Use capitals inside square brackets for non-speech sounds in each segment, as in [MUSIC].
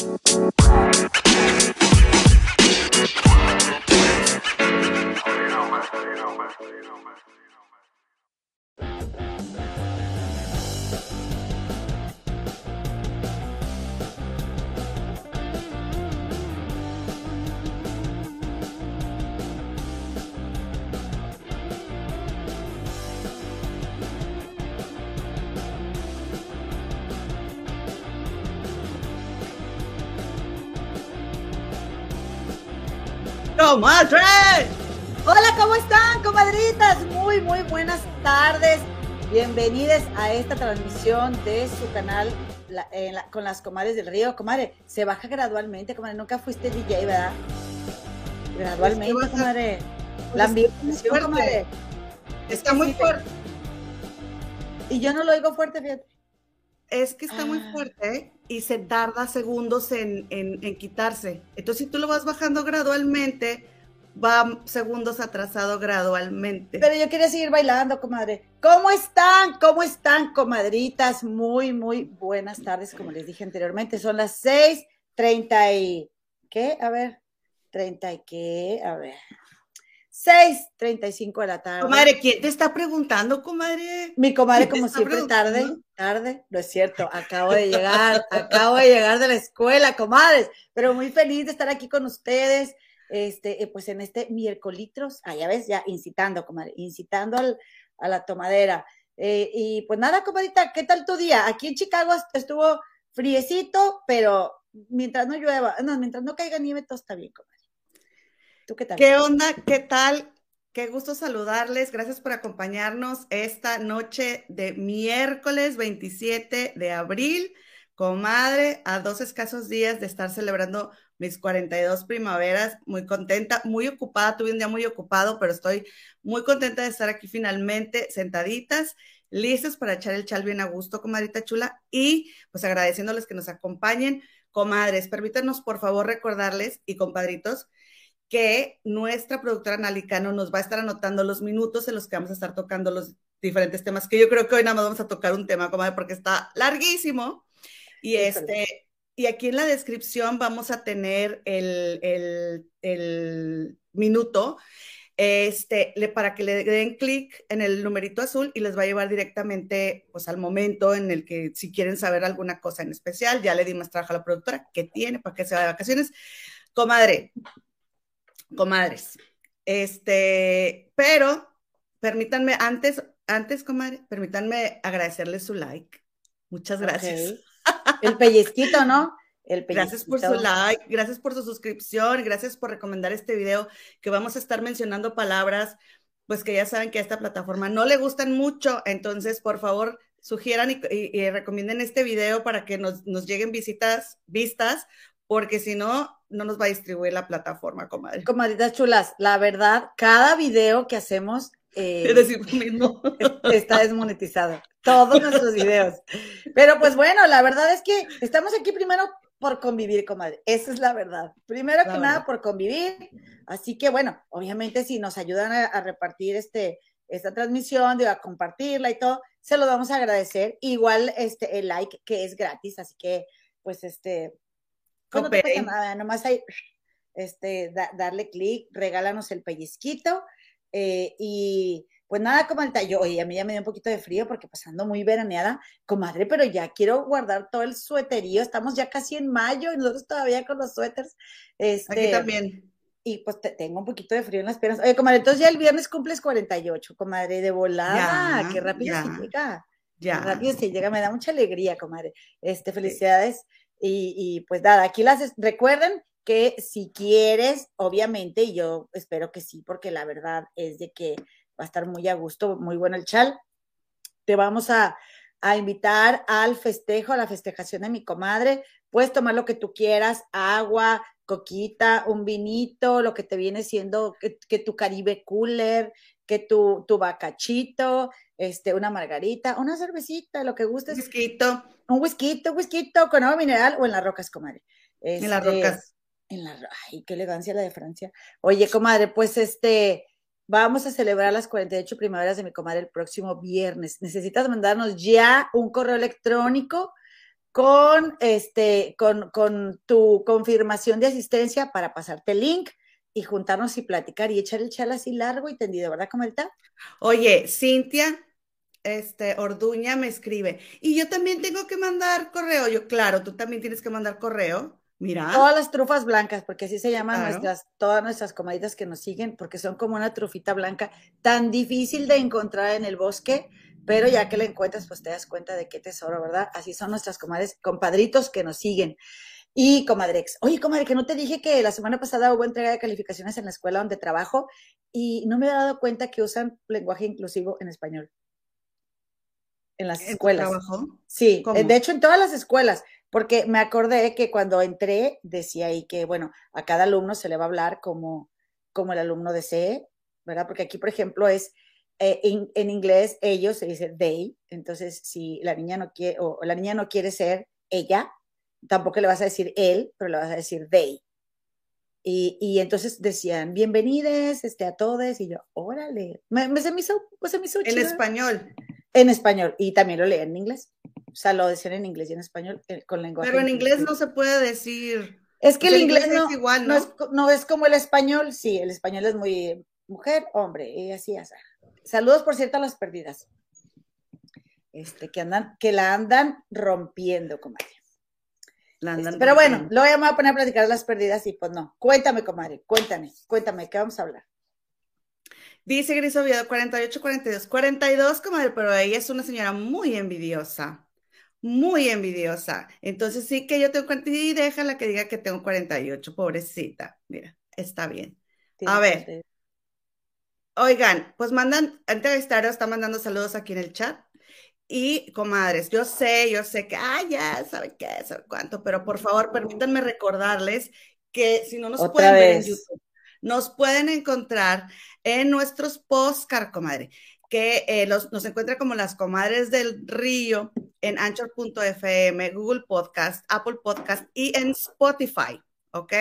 Bye. Comadre. Hola, ¿cómo están, comadritas? Muy, muy buenas tardes. Bienvenidos a esta transmisión de su canal con las comadres del río. Comadre, se baja gradualmente, comadre. Nunca fuiste DJ, ¿verdad? Gradualmente, comadre. La ambición, comadre. Está muy fuerte. Y yo no lo oigo fuerte, fíjate. Es que está muy ah. fuerte y se tarda segundos en, quitarse. Entonces, si tú lo vas bajando gradualmente, va segundos atrasado gradualmente. Pero yo quería seguir bailando, comadre. ¿Cómo están? ¿Cómo están, comadritas? Muy, muy buenas tardes, como les dije anteriormente. Son las seis treinta y... ¿Qué? A ver. ¿Treinta y qué? A ver. 6:35 de la tarde. Comadre, ¿quién te está preguntando, comadre? Mi comadre, como siempre, tarde, tarde. No es cierto, acabo de llegar, acabo de llegar de la escuela, comadres, pero muy feliz de estar aquí con ustedes, este, eh, pues en este miércolitros, ah, ya ves, ya incitando, comadre, incitando a la tomadera. Eh, y pues nada, comadita, ¿qué tal tu día? Aquí en Chicago estuvo friecito, pero mientras no llueva, no, mientras no caiga nieve, todo está bien, comadre qué tal? ¿Qué onda? ¿Qué tal? Qué gusto saludarles. Gracias por acompañarnos esta noche de miércoles 27 de abril. Comadre, a dos escasos días de estar celebrando mis 42 primaveras, muy contenta, muy ocupada, tuve un día muy ocupado, pero estoy muy contenta de estar aquí finalmente sentaditas, listas para echar el chal bien a gusto, comadrita chula, y pues agradeciéndoles que nos acompañen. Comadres, permítanos por favor recordarles y compadritos que nuestra productora Nalicano nos va a estar anotando los minutos en los que vamos a estar tocando los diferentes temas, que yo creo que hoy nada más vamos a tocar un tema, comadre, porque está larguísimo. Y este, y aquí en la descripción vamos a tener el, el, minuto este, para que le den clic en el numerito azul y les va a llevar directamente pues, al momento en el que si quieren saber alguna cosa en especial, ya le di más trabajo a la productora, que tiene para que se vaya de vacaciones. Comadre, comadres. Este, pero permítanme, antes, antes, comadre, permítanme agradecerles su like. Muchas gracias. El pellizquito, ¿no? El gracias por su like, gracias por su suscripción, gracias por recomendar este video, que vamos a estar mencionando palabras, pues que ya saben que a esta plataforma no le gustan mucho, entonces por favor sugieran y, recomienden este video para que nos, nos lleguen visitas, vistas, porque si no, no nos va a distribuir la plataforma, comadre. Comadritas chulas, la verdad, cada video que hacemos eh, mismo. [LAUGHS] está desmonetizado. Todos nuestros videos. Pero pues bueno, la verdad es que estamos aquí primero por convivir, comadre. Esa es la verdad. Primero que nada, por convivir. Así que bueno, obviamente si nos ayudan a, repartir este, esta transmisión, a compartirla y todo, se lo vamos a agradecer. Igual este, el like que es gratis, así que pues este, no te pasa nada, nomás hay este, darle clic, regálanos el pellizquito eh, y pues nada, como el tallo, y a mí ya me dio un poquito de frío porque pasando muy veraneada, comadre, pero ya quiero guardar todo el sueterío, estamos ya casi en mayo y nosotros todavía con los suéteres. Este, Aquí también. Y pues tengo un poquito de frío en las piernas. Oye, comadre, entonces ya el viernes cumples 48, comadre, de volada, qué rápido se llega. Ya. Qué rápido se llega, me da mucha alegría, comadre. Este, felicidades. Y, pues nada, aquí las recuerden que si quieres, obviamente, y yo espero que sí, porque la verdad es de que va a estar muy a gusto, muy bueno el chal. Te vamos a, invitar al festejo, a la festejación de mi comadre. Puedes tomar lo que tú quieras, agua, coquita, un vinito, lo que te viene siendo que, tu Caribe Cooler, que tu, tu bacachito, este, una margarita, una cervecita, lo que gustes. Un whisky. Un whisky, un whisky con agua mineral o en las rocas, comadre. en las este, rocas. En la, ay, qué elegancia la de Francia. Oye, comadre, pues este, vamos a celebrar las 48 primaveras de mi comadre el próximo viernes. Necesitas mandarnos ya un correo electrónico con, este, con, con tu confirmación de asistencia para pasarte el link y juntarnos y platicar y echar el chal así largo y tendido, ¿verdad, está? Oye, Cintia, este, Orduña me escribe, y yo también tengo que mandar correo. Yo, claro, tú también tienes que mandar correo. Mira. Todas las trufas blancas, porque así se llaman nuestras, todas nuestras comaditas que nos siguen, porque son como una trufita blanca tan difícil de encontrar en el bosque, pero ya que la encuentras, pues te das cuenta de qué tesoro, ¿verdad? Así son nuestras comadres, compadritos que nos siguen. Y comadrex, oye, comadre, que no te dije que la semana pasada hubo entrega de calificaciones en la escuela donde trabajo y no me he dado cuenta que usan lenguaje inclusivo en español. En las escuelas. trabajo? Sí, de hecho en todas las escuelas porque me acordé que cuando entré decía ahí que, bueno, a cada alumno se le va a hablar como, como el alumno desee, ¿verdad? Porque aquí, por ejemplo, es eh, en, inglés ellos se dice they, entonces si la niña no quiere, o la niña no quiere ser ella, tampoco le vas a decir él, pero le vas a decir they. Y, y entonces decían, bienvenidos este, a todos, y yo, órale, me, me se me hizo, se me hizo En español. En español, y también lo leí en inglés. O sea, lo decían en inglés y en español eh, con lenguaje. Pero en inglés no se puede decir. Es que el, inglés, no, es igual, ¿no? No es, como el español, sí, el español es muy mujer, hombre, y así, así. Saludos, por cierto, a las perdidas. Este, que andan, que la andan rompiendo, comadre. La andan este, pero bueno, lo voy a poner a platicar las perdidas y pues no. Cuéntame, comadre, cuéntame, cuéntame, ¿qué vamos a hablar? Dice Gris Oviedo, 48, 42. 42, comadre, pero ella es una señora muy envidiosa muy envidiosa. Entonces sí que yo tengo y déjala que diga que tengo 48, pobrecita. Mira, está bien. A ver. Oigan, pues mandan, estar, está mandando saludos aquí en el chat. Y comadres, yo sé, yo sé que, ah, ya, ¿sabe qué? ¿Sabe cuánto? Pero por favor, permítanme recordarles que si no nos pueden ver en YouTube, nos pueden encontrar en nuestros postcards, comadre que eh, nos encuentra como las comadres del río en anchor.fm, Google Podcast, Apple Podcast y en Spotify, ¿ok?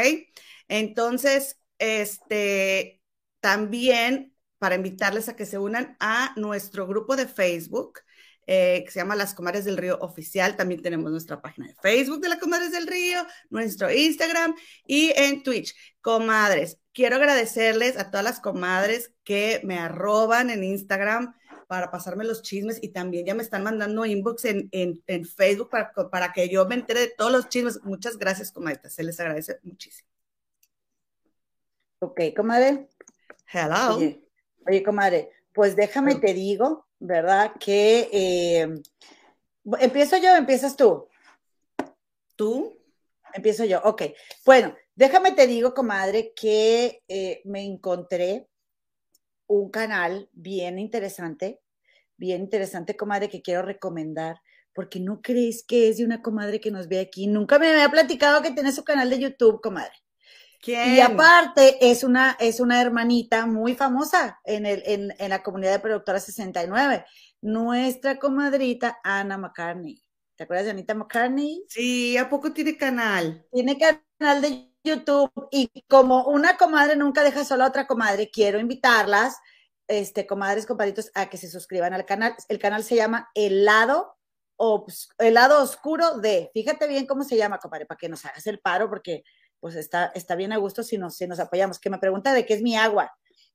Entonces, este, también para invitarles a que se unan a nuestro grupo de Facebook, eh, que se llama Las Comadres del Río Oficial. También tenemos nuestra página de Facebook de las Comadres del Río, nuestro Instagram y en Twitch. Comadres, quiero agradecerles a todas las comadres que me arroban en Instagram para pasarme los chismes y también ya me están mandando inbox en, Facebook para, para, que yo me entere de todos los chismes. Muchas gracias, comadre. Se les agradece muchísimo. Ok, comadre. Hello. Oye, comadre, pues déjame te digo, ¿verdad? Que eh, empiezo yo, empiezas tú. ¿Tú? Empiezo yo, ok. Bueno, déjame te digo, comadre, que eh, me encontré un canal bien interesante, bien interesante, comadre, que quiero recomendar, porque no crees que es de una comadre que nos ve aquí. Nunca me había platicado que tiene su canal de YouTube, comadre. ¿Quién? Y aparte es una, es una hermanita muy famosa en, el, en, en la comunidad de productora 69, nuestra comadrita Ana McCartney. ¿Te acuerdas de Anita McCartney? Sí, ¿a poco tiene canal? Tiene canal de YouTube y como una comadre nunca deja sola a otra comadre, quiero invitarlas, este, comadres, compadritos, a que se suscriban al canal. El canal se llama El lado, el lado oscuro de, fíjate bien cómo se llama, comadre, para que nos hagas el paro, porque pues está, está bien a gusto si nos, si nos apoyamos. Que me pregunta de qué es mi agua.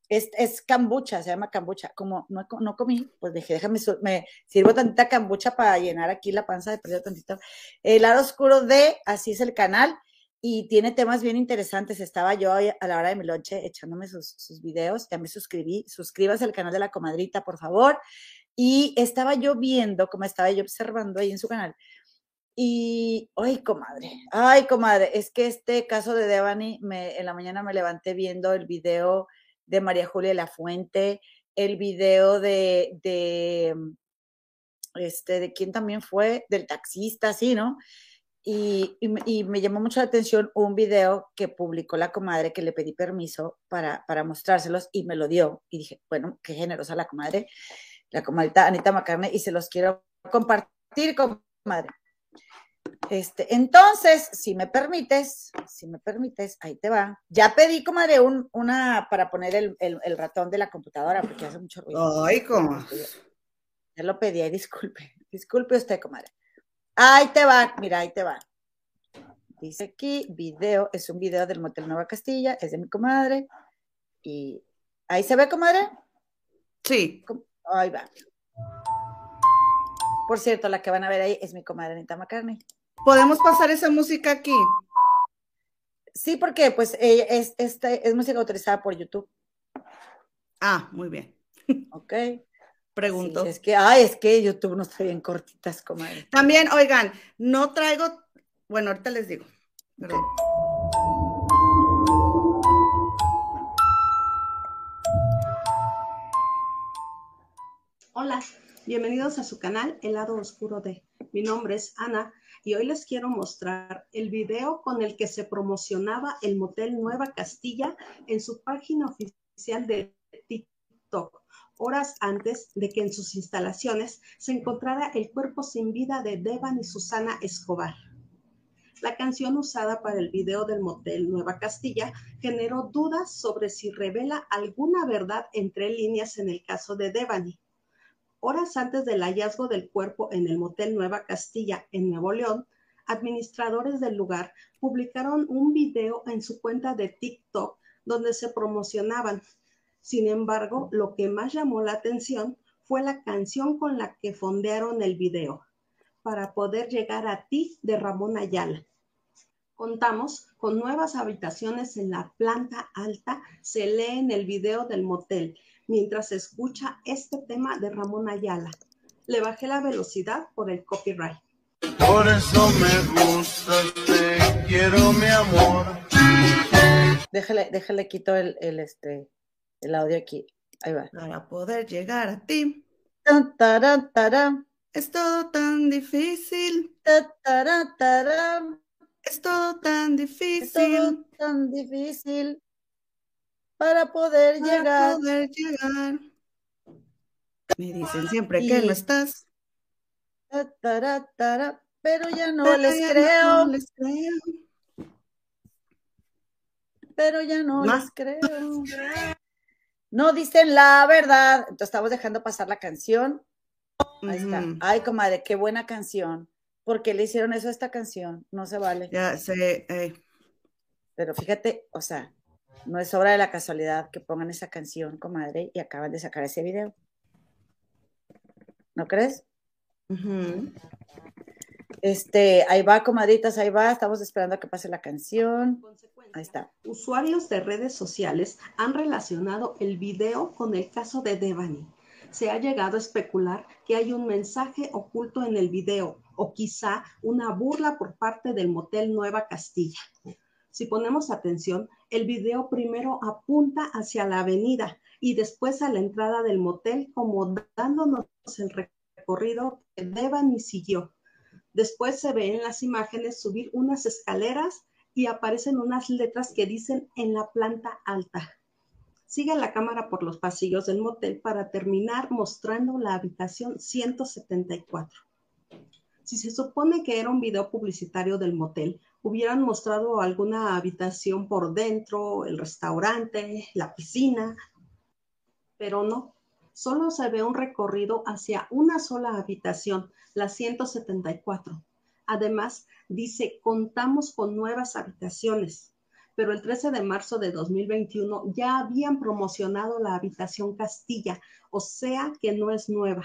Es, es se llama cambucha. Como no, no comí, pues dije, déjame, me sirvo tantita cambucha para llenar aquí la panza de perdido tantito. El lado oscuro de, así es el canal, y tiene temas bien interesantes. Estaba yo a la hora de mi lonche echándome sus, sus videos, ya me suscribí. Suscríbase al canal de la comadrita, por favor. Y estaba yo viendo, como estaba yo observando ahí en su canal, y, ay, comadre, ay, comadre, es que este caso de Devani, me, en la mañana me levanté viendo el video de María Julia La Fuente, el video de, de, mm, este, de quién también fue, del taxista, sí, ¿no? Y, y, me llamó mucho la atención un video que publicó la comadre que le pedí permiso para, para mostrárselos y me lo dio. Y dije, bueno, qué generosa la comadre, la comadita Anita Macarne, y se los quiero compartir, comadre. Este, entonces, si me permites, si me permites, ahí te va. Ya pedí, comadre, un, una para poner el, el, ratón de la computadora porque hace mucho ruido. Ay, ¿cómo? Ya lo pedí, disculpe, disculpe usted, comadre. Ahí te va, mira, ahí te va. Dice aquí, video, es un video del Motel Nueva Castilla, es de mi comadre. Y ahí se ve, comadre. Sí. Ahí va. Por cierto, la que van a ver ahí es mi comadre Anita McCartney. ¿Podemos pasar esa música aquí? Sí, porque pues es, este, es música autorizada por YouTube. Ah, muy bien. [LAUGHS] Ok. Pregunto. es que, ay, es que YouTube no está bien cortitas, comadre. También, oigan, no traigo, bueno, ahorita les digo. Hola, bienvenidos a su canal El lado oscuro de. Mi nombre es Ana y hoy les quiero mostrar el video con el que se promocionaba el Motel Nueva Castilla en su página oficial de TikTok horas antes de que en sus instalaciones se encontrara el cuerpo sin vida de Devan y Susana Escobar. La canción usada para el video del motel Nueva Castilla generó dudas sobre si revela alguna verdad entre líneas en el caso de Devani. Horas antes del hallazgo del cuerpo en el motel Nueva Castilla en Nuevo León, administradores del lugar publicaron un video en su cuenta de TikTok donde se promocionaban sin embargo, lo que más llamó la atención fue la canción con la que fondearon el video, Para poder llegar a ti de Ramón Ayala. Contamos con nuevas habitaciones en la planta alta, se lee en el video del motel, mientras escucha este tema de Ramón Ayala. Le bajé la velocidad por el copyright. Por eso me gusta, te quiero mi amor. Déjale, déjale quito el, el este el audio aquí. Ahí va. Para poder llegar a ti. Tan, Es todo tan difícil. Es todo tan difícil. Es todo tan difícil. Para poder para llegar. poder llegar. Me dicen siempre que no estás. Pero ya no, les, creo. no les creo. Pero ya no les creo. no dicen la verdad. Entonces estamos dejando pasar la canción. Ahí está. Ay, comadre, qué buena canción. ¿Por qué le hicieron eso a esta canción? No se vale. Ya sé. Pero fíjate, o sea, no es obra de la casualidad que pongan esa canción, comadre, y acaban de sacar ese video. ¿No crees? Este, ahí va, comadritas, ahí va. Estamos esperando a que pase la canción. Ahí está. Usuarios de redes sociales han relacionado el video con el caso de Devani. Se ha llegado a especular que hay un mensaje oculto en el video o quizá una burla por parte del motel Nueva Castilla. Si ponemos atención, el video primero apunta hacia la avenida y después a la entrada del motel como dándonos el recorrido que Devani siguió. Después se ve en las imágenes subir unas escaleras y aparecen unas letras que dicen en la planta alta. Sigue la cámara por los pasillos del motel para terminar mostrando la habitación 174. Si se supone que era un video publicitario del motel, hubieran mostrado alguna habitación por dentro, el restaurante, la piscina, pero no, solo se ve un recorrido hacia una sola habitación, la 174. Además, dice, contamos con nuevas habitaciones, pero el 13 de marzo de 2021 ya habían promocionado la habitación Castilla, o sea que no es nueva.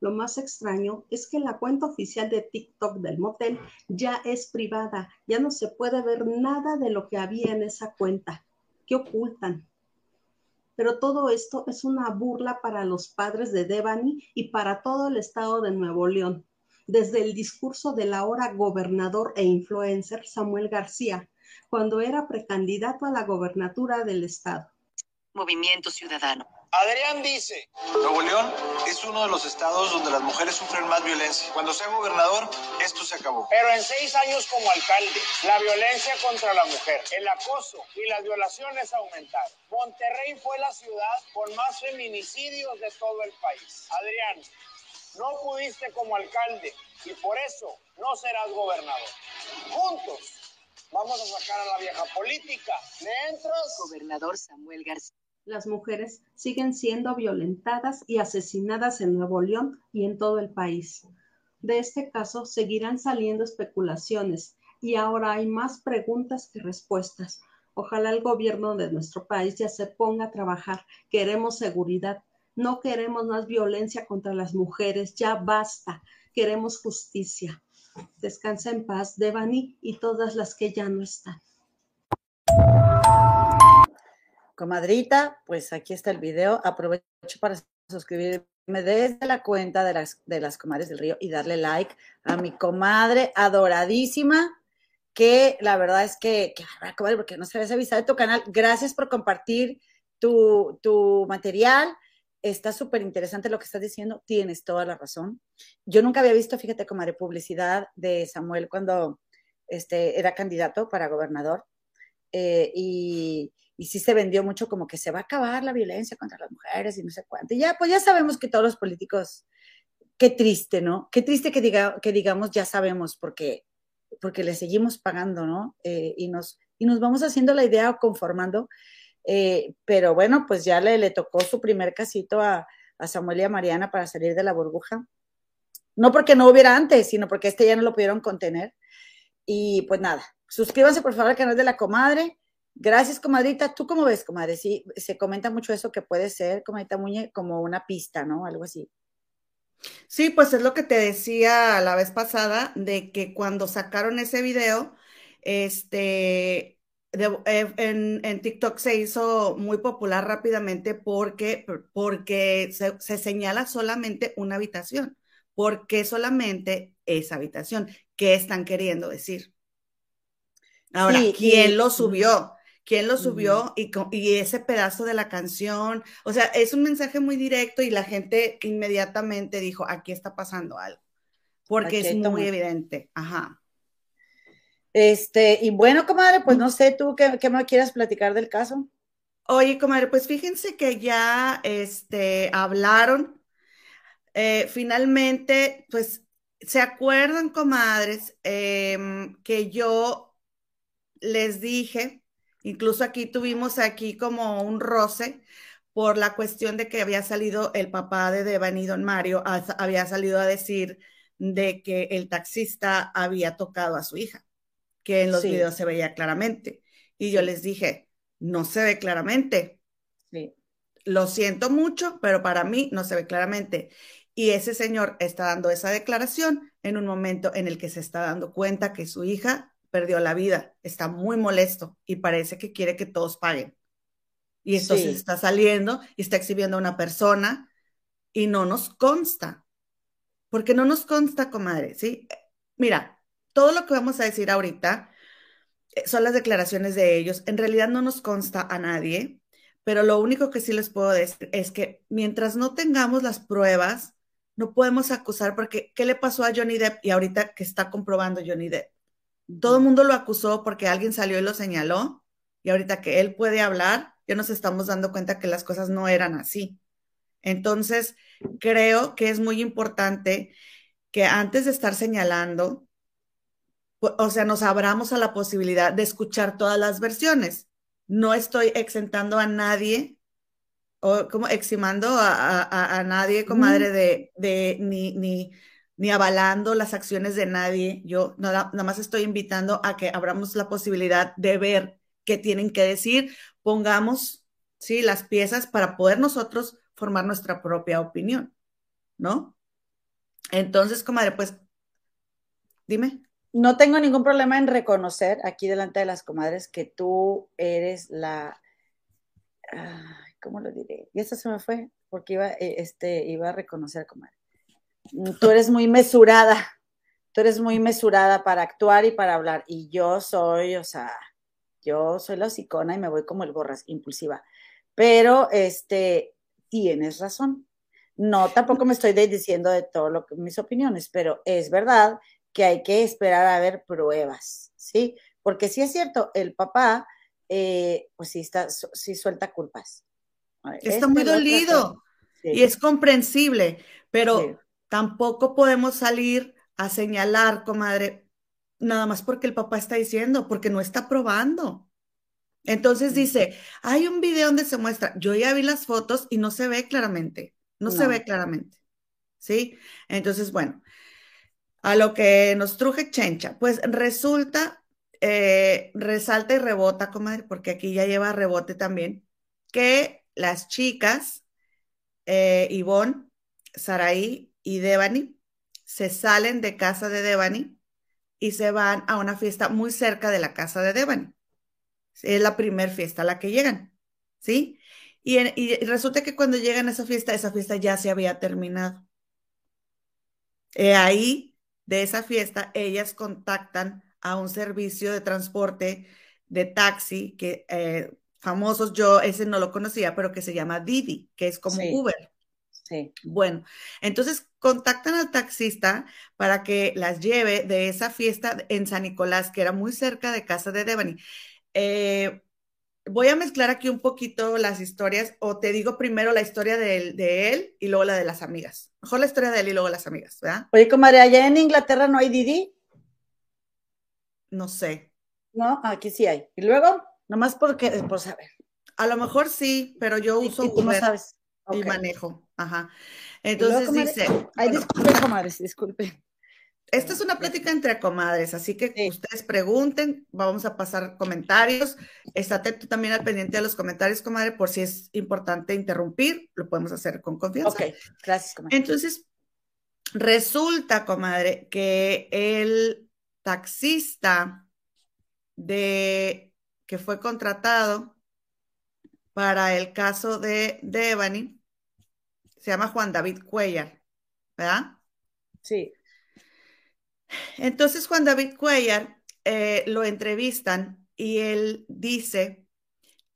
Lo más extraño es que la cuenta oficial de TikTok del motel ya es privada, ya no se puede ver nada de lo que había en esa cuenta. ¿Qué ocultan? Pero todo esto es una burla para los padres de Devani y para todo el estado de Nuevo León desde el discurso del ahora gobernador e influencer Samuel García, cuando era precandidato a la gobernatura del estado. Movimiento Ciudadano. Adrián dice, Nuevo León es uno de los estados donde las mujeres sufren más violencia. Cuando sea gobernador, esto se acabó. Pero en seis años como alcalde, la violencia contra la mujer, el acoso y las violaciones aumentaron. Monterrey fue la ciudad con más feminicidios de todo el país. Adrián, no pudiste como alcalde y por eso no serás gobernador. Juntos vamos a sacar a la vieja política. ¿Me entras? Gobernador Samuel García. Las mujeres siguen siendo violentadas y asesinadas en Nuevo León y en todo el país. De este caso seguirán saliendo especulaciones y ahora hay más preguntas que respuestas. Ojalá el gobierno de nuestro país ya se ponga a trabajar. Queremos seguridad, no queremos más violencia contra las mujeres, ya basta. Queremos justicia. Descansa en paz, Devani y todas las que ya no están. Comadrita, pues aquí está el video. Aprovecho para suscribirme desde la cuenta de las, de las comadres del río y darle like a mi comadre adoradísima, que la verdad es que, que comadre, porque no se había avisado de tu canal. Gracias por compartir tu, tu material. Está súper interesante lo que estás diciendo. Tienes toda la razón. Yo nunca había visto, fíjate, comadre, publicidad de Samuel cuando este, era candidato para gobernador. Eh, y, y sí se vendió mucho como que se va a acabar la violencia contra las mujeres y no sé cuánto. Y ya, pues ya sabemos que todos los políticos, qué triste, ¿no? Qué triste que, diga, que digamos ya sabemos porque, porque le seguimos pagando, ¿no? Eh, y, nos, y nos vamos haciendo la idea o conformando. Eh, pero bueno, pues ya le, le tocó su primer casito a, a Samuel y a Mariana para salir de la burbuja. No porque no hubiera antes, sino porque este ya no lo pudieron contener. Y pues nada, suscríbanse por favor al canal de la comadre Gracias, comadrita. ¿Tú cómo ves, comadre? Sí, se comenta mucho eso que puede ser, comadrita Muñe, como una pista, ¿no? Algo así. Sí, pues es lo que te decía la vez pasada, de que cuando sacaron ese video, este, eh, en, TikTok se hizo muy popular rápidamente porque, porque se, señala solamente una habitación. ¿Por qué solamente esa habitación? ¿Qué están queriendo decir? Ahora, ¿quién lo subió? quién lo subió y, y, ese pedazo de la canción. O sea, es un mensaje muy directo y la gente inmediatamente dijo, aquí está pasando algo, porque es muy evidente. Ajá. Este, y bueno, comadre, pues no sé tú qué, qué me quieras platicar del caso. Oye, comadre, pues fíjense que ya este, hablaron. Eh, finalmente, pues, ¿se acuerdan, comadres, em, que yo les dije Incluso aquí tuvimos aquí como un roce por la cuestión de que había salido el papá de Devani, don Mario, había salido a decir de que el taxista había tocado a su hija, que en los videos se veía claramente. Y yo les dije, no se ve claramente. Sí. Lo siento mucho, pero para mí no se ve claramente. Y ese señor está dando esa declaración en un momento en el que se está dando cuenta que su hija perdió la vida, está muy molesto y parece que quiere que todos paguen. Y entonces está saliendo y está exhibiendo a una persona y no nos consta. Porque no nos consta, comadre, ¿sí? Mira, todo lo que vamos a decir ahorita eh, son las declaraciones de ellos. En realidad no nos consta a nadie, pero lo único que sí les puedo decir es que mientras no tengamos las pruebas, no podemos acusar porque ¿qué le pasó a Johnny Depp y ahorita que está comprobando Johnny Depp? Todo el mundo lo acusó porque alguien salió y lo señaló, y ahorita que él puede hablar, ya nos estamos dando cuenta que las cosas no eran así. Entonces, creo que es muy importante que antes de estar señalando, o sea, nos abramos a la posibilidad de escuchar todas las versiones. No estoy exentando a nadie o como eximando a, nadie, comadre, de, de ni, ni, ni avalando las acciones de nadie. Yo nada, más estoy invitando a que abramos la posibilidad de ver qué tienen que decir, pongamos ¿sí? las piezas para poder nosotros formar nuestra propia opinión, ¿no? Entonces, comadre, pues, dime. No tengo ningún problema en reconocer aquí delante de las comadres que tú eres la, ¿cómo lo diré? Y eso se me fue porque iba, eh, este, iba a reconocer, comadre tú eres muy mesurada, tú eres muy mesurada para actuar y para hablar. Y yo soy, o sea, yo soy la hocicona y me voy como el borras, impulsiva. Pero, este, tienes razón. No, tampoco me estoy diciendo de todo lo que mis opiniones, pero es verdad que hay que esperar a ver pruebas, ¿sí? Porque sí es cierto, el papá, eh, pues sí está, sí suelta culpas. Está muy dolido y es comprensible, pero Tampoco podemos salir a señalar, comadre, nada más porque el papá está diciendo, porque no está probando. Entonces dice, hay un video donde se muestra, yo ya vi las fotos y no se ve claramente, no, se ve claramente, ¿sí? Entonces, bueno, A lo que nos truje Chencha, pues resulta, eh, resalta y rebota, comadre, porque aquí ya lleva rebote también, que las chicas, eh, Ivonne, Saraí y Devani, se salen de casa de Devani y se van a una fiesta muy cerca de la casa de Devani. Es la primera fiesta a la que llegan, ¿sí? Y, resulta que cuando llegan a esa fiesta, esa fiesta ya se había terminado. ahí, de esa fiesta, ellas contactan a un servicio de transporte de taxi que eh, famosos, yo ese no lo conocía, pero que se llama Didi, que es como Uber. Sí. Bueno, entonces contactan al taxista para que las lleve de esa fiesta en San Nicolás, que era muy cerca de casa de Devani. Eh, voy a mezclar aquí un poquito las historias, o te digo primero la historia de él, de él y luego la de las amigas. Mejor la historia de él y luego las amigas, ¿verdad? Oye, comadre, allá en Inglaterra no hay Didi. No sé. No, aquí sí hay. Y luego, nomás porque, por saber. A lo mejor sí, pero yo uso y, no sabes. y manejo. Ajá. Entonces dice. Ay, disculpe, comadres, disculpe. Esta es una plática entre comadres, así que ustedes pregunten, vamos a pasar comentarios. Está atento también al pendiente de los comentarios, comadre, por si es importante interrumpir, lo podemos hacer con confianza. Ok, gracias, comadre. Entonces, resulta, comadre, que el taxista de que fue contratado para el caso de Devani se llama Juan David Cuellar, ¿verdad? Sí. Entonces Juan David Cuellar eh, lo entrevistan y él dice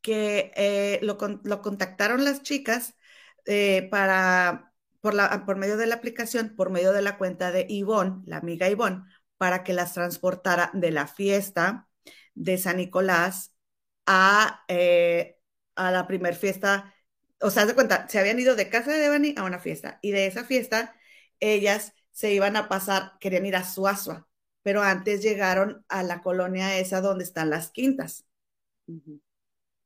que eh, lo, contactaron las chicas eh, para, por, la, por medio de la aplicación, por medio de la cuenta de Ivonne, la amiga Ivonne, para que las transportara de la fiesta de San Nicolás a, a la primer fiesta. O sea, de cuenta, se habían ido de casa de Devani a una fiesta y de esa fiesta ellas se iban a pasar, querían ir a Suazua, pero antes llegaron a la colonia esa donde están las quintas.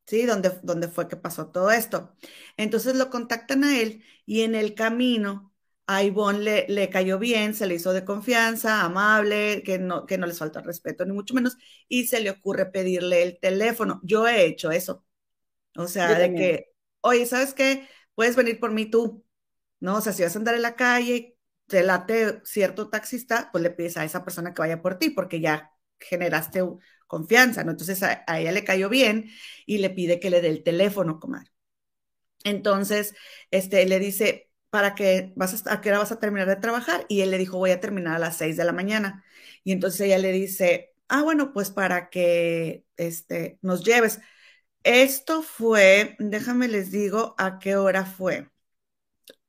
¿Sí? Donde, donde fue que pasó todo esto. Entonces lo contactan a él y en el camino a Ivonne le, le, cayó bien, se le hizo de confianza, amable, que no, que no les falta respeto, ni mucho menos, y se le ocurre pedirle el teléfono. Yo he hecho eso. O sea, de que, oye, ¿sabes qué? Puedes venir por mí tú, ¿no? O sea, si vas a andar en la calle, te late cierto taxista, pues le pides a esa persona que vaya por ti, porque ya generaste confianza, ¿no? Entonces a, ella le cayó bien y le pide que le dé el teléfono, comadre. Entonces, este, le dice, ¿para qué vas a, qué hora vas a terminar de trabajar? Y él le dijo, voy a terminar a las seis de la mañana. Y entonces ella le dice, ah, bueno, pues para que este, nos lleves. Esto fue, déjame les digo a qué hora fue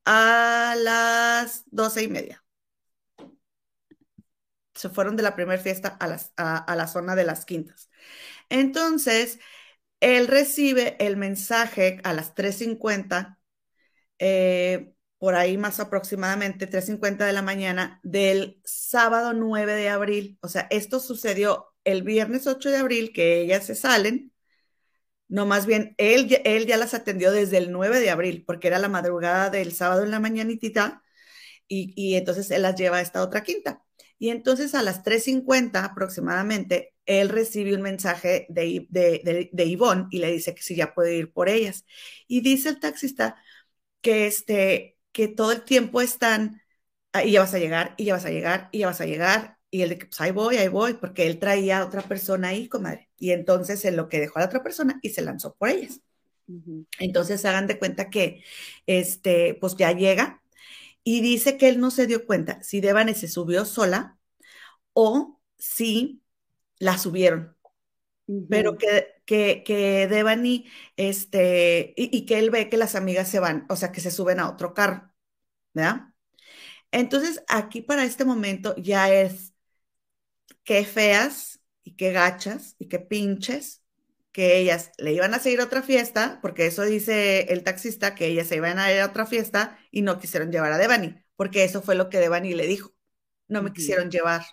a las doce y media. Se fueron de la primera fiesta a, las, a, la zona de las quintas. Entonces, él recibe el mensaje a las 3.50, eh, por ahí más aproximadamente 3.50 de la mañana del sábado 9 de abril. O sea, esto sucedió el viernes 8 de abril, que ellas se salen, no, más bien, él, él ya las atendió desde el 9 de abril, porque era la madrugada del sábado en la mañanitita, y, y entonces él las lleva a esta otra quinta. Y entonces a las 3.50 aproximadamente, él recibe un mensaje de, de, de, Ivonne y le dice que si ya puede ir por ellas. Y dice el taxista que, este, que todo el tiempo están, ah, y ya vas a llegar, y ya vas a llegar, y ya vas a llegar, y él de que, pues ahí voy, ahí voy, porque él traía a otra persona ahí, comadre. Y entonces en lo que dejó a la otra persona y se lanzó por ellas. Entonces hagan de cuenta que, este, pues ya llega y dice que él no se dio cuenta si Devane se subió sola o si la subieron. Pero que, que, que Devani, este, y, y, que él ve que las amigas se van, o sea, que se suben a otro carro, ¿verdad? Entonces, aquí para este momento ya es qué feas y qué gachas y qué pinches que ellas le iban a seguir a otra fiesta, porque eso dice el taxista, que ellas se iban a ir a otra fiesta y no quisieron llevar a Devani, porque eso fue lo que Devani le dijo. No me quisieron llevar.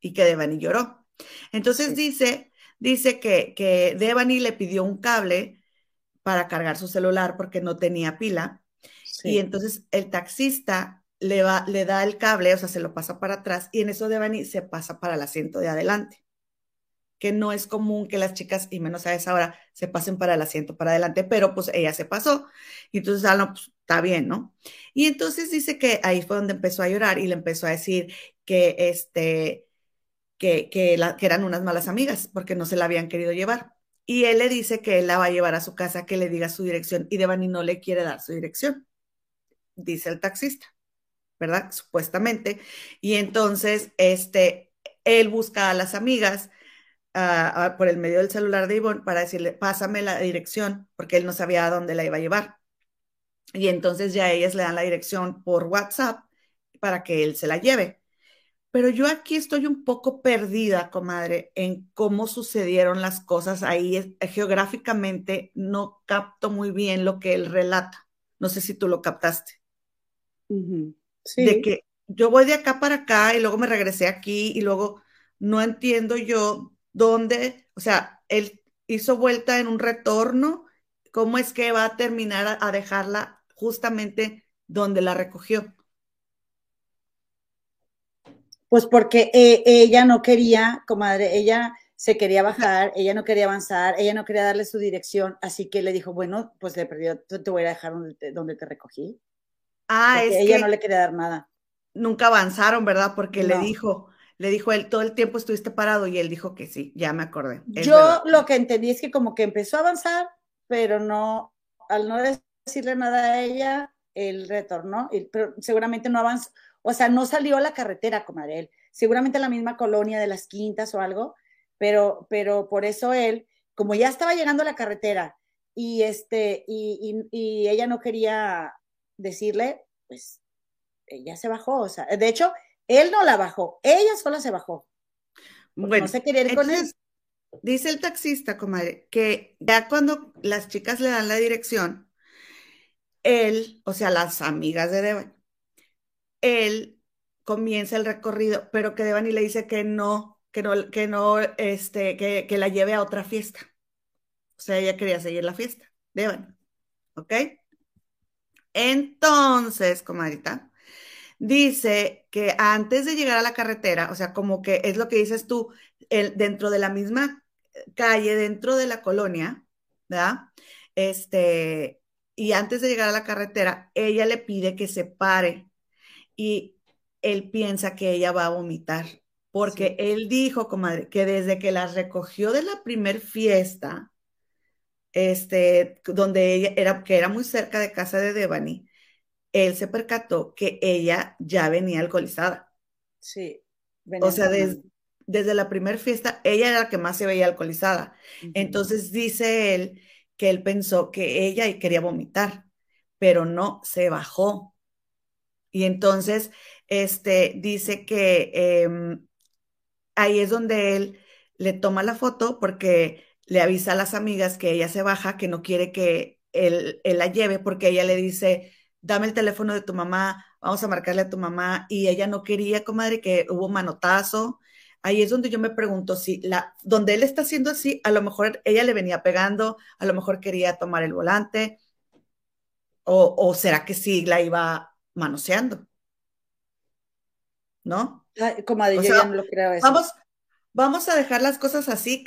Y que Devani lloró. Entonces dice, dice que, que Devani le pidió un cable para cargar su celular porque no tenía pila. Y entonces el taxista le, va, le da el cable, o sea, se lo pasa para atrás y en eso Devani se pasa para el asiento de adelante que no es común que las chicas, y menos a esa hora, se pasen para el asiento para adelante, pero pues ella se pasó. Y entonces, ah, no, pues está bien, ¿no? Y entonces dice que ahí fue donde empezó a llorar y le empezó a decir que, este, que, que, que eran unas malas amigas porque no se la habían querido llevar. Y él le dice que él la va a llevar a su casa, que le diga su dirección, y Devani no le quiere dar su dirección, dice el taxista, ¿verdad? Supuestamente. Y entonces, este, él busca a las amigas por el medio del celular de Ivonne para decirle, pásame la dirección, porque él no sabía a dónde la iba a llevar. Y entonces ya ellas le dan la dirección por WhatsApp para que él se la lleve. Pero yo aquí estoy un poco perdida, comadre, en cómo sucedieron las cosas ahí. Geográficamente no capto muy bien lo que él relata. No sé si tú lo captaste. Sí. De que yo voy de acá para acá y luego me regresé aquí y luego no entiendo yo dónde, o sea, él hizo vuelta en un retorno, ¿cómo es que va a terminar a, dejarla justamente donde la recogió? Pues porque eh, ella no quería, comadre, ella se quería bajar, ella no quería avanzar, ella no quería darle su dirección, así que le dijo, bueno, pues le perdió, te voy a dejar donde te, donde te recogí. Ah, es ella no le quería dar nada. Nunca avanzaron, ¿verdad? Porque le dijo, le dijo él, todo el tiempo estuviste parado y él dijo que sí, ya me acordé. Yo lo que entendí es que como que empezó a avanzar, pero no, al no decirle nada a ella, él retornó, pero seguramente no avanzó, o sea, no salió a la carretera, comadre, él, seguramente la misma colonia de las quintas o algo, pero, pero por eso él, como ya estaba llegando a la carretera y, este, y, y ella no quería decirle, pues ella se bajó, o sea, de hecho, él no la bajó, ella sola se bajó. Bueno, no se quería ir con él. Dice el taxista, comadre, que ya cuando las chicas le dan la dirección, él, o sea, las amigas de Devani, él comienza el recorrido, pero que Devani le dice que no, que no, que no, este, que, que la lleve a otra fiesta. O sea, ella quería seguir la fiesta, Devani. ¿Ok? Entonces, comadrita, dice que antes de llegar a la carretera, o sea, como que es lo que dices tú, el, dentro de la misma calle, dentro de la colonia, ¿verdad? Este, y antes de llegar a la carretera, ella le pide que se pare y él piensa que ella va a vomitar, porque él dijo, comadre, que desde que las recogió de la primer fiesta, este, donde ella era, que era muy cerca de casa de Devani, él se percató que ella ya venía alcoholizada. Sí. O sea, desde la primera fiesta, ella era la que más se veía alcoholizada. Entonces dice él que él pensó que ella quería vomitar, pero no, se bajó. Y entonces, este, dice que em, ahí es donde él le toma la foto porque le avisa a las amigas que ella se baja, que no quiere que él, él la lleve, porque ella le dice, dame el teléfono de tu mamá, vamos a marcarle a tu mamá, y ella no quería, comadre, que hubo manotazo. Ahí es donde yo me pregunto si la, donde él está haciendo así, a lo mejor ella le venía pegando, a lo mejor quería tomar el volante, o, será que sí la iba manoseando. ¿No? comadre, yo ya no lo creo eso. Vamos, vamos a dejar las cosas así,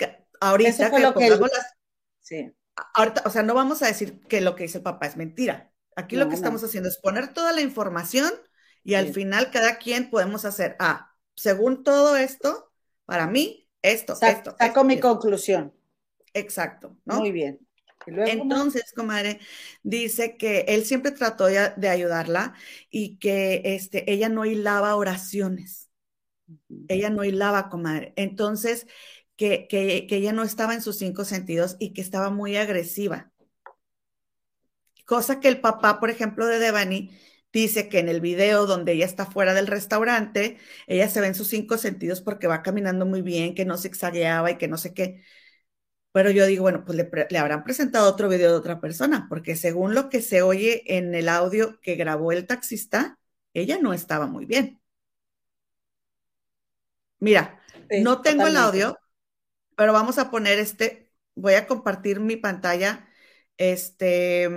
ahorita que, lo que Sí. Ahorita, o sea, no vamos a decir que lo que dice el papá es mentira. Aquí lo que estamos haciendo es poner toda la información y al final cada quien podemos hacer, ah, según todo esto, para mí, esto, esto. Saco mi conclusión. Exacto, ¿no? Muy bien. Entonces, comadre, dice que él siempre trató de, ayudarla y que este, ella no hilaba oraciones. Ella no hilaba, comadre. Entonces, que, que, que ella no estaba en sus cinco sentidos y que estaba muy agresiva. Cosa que el papá, por ejemplo, de Devani, dice que en el video donde ella está fuera del restaurante, ella se ve en sus cinco sentidos porque va caminando muy bien, que no se exageaba y que no sé qué. Pero yo digo, bueno, pues le, habrán presentado otro video de otra persona, porque según lo que se oye en el audio que grabó el taxista, ella no estaba muy bien. Mira, no tengo el audio, pero vamos a poner este, voy a compartir mi pantalla, este,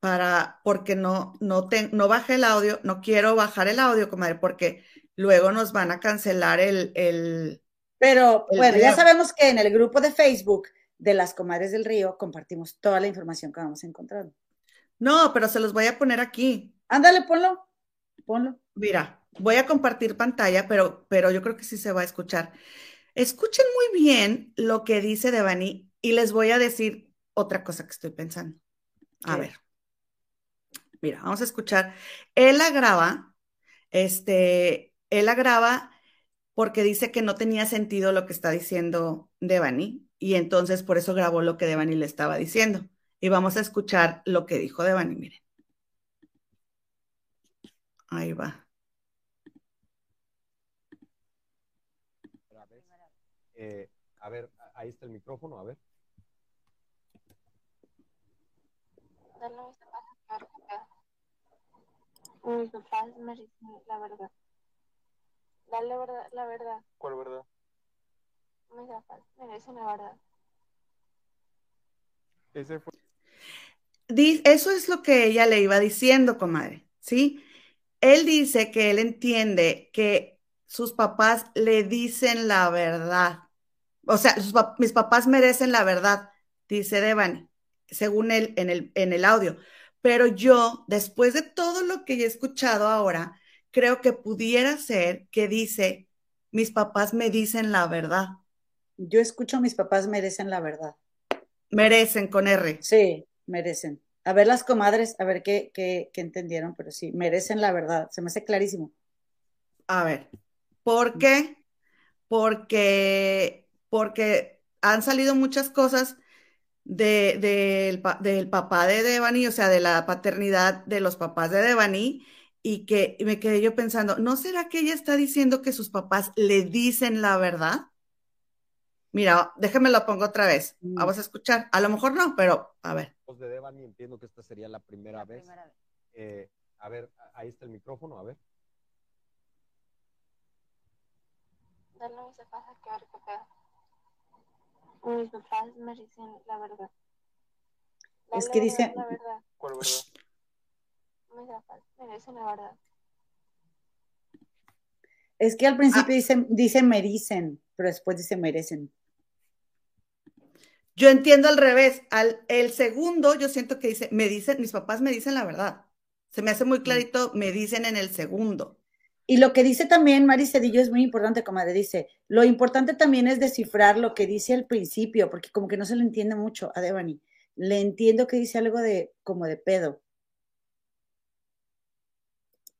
para, porque no, no, te, no bajé el audio, no quiero bajar el audio, comadre, porque luego nos van a cancelar el... el Pero bueno, ya sabemos que en el grupo de Facebook de las comadres del río compartimos toda la información que vamos encontrando. No, pero se los voy a poner aquí. Ándale, ponlo, ponlo. Mira, voy a compartir pantalla, pero, pero yo creo que sí se va a escuchar. Escuchen muy bien lo que dice Devani y les voy a decir otra cosa que estoy pensando. A ver. Mira, vamos a escuchar. Él la graba, este, él la graba porque dice que no tenía sentido lo que está diciendo Devani y entonces por eso grabó lo que Devani le estaba diciendo. Y vamos a escuchar lo que dijo Devani, miren. Ahí va. Eh, a ver, ahí está el micrófono, a ver. Mis papás merecen la verdad. Dale verdad, la verdad. ¿Cuál verdad? Mis papás merecen la verdad. Ese fue. Eso es lo que ella le iba diciendo, comadre, ¿sí? Él dice que él entiende que sus papás le dicen la verdad. O sea, mis papás merecen la verdad, dice Devani, según él en el, en el audio. Pero yo, después de todo lo que he escuchado ahora, creo que pudiera ser que dice, mis papás me dicen la verdad. Yo escucho, mis papás merecen la verdad. Merecen con R. Sí, merecen. A ver las comadres, a ver qué, qué, qué entendieron, pero sí, merecen la verdad. Se me hace clarísimo. A ver, ¿por qué? Porque, porque han salido muchas cosas de, del papá de Devani, o sea, de la paternidad de los papás de Devani, y que me quedé yo pensando, ¿no será que ella está diciendo que sus papás le dicen la verdad? Mira, déjame lo pongo otra vez. Mm. Vamos a escuchar. A lo mejor no, pero a ver. De Devani, entiendo que esta sería la primera vez. Eh, a ver, ahí está el micrófono, a ver. Dale se pasa que ver qué pedo. Mis papás me dicen la verdad. es que dice. La verdad. ¿Cuál verdad? Mis papás me dicen la verdad. Es que al principio dicen, dicen me dicen, pero después dice merecen. Yo entiendo al revés. Al, el segundo, yo siento que dice, me dicen, mis papás me dicen la verdad. Se me hace muy mm. clarito, me dicen en el segundo. Y lo que dice también Mari Cedillo es muy importante, comadre. Dice, lo importante también es descifrar lo que dice al principio, porque como que no se le entiende mucho a Devani. Le entiendo que dice algo de, como de pedo.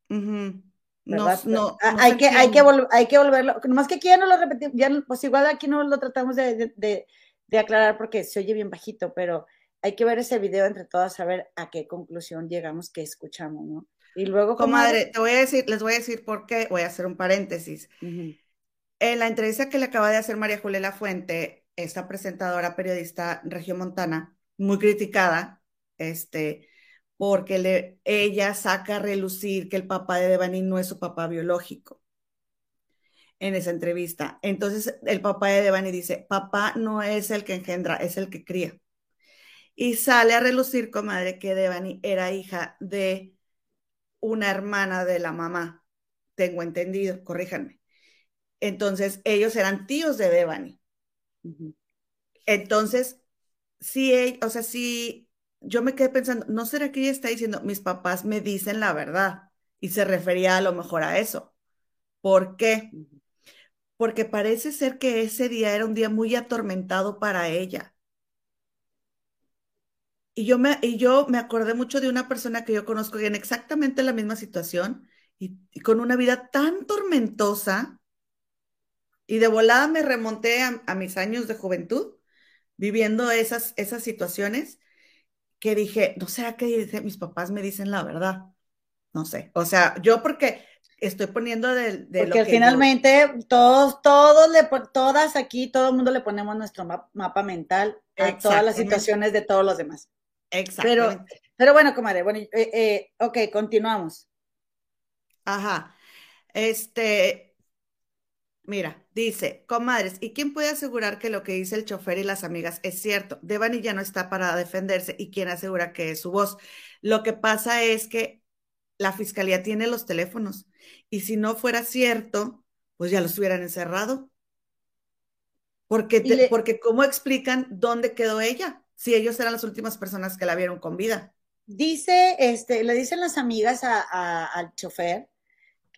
No, no, ah, hay, que, hay, que hay que volverlo. Nomás que aquí ya no lo repetimos, ya, pues igual aquí no lo tratamos de, de, aclarar porque se oye bien bajito, pero hay que ver ese video entre todas a ver a qué conclusión llegamos que escuchamos, ¿no? Y luego, comadre, te voy a decir, les voy a decir por qué, voy a hacer un paréntesis. En la entrevista que le acaba de hacer María Julia Fuente, esta presentadora periodista regiomontana, muy criticada, este, porque le, ella saca a relucir que el papá de Devani no es su papá biológico en esa entrevista. Entonces el papá de Devani dice, papá no es el que engendra, es el que cría. Y sale a relucir, comadre, que Devani era hija de una hermana de la mamá, tengo entendido, corríjanme. Entonces, ellos eran tíos de Devani. Entonces, sí, o sea, sí, yo me quedé pensando, ¿no será que ella está diciendo, mis papás me dicen la verdad? Y se refería a lo mejor a eso. ¿Por qué? Porque parece ser que ese día era un día muy atormentado para ella. Y yo me, y yo me acordé mucho de una persona que yo conozco en exactamente la misma situación y, con una vida tan tormentosa. Y de volada me remonté a, mis años de juventud viviendo esas, esas situaciones que dije, ¿no será que mis papás me dicen la verdad? No sé. O sea, yo porque estoy poniendo de, de porque finalmente todos, todos le, todas aquí, todo el mundo le ponemos nuestro mapa mental a todas las situaciones de todos los demás. Exacto. Pero, bueno, comadre, bueno, eh, eh, ok, continuamos. Ajá. Este, Mira, dice, comadres, ¿y quién puede asegurar que lo que dice el chofer y las amigas es cierto? Devani ya no está para defenderse y quién asegura que es su voz. Lo que pasa es que la fiscalía tiene los teléfonos y si no fuera cierto, pues ya los hubieran encerrado. Porque, porque ¿cómo explican dónde quedó ella? Si ellos eran las últimas personas que la vieron con vida. Dice, este, le dicen las amigas al chofer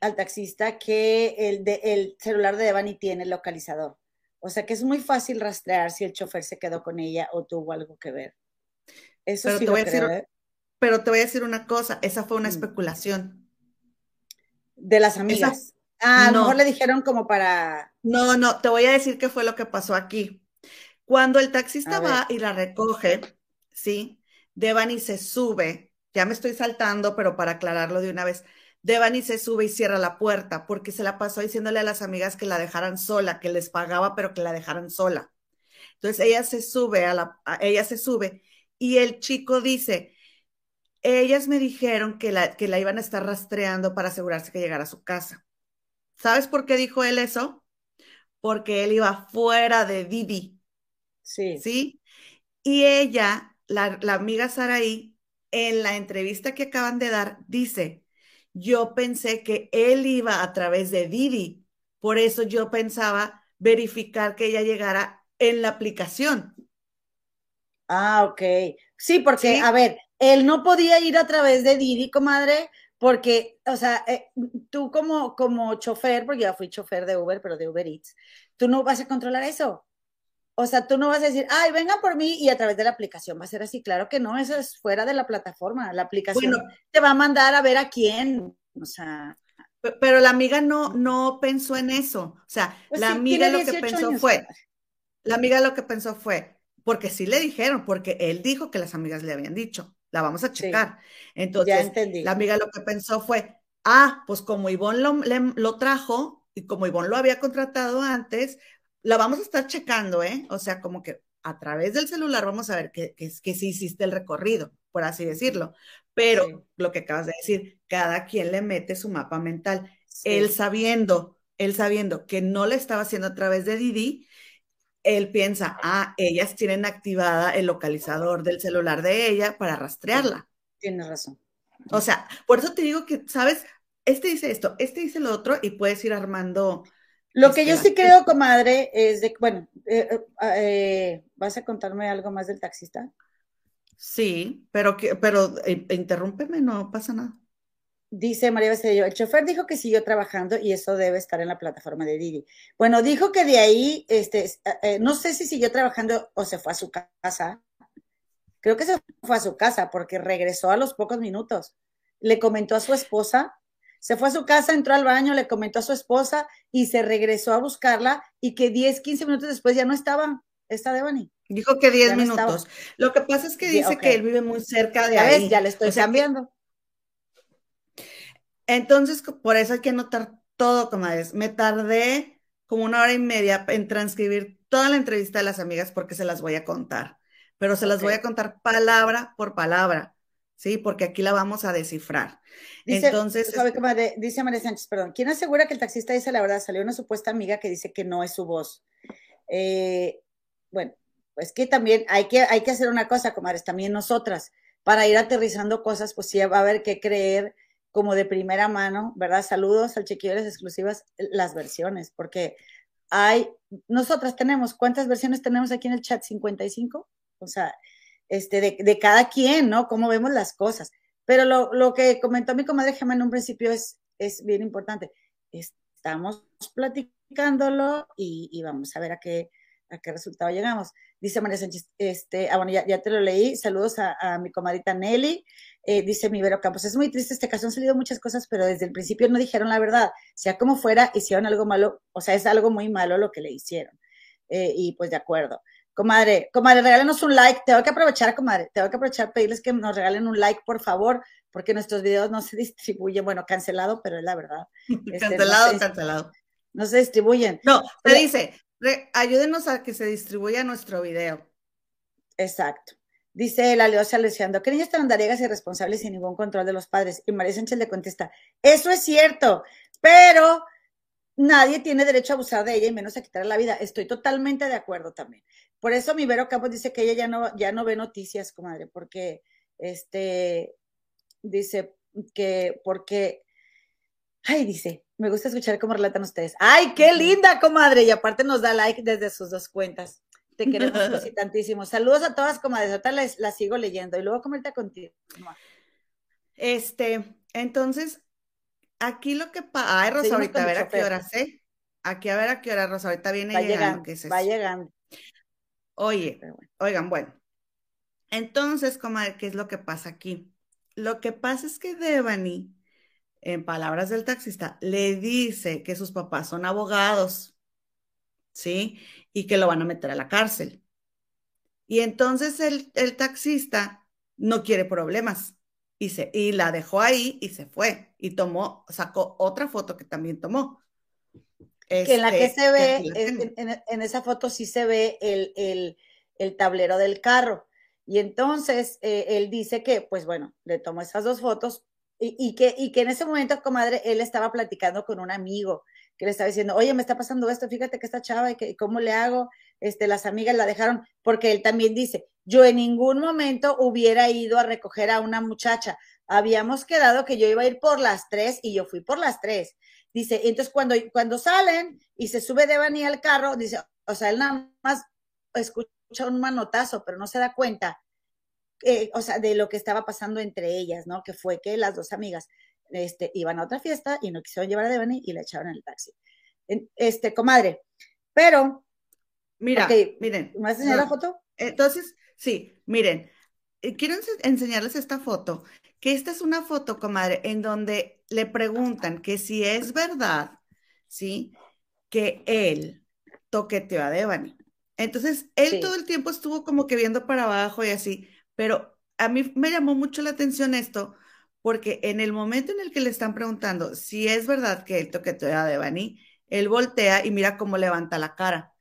al taxista que el, de, el celular de Devani tiene el localizador. O sea que es muy fácil rastrear si el chofer se quedó con ella o tuvo algo que ver. Eso pero sí te voy a decir, ¿eh? Pero te voy a decir una cosa, esa fue una mm. especulación. De las amigas. ah, a lo mejor le dijeron como para. No, no, te voy a decir qué fue lo que pasó aquí. Cuando el taxista va y la recoge, ¿sí? Devani se sube, ya me estoy saltando, pero para aclararlo de una vez, Devani se sube y cierra la puerta porque se la pasó diciéndole a las amigas que la dejaran sola, que les pagaba, pero que la dejaran sola. Entonces ella se sube a la, ella se sube y el chico dice, ellas me dijeron que la, que la iban a estar rastreando para asegurarse que llegara a su casa. ¿Sabes por qué dijo él eso? Porque él iba fuera de Didi. Sí. ¿Sí? Y ella, la, la amiga Saraí, en la entrevista que acaban de dar, dice, yo pensé que él iba a través de Didi. Por eso yo pensaba verificar que ella llegara en la aplicación. Ah, ok. Sí, porque, a ver, él no podía ir a través de Didi, comadre, porque, o sea, eh, tú como, como chofer, porque ya fui chofer de Uber, pero de Uber Eats, tú no vas a controlar eso. O sea, tú no vas a decir, ay, venga por mí y a través de la aplicación va a ser así. Claro que no, eso es fuera de la plataforma. La aplicación te va a mandar a ver a quién. O sea. Pero la amiga no, no pensó en eso. O sea, pues la amiga lo que pensó fue, la amiga lo que pensó fue, porque sí le dijeron, porque él dijo que las amigas le habían dicho, la vamos a checar. Entonces, la amiga lo que pensó fue, ah, pues como Ivonne lo, lo trajo y como Ivonne lo había contratado antes, la vamos a estar checando, ¿eh? O sea, como que a través del celular vamos a ver que, que, que sí hiciste el recorrido, por así decirlo. Pero lo que acabas de decir, cada quien le mete su mapa mental. Él sabiendo, él sabiendo que no le estaba haciendo a través de Didi, él piensa, ah, ellas tienen activada el localizador del celular de ella para rastrearla. Tienes razón. O sea, por eso te digo que, ¿sabes? Este dice esto, este dice lo otro y puedes ir armando lo que yo sí creo, comadre, es de, bueno, eh, eh, eh, ¿vas a contarme algo más del taxista? Sí, pero, que, pero interrúmpeme, no pasa nada. Dice María Becerril, el chofer dijo que siguió trabajando y eso debe estar en la plataforma de Didi. Bueno, dijo que de ahí, este, no sé si siguió trabajando o se fue a su casa. Creo que se fue a su casa porque regresó a los pocos minutos. Le comentó a su esposa se fue a su casa, entró al baño, le comentó a su esposa y se regresó a buscarla y que 10, 15 minutos después ya no estaba esta Devani. Dijo que 10 minutos. Lo que pasa es que dice que él vive muy cerca de ahí. ya le estoy cambiando. Entonces, por eso hay que anotar todo, comadres. Me tardé como una hora y media en transcribir toda la entrevista de las amigas porque se las voy a contar. Pero se las voy a contar palabra por palabra. ¿Sí? Porque aquí la vamos a descifrar. Dice, Entonces. dice María Sánchez, perdón. ¿Quién asegura que el taxista dice la verdad? Salió una supuesta amiga que dice que no es su voz. Eh, bueno, pues que también hay que, hay que hacer una cosa, comadres, también nosotras, para ir aterrizando cosas, pues sí va a haber que creer como de primera mano, ¿verdad? Saludos al Chequillos exclusivas, las versiones, porque hay, nosotras tenemos, ¿cuántas versiones tenemos aquí en el chat? ¿55? O sea, este, de, cada quien, ¿no? Cómo vemos las cosas. Pero lo, que comentó mi comadre Gemma en un principio es, es bien importante. Estamos platicándolo y, vamos a ver a qué, a qué resultado llegamos. Dice María Sánchez, este, ah, bueno, ya, te lo leí. Saludos a, mi comadita Nelly. Eh, dice mi Vero Campos, es muy triste este caso, han salido muchas cosas, pero desde el principio no dijeron la verdad. Sea como fuera, hicieron algo malo, o sea, es algo muy malo lo que le hicieron. Eh, y pues de acuerdo. Comadre, comadre, regálenos un like. Tengo que aprovechar, comadre, tengo que aprovechar pedirles que nos regalen un like, por favor, porque nuestros videos no se distribuyen. Bueno, cancelado, pero es la verdad. [LAUGHS] Este, cancelado, cancelado. No se distribuyen. No, te dice, ayúdenos a que se distribuya nuestro video. Exacto. Dice la Leosa Luciando, ¿qué niños tan andariegas y irresponsables sin ningún control de los padres? Y María Sánchez le contesta, eso es cierto, pero nadie tiene derecho a abusar de ella y menos a quitarle la vida. Estoy totalmente de acuerdo también. Por eso mi Vero Campos dice que ella ya no, ya no ve noticias, comadre, porque este dice que porque ay, dice, me gusta escuchar cómo relatan ustedes. Ay, qué linda, comadre, y aparte nos da like desde sus dos cuentas. Te queremos [LAUGHS] tantísimo. Saludos a todas, comadres. Ahorita las, las sigo leyendo y luego comerte contigo. Este, entonces, aquí lo que pasa. Ay, Rosa, ahorita a ver a qué hora sé. Aquí a ver a qué hora, Rosa, ahorita viene va llegando. llegando va llegando. Oye, oigan, bueno. Entonces, comadre, ¿qué es lo que pasa aquí? Lo que pasa es que Devani, en palabras del taxista, le dice que sus papás son abogados, ¿sí? Y que lo van a meter a la cárcel. Y entonces el, el taxista no quiere problemas y, se, y la dejó ahí y se fue y tomó, sacó otra foto que también tomó. que en la que este, se ve, en, esa foto sí se ve el, el, el tablero del carro. Y entonces eh, él dice que, pues bueno, le tomó esas dos fotos y, y, que, y que en ese momento, comadre, él estaba platicando con un amigo que le estaba diciendo, oye, me está pasando esto, fíjate que esta chava y que cómo le hago, este, las amigas la dejaron, porque él también dice, yo en ningún momento hubiera ido a recoger a una muchacha, habíamos quedado que yo iba a ir por las tres y yo fui por las tres. Dice, entonces cuando, cuando salen y se sube Devani al carro, dice, o sea, él nada más escucha un manotazo, pero no se da cuenta, eh, o sea, de lo que estaba pasando entre ellas, ¿no? Que fue que las dos amigas este, iban a otra fiesta y no quisieron llevar a Devani y la echaron en el taxi. Este, comadre, pero... Mira, miren. ¿Me vas a enseñar la foto? Entonces, sí, miren, eh, quiero enseñarles esta foto, que esta es una foto, comadre, en donde le preguntan que si es verdad, ¿sí? Que él toqueteó a Devani. Entonces, él todo el tiempo estuvo como que viendo para abajo y así, pero a mí me llamó mucho la atención esto, porque en el momento en el que le están preguntando si es verdad que él toqueteó a Devani, él voltea y mira cómo levanta la cara.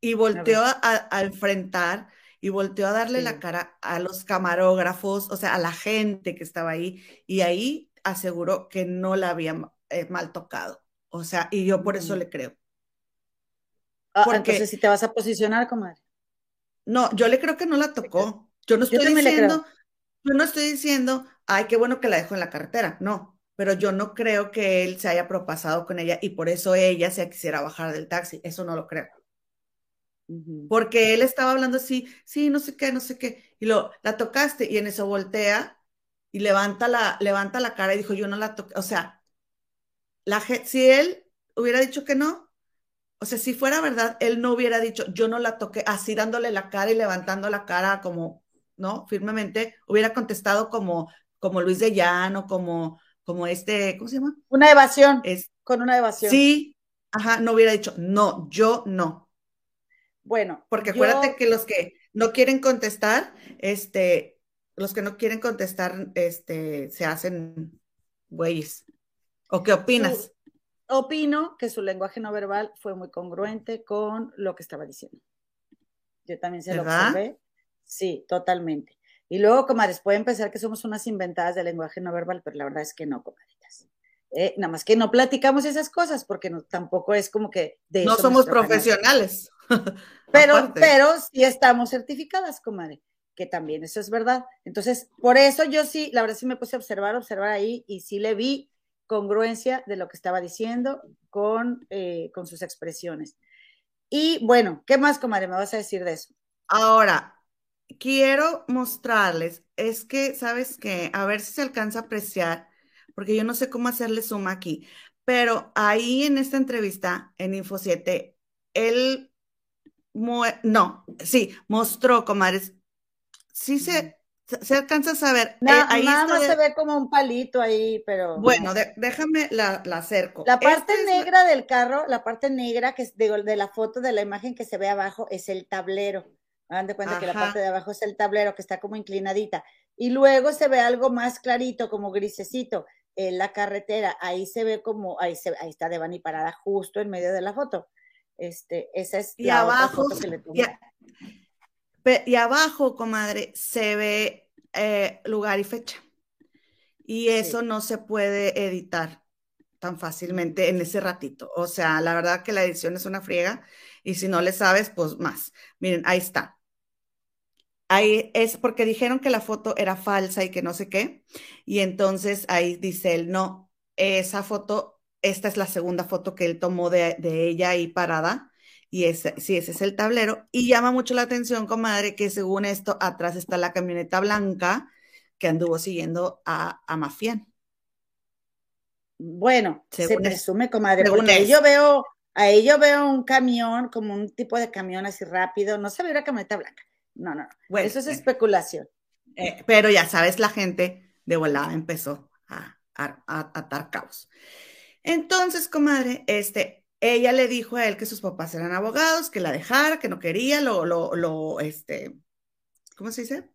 Y volteó a, enfrentar y volteó a darle la cara a los camarógrafos, o sea, a la gente que estaba ahí, y ahí aseguró que no la había eh, mal tocado. O sea, y yo por eso le creo. Ah, Porque, entonces, si te vas a posicionar, comadre. No, yo le creo que no la tocó. Yo no estoy diciendo, yo no estoy diciendo, ay, qué bueno que la dejó en la carretera. No, pero yo no creo que él se haya propasado con ella y por eso ella se quisiera bajar del taxi. Eso no lo creo. Porque él estaba hablando así, sí, no sé qué, no sé qué, y lo, la tocaste y en eso voltea y levanta la, levanta la cara y dijo, yo no la toqué. O sea, la, si él hubiera dicho que no, o sea, si fuera verdad, él no hubiera dicho, yo no la toqué, así dándole la cara y levantando la cara como ¿no? Firmemente, hubiera contestado como, como Luis de Llano, como, como este, ¿cómo se llama? Una evasión, es, con una evasión. Sí, ajá, no hubiera dicho, no, yo no. Bueno. Porque acuérdate que los que no quieren contestar, este, los que no quieren contestar, este, se hacen güeyes. ¿O qué opinas? opino que su lenguaje no verbal fue muy congruente con lo que estaba diciendo. Yo también se lo observé. Sí, totalmente. Y luego, comadres, pueden pensar que somos unas inventadas de lenguaje no verbal, pero la verdad es que no, comadritas. Eh, nada más que no platicamos esas cosas porque no, tampoco es como que de no somos profesionales. [LAUGHS] pero, pero sí estamos certificadas, comadre, que también eso es verdad. Entonces, por eso yo sí, la verdad sí me puse a observar, observar ahí y sí le vi congruencia de lo que estaba diciendo con, eh, con sus expresiones. Y bueno, ¿qué más, comadre, me vas a decir de eso? Ahora, quiero mostrarles, es que, ¿sabes qué? A ver si se alcanza a apreciar, porque yo no sé cómo hacerle suma aquí, pero ahí en esta entrevista en Info 7, él, no, sí, mostró, comadres, sí se, se alcanza a saber. Eh, nada más se ve como un palito ahí, pero. Bueno, déjame la, la, acerco. La parte negra del carro, la parte negra que es de, de, la foto de la imagen que se ve abajo es el tablero. Hagan de cuenta que la parte de abajo es el tablero que está como inclinadita. Y luego se ve algo más clarito, como grisecito, en la carretera. Ahí se ve como, ahí, se, ahí está Devani parada justo en medio de la foto. Este, esa es y abajo, Y, abajo, comadre, se ve eh, lugar y fecha. Y eso no se puede editar tan fácilmente en ese ratito. O sea, la verdad que la edición es una friega y si no le sabes, pues más. Miren, ahí está. Ahí es porque dijeron que la foto era falsa y que no sé qué. Y entonces ahí dice él, no, esa foto, esta es la segunda foto que él tomó de, ella ahí parada. Y ese, sí, ese es el tablero. Y llama mucho la atención, comadre, que según esto, atrás está la camioneta blanca que anduvo siguiendo a, a Mafián. Bueno, se presume, comadre, porque ahí yo veo, ahí yo veo un camión, como un tipo de camión así rápido, no se ve una camioneta blanca. No, no, no. eso es especulación. Eh, pero ya sabes, la gente de volada empezó a, atar caos. Entonces, comadre, este, ella le dijo a él que sus papás eran abogados, que la dejara, que no quería, lo, lo, lo, este, ¿cómo se dice?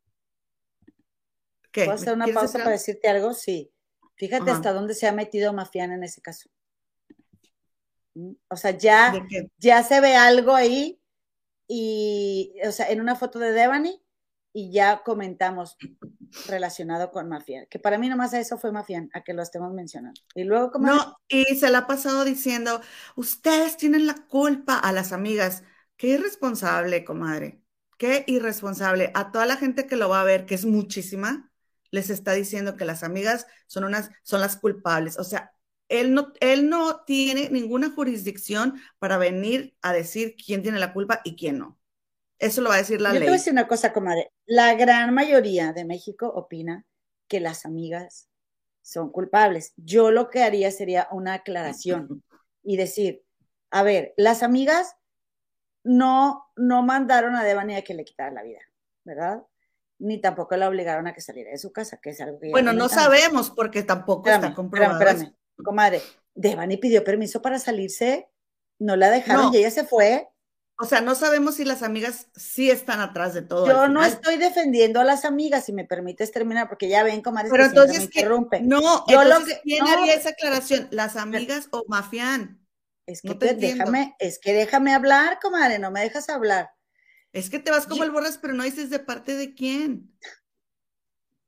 ¿Qué? ¿Puedo hacer una pausa para decirte algo? Sí. Fíjate hasta dónde se ha metido Mafián en ese caso. Mm, o sea, ya, ya se ve algo ahí y, o sea, en una foto de Devani y ya comentamos relacionado con Mafián, que para mí nomás eso fue Mafián, a que lo estemos mencionando. Y luego como... No, y se la ha pasado diciendo, ustedes tienen la culpa a las amigas. Qué irresponsable, comadre. Qué irresponsable. A toda la gente que lo va a ver, que es muchísima, les está diciendo que las amigas son unas, son las culpables. O sea, él no, él no tiene ninguna jurisdicción para venir a decir quién tiene la culpa y quién no. Eso lo va a decir la ley. Yo te voy a decir una cosa, comadre. La gran mayoría de México opina que las amigas son culpables. Yo lo que haría sería una aclaración [LAUGHS] y decir, a ver, las amigas no, no mandaron a Devani a que le quitara la vida, ¿verdad? ni tampoco la obligaron a que saliera de su casa, que es algo que... Bueno, no sabemos porque tampoco está comprobado. Espérame, comadre, Devani pidió permiso para salirse, no la dejaron y ella se fue. O sea, no sabemos si las amigas sí están atrás de todo. Yo no estoy defendiendo a las amigas, si me permites terminar, porque ya ven, comadre, Pero entonces, me interrumpe. No, yo lo que, ¿quién haría esa aclaración? ¿Las amigas o Mafián? Es que déjame, es que déjame hablar, comadre, no me dejas hablar. Es que te vas como el borras, pero no dices de parte de quién.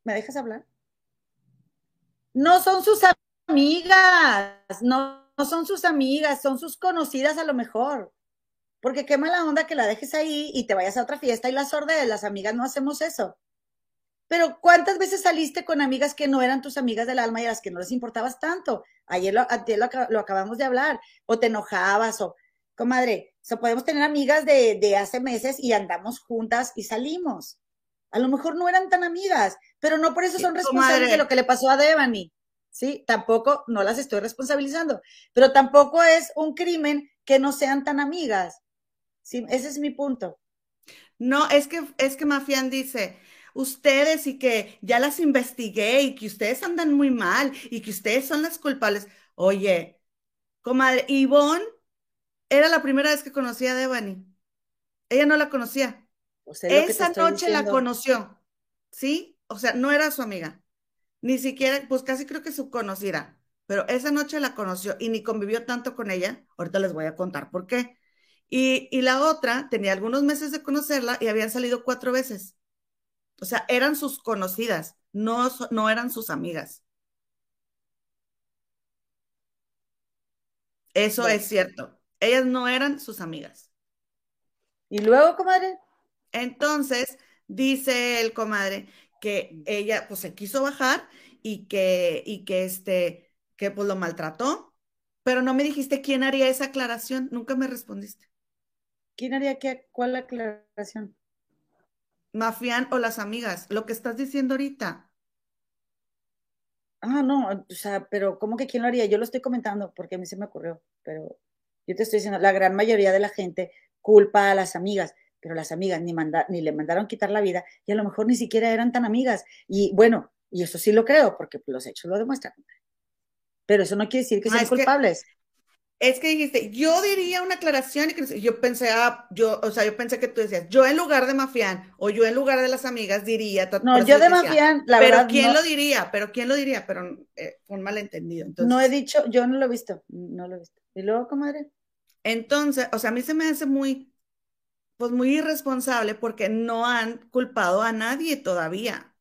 ¿Me dejas hablar? No son sus amigas, no, son sus amigas, son sus conocidas a lo mejor. Porque qué mala onda que la dejes ahí y te vayas a otra fiesta y la sordees. Las amigas no hacemos eso. Pero ¿cuántas veces saliste con amigas que no eran tus amigas del alma y a las que no les importabas tanto? Ayer lo, lo acabamos de hablar. O te enojabas o comadre, o podemos tener amigas de, hace meses y andamos juntas y salimos. A lo mejor no eran tan amigas, pero no por eso son responsables de lo que le pasó a Devani. Sí, tampoco, no las estoy responsabilizando, pero tampoco es un crimen que no sean tan amigas. Sí, ese es mi punto. No, es que, es que Mafián dice, ustedes y que ya las investigué y que ustedes andan muy mal y que ustedes son las culpables. Oye, comadre, Ivonne era la primera vez que conocía a Devani. Ella no la conocía. Esa noche la conoció, ¿sí? O sea, no era su amiga. Ni siquiera, pues casi creo que su conocida. Pero esa noche la conoció y ni convivió tanto con ella. Ahorita les voy a contar por qué. Y, y la otra tenía algunos meses de conocerla y habían salido cuatro veces. O sea, eran sus conocidas, no, no eran sus amigas. Eso es cierto. Ellas no eran sus amigas. ¿Y luego, comadre? Entonces, dice el comadre que ella pues se quiso bajar y que, y que este, que pues lo maltrató, pero no me dijiste quién haría esa aclaración, nunca me respondiste. ¿Quién haría qué? ¿Cuál aclaración? Mafián o las amigas, lo que estás diciendo ahorita. Ah, no, o sea, pero ¿cómo que quién lo haría? Yo lo estoy comentando porque a mí se me ocurrió, pero yo te estoy diciendo, la gran mayoría de la gente culpa a las amigas, pero las amigas ni, ni le mandaron quitar la vida y a lo mejor ni siquiera eran tan amigas. Y bueno, y eso sí lo creo, porque los hechos lo demuestran. Pero eso no quiere decir que sean culpables. es que dijiste, yo diría una aclaración y que yo pensé, ah, yo, o sea, yo pensé que tú decías, yo en lugar de Mafián o yo en lugar de las amigas diría. No, yo de Mafián, la pero verdad. Pero ¿quién lo diría? Pero ¿quién lo diría? Pero eh, un malentendido. Entonces, no he dicho, yo no lo he visto, no lo he visto. ¿Y luego, comadre? Entonces, o sea, a mí se me hace muy, pues muy irresponsable porque no han culpado a nadie todavía.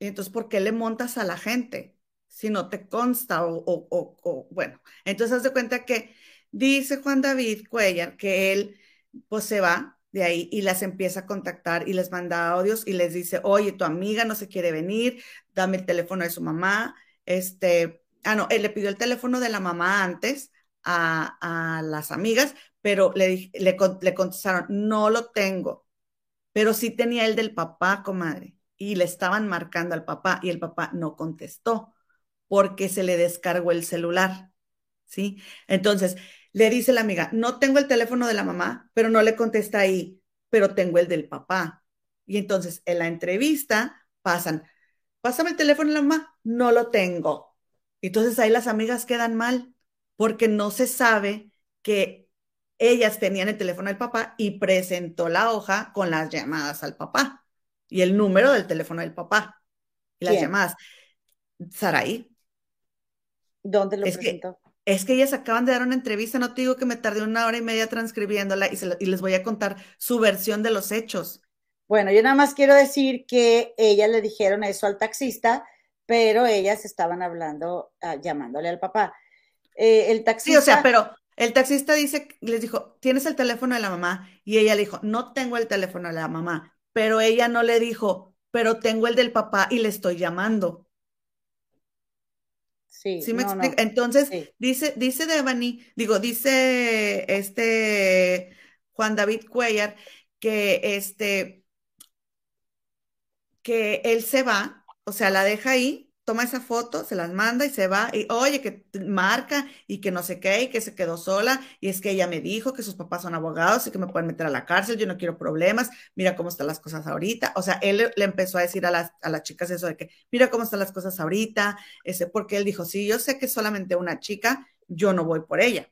Entonces, ¿por qué le montas a la gente? si no te consta o, o, o, bueno, entonces haz de cuenta que dice Juan David Cuellar que él pues se va de ahí y las empieza a contactar y les manda audios y les dice, oye, tu amiga no se quiere venir, dame el teléfono de su mamá, este, ah, no, él le pidió el teléfono de la mamá antes a, a las amigas, pero le, le, le contestaron, no lo tengo, pero sí tenía el del papá, comadre, y le estaban marcando al papá y el papá no contestó porque se le descargó el celular, ¿sí? Entonces, le dice la amiga, no tengo el teléfono de la mamá, pero no le contesta ahí, pero tengo el del papá. Y entonces en la entrevista pasan, pásame el teléfono de la mamá, no lo tengo. Entonces ahí las amigas quedan mal porque no se sabe que ellas tenían el teléfono del papá y presentó la hoja con las llamadas al papá y el número del teléfono del papá y las llamadas. Saraí. ¿Dónde lo presentó? es que ellas acaban de dar una entrevista, no te digo que me tardé una hora y media transcribiéndola y, les voy a contar su versión de los hechos. Bueno, yo nada más quiero decir que ellas le dijeron eso al taxista, pero ellas estaban hablando, ah, llamándole al papá. Eh, el taxista. Sí, o sea, pero el taxista dice, les dijo, ¿tienes el teléfono de la mamá? Y ella le dijo, no tengo el teléfono de la mamá, pero ella no le dijo, pero tengo el del papá y le estoy llamando. Sí, me explico. Entonces, dice, dice Devani, digo, dice este Juan David Cuellar que este que él se va, o sea, la deja ahí toma esa foto, se las manda y se va, y oye, que marca y que no sé qué, y que se quedó sola, y es que ella me dijo que sus papás son abogados y que me pueden meter a la cárcel, yo no quiero problemas, mira cómo están las cosas ahorita. O sea, él le empezó a decir a las, a las chicas eso de que, mira cómo están las cosas ahorita, ese, porque él dijo, sí, yo sé que solamente una chica, yo no voy por ella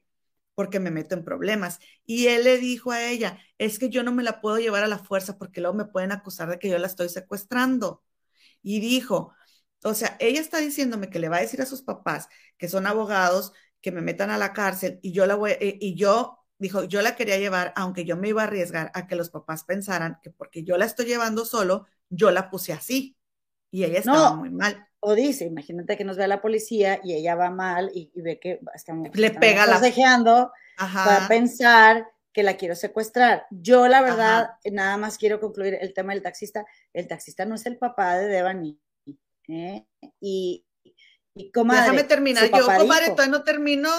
porque me meto en problemas. Y él le dijo a ella, es que yo no me la puedo llevar a la fuerza porque luego me pueden acusar de que yo la estoy secuestrando. Y dijo, o sea, ella está diciéndome que le va a decir a sus papás que son abogados, que me metan a la cárcel y yo la voy, eh, y yo, dijo, yo la quería llevar, aunque yo me iba a arriesgar a que los papás pensaran que porque yo la estoy llevando solo, yo la puse así. Y ella estaba muy mal. O dice, imagínate que nos ve a la policía y ella va mal y, ve que estamos, le pega la va a pensar que la quiero secuestrar. Yo, la verdad, nada más quiero concluir el tema del taxista. El taxista no es el papá de Devani. ¿Eh? Y, y comadre. Déjame terminar. Yo, comadre, todavía no terminó.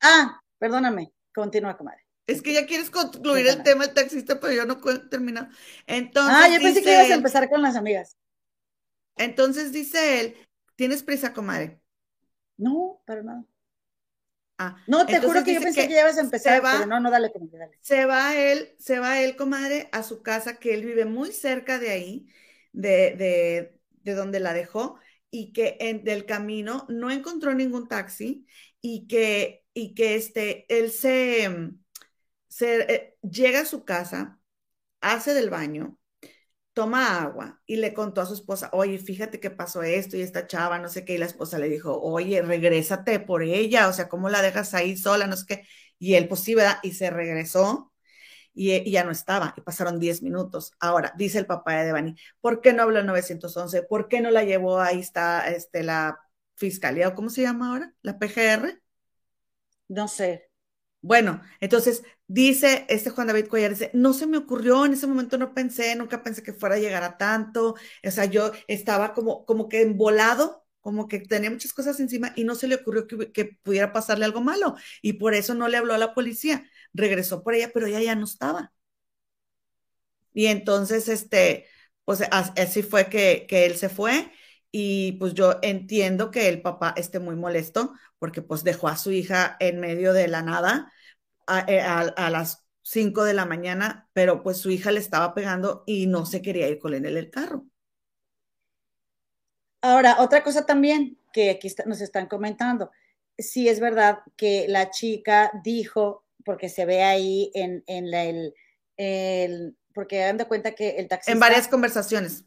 Ah, perdóname. Continúa, comadre. Es que ya quieres concluir el tema del taxista, pero yo no he terminado. Entonces. Ah, yo pensé que ibas a empezar con las amigas. Entonces dice él: ¿Tienes prisa, comadre? No, pero nada. Ah, no, te juro que yo pensé que, ya ibas a empezar, pero no, no, dale, comadre, dale. Se va él, se va él, comadre, a su casa, que él vive muy cerca de ahí, de, de, de donde la dejó y que en, del camino no encontró ningún taxi y que, y que este, él se, mm, se eh, llega a su casa, hace del baño, toma agua y le contó a su esposa, oye, fíjate que pasó esto y esta chava, no sé qué, y la esposa le dijo, oye, regrésate por ella, o sea, ¿cómo la dejas ahí sola? No sé qué. Y él, pues sí, ¿verdad? Y se regresó y, ya no estaba, y pasaron 10 minutos. Ahora, dice el papá de Devani, ¿por qué no habló el 911? ¿Por qué no la llevó? Ahí está este, la fiscalía, o cómo se llama ahora, la PGR. No sé. Bueno, entonces dice este Juan David Cuellar, dice, no se me ocurrió, en ese momento no pensé, nunca pensé que fuera a llegar a tanto, o sea, yo estaba como, como que embolado, como que tenía muchas cosas encima y no se le ocurrió que, que, pudiera pasarle algo malo y por eso no le habló a la policía regresó por ella, pero ella ya no estaba. Y entonces, este, pues así fue que, él se fue y pues yo entiendo que el papá esté muy molesto porque pues dejó a su hija en medio de la nada a, eh, las 5 de la mañana, pero pues su hija le estaba pegando y no se quería ir con él en el carro. Ahora, otra cosa también que aquí nos están comentando, sí es verdad que la chica dijo porque se ve ahí en, en la, el, porque dan de cuenta que el taxista... En varias conversaciones.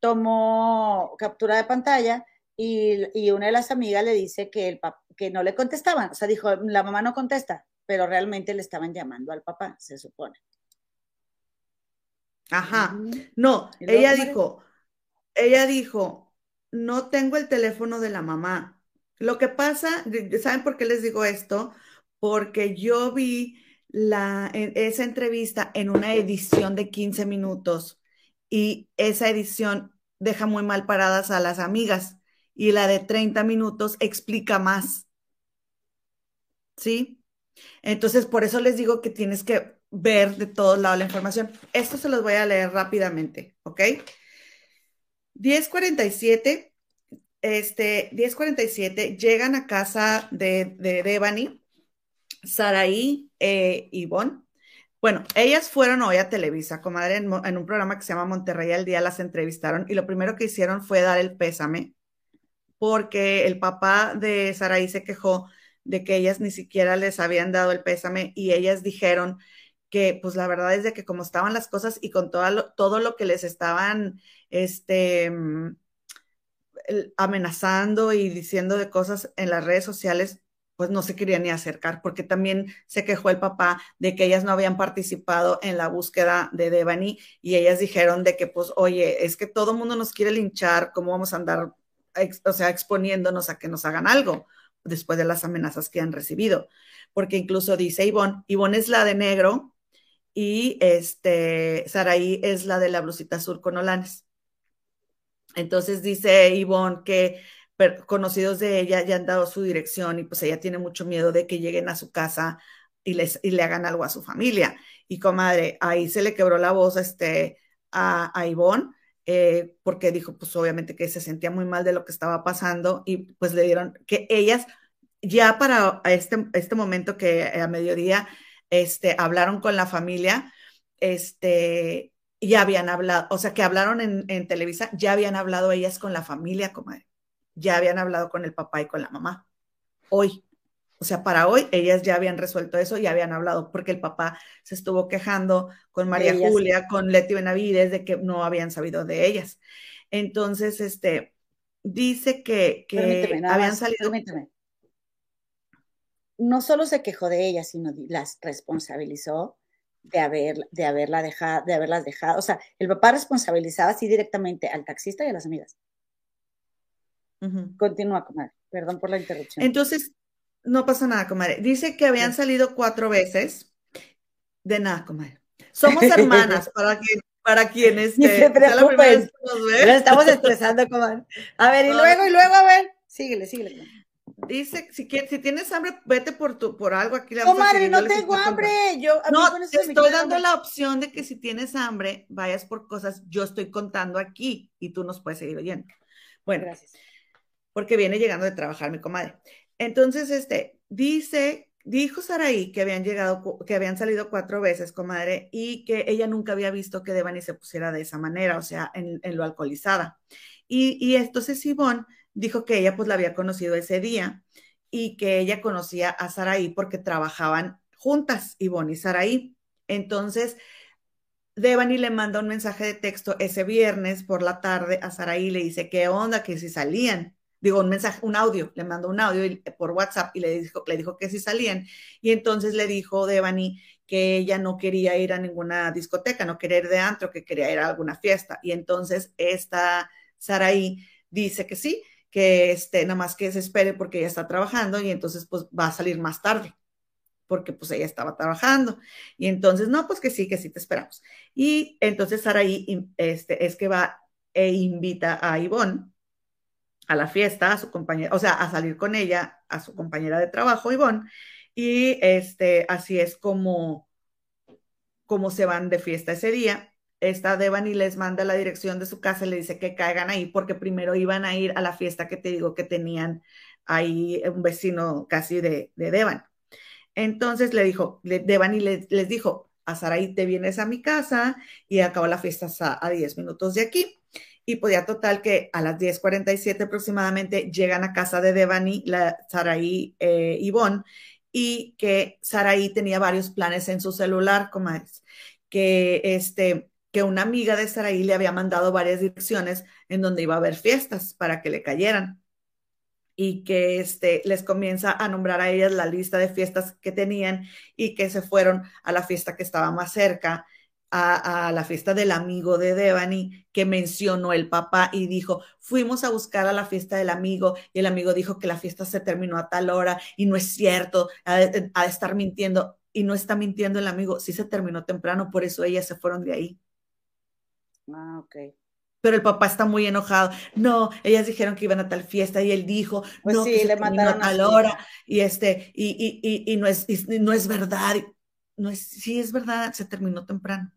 Tomó captura de pantalla y, y una de las amigas le dice que, el que no le contestaban, o sea, dijo, la mamá no contesta, pero realmente le estaban llamando al papá, se supone. Ajá, no, ella dijo, ella dijo, no tengo el teléfono de la mamá. Lo que pasa, ¿saben por qué les digo esto? Porque yo vi la, e, esa entrevista en una edición de 15 minutos y esa edición deja muy mal paradas a las amigas y la de 30 minutos explica más. ¿Sí? Entonces, por eso les digo que tienes que ver de todos lados la información. Esto se los voy a leer rápidamente, ¿ok? 1047, este, 1047, llegan a casa de, de Devani, Saraí eh, Ivonne. Bueno, ellas fueron hoy a Televisa, comadre, en, en, un programa que se llama Monterrey al Día, las entrevistaron y lo primero que hicieron fue dar el pésame, porque el papá de Saraí se quejó de que ellas ni siquiera les habían dado el pésame y ellas dijeron que pues la verdad es de que como estaban las cosas y con todo lo, todo lo que les estaban este, mm, amenazando y diciendo de cosas en las redes sociales, pues no se querían ni acercar, porque también se quejó el papá de que ellas no habían participado en la búsqueda de Devani y ellas dijeron de que, pues, oye, es que todo el mundo nos quiere linchar, ¿cómo vamos a andar, o sea, exponiéndonos a que nos hagan algo después de las amenazas que han recibido? Porque incluso dice Ivonne, Ivonne es la de negro, y este, Saraí es la de la blusita azul con olanes. Entonces dice Ivonne que conocidos de ella ya han dado su dirección y pues ella tiene mucho miedo de que lleguen a su casa y, les, y le hagan algo a su familia. Y comadre, ahí se le quebró la voz este, a, Ivonne. Eh, porque dijo, pues obviamente que se sentía muy mal de lo que estaba pasando y pues le dieron que ellas ya para este, este momento que a mediodía este, hablaron con la familia, este, ya habían hablado, o sea, que hablaron en, Televisa, ya habían hablado ellas con la familia, comadre, ya habían hablado con el papá y con la mamá. Hoy, o sea, para hoy ellas ya habían resuelto eso y habían hablado porque el papá se estuvo quejando con María Julia, con Leti Benavides de que no habían sabido de ellas. Entonces, este, dice que, habían salido no solo se quejó de ellas, sino las responsabilizó de, haber, de, haberla dejado, de haberlas dejado. O sea, el papá responsabilizaba así directamente al taxista y a las amigas. Continúa, comadre. Perdón por la interrupción. Entonces, no pasa nada, comadre. Dice que habían salido cuatro veces. De nada, comadre. Somos [LAUGHS] hermanas, para, que, para quienes... Ni se preocupen. estamos estresando, comadre. A ver, y luego, y luego, a ver. Síguele, síguele. Comadre. Dice, si, si tienes hambre, vete por tu, por algo. Aquí le madre, no tengo hambre. Yo, no, te estoy dando la opción de que si tienes hambre, vayas por cosas. Yo estoy contando aquí y tú nos puedes seguir oyendo. Bueno, gracias. Porque viene llegando de trabajar mi comadre. Entonces, este, dice, dijo Saraí que habían llegado, que habían salido cuatro veces, comadre, y que ella nunca había visto que Devani se pusiera de esa manera, o sea, en, lo alcoholizada. Y, y entonces Ivonne dijo que ella pues la había conocido ese día y que ella conocía a Saraí porque trabajaban juntas, Ivonne y Saraí. Entonces, Devani le manda un mensaje de texto ese viernes por la tarde a Saraí, le dice, ¿qué onda? Que si salían. Digo, un mensaje, un audio, le mandó un audio por WhatsApp y le dijo, le dijo que si salían. Y entonces le dijo Devani que ella no quería ir a ninguna discoteca, no quería ir de antro, que quería ir a alguna fiesta. Y entonces esta Saraí dice que sí, que este, nada más que se espere porque ella está trabajando y entonces pues va a salir más tarde, porque pues ella estaba trabajando. Y entonces, no, pues que sí, que sí te esperamos. Y entonces Saraí este, es que va e invita a Ivonne a la fiesta, a su compañera, o sea, a salir con ella, a su compañera de trabajo, Ivonne, y este, así es como, como se van de fiesta ese día esta Devani les manda la dirección de su casa y le dice que caigan ahí porque primero iban a ir a la fiesta que te digo que tenían ahí un vecino casi de, de Devan. Entonces le dijo, Devani les, les dijo, a Saraí te vienes a mi casa y acabó la fiesta a, 10 minutos de aquí. Y podía total que a las 10.47 aproximadamente llegan a casa de Devani, la Saraí eh, Ivonne, y que Saraí tenía varios planes en su celular, como es, que este, que una amiga de Saraí le había mandado varias direcciones en donde iba a haber fiestas para que le cayeran y que este, les comienza a nombrar a ellas la lista de fiestas que tenían y que se fueron a la fiesta que estaba más cerca a, la fiesta del amigo de Devani que mencionó el papá y dijo, fuimos a buscar a la fiesta del amigo y el amigo dijo que la fiesta se terminó a tal hora y no es cierto, a, a estar mintiendo y no está mintiendo el amigo, sí se terminó temprano, por eso ellas se fueron de ahí. Ah, ok. Pero el papá está muy enojado. No, ellas dijeron que iban a tal fiesta y él dijo, pues no, sí, que le mataron a tal hora y este y, y, y, y no es no es verdad. No es, sí es verdad, se terminó temprano.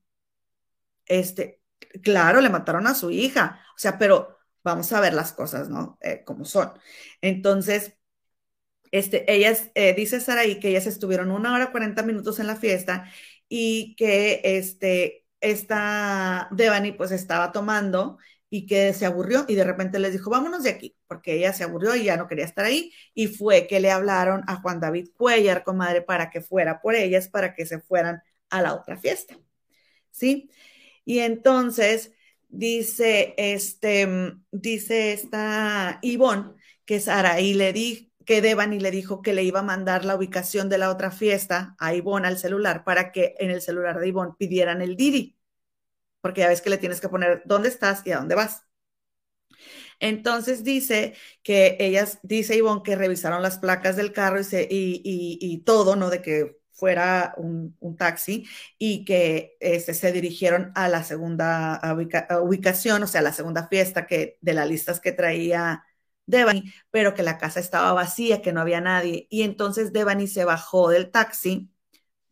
Este, claro, le mataron a su hija, o sea, pero vamos a ver las cosas, ¿no? Eh, como son. Entonces, este, ellas, eh, dice Saraí que ellas estuvieron una hora 40 minutos en la fiesta y que este, esta Devani pues estaba tomando y que se aburrió y de repente les dijo, vámonos de aquí, porque ella se aburrió y ya no quería estar ahí. Y fue que le hablaron a Juan David Cuellar, comadre, para que fuera por ellas, para que se fueran a la otra fiesta. ¿Sí? Y entonces dice, este, dice esta Ivonne que Saraí le dijo, que Devani le dijo que le iba a mandar la ubicación de la otra fiesta a Ivonne al celular para que en el celular de Ivonne pidieran el Didi, porque ya ves que le tienes que poner dónde estás y a dónde vas. Entonces dice que ellas, dice Ivonne, que revisaron las placas del carro y, y, y, todo, ¿no? De que fuera un, taxi y que este, se dirigieron a la segunda ubicación, o sea, la segunda fiesta que de las listas que traía Devani, pero que la casa estaba vacía, que no había nadie. Y entonces Devani se bajó del taxi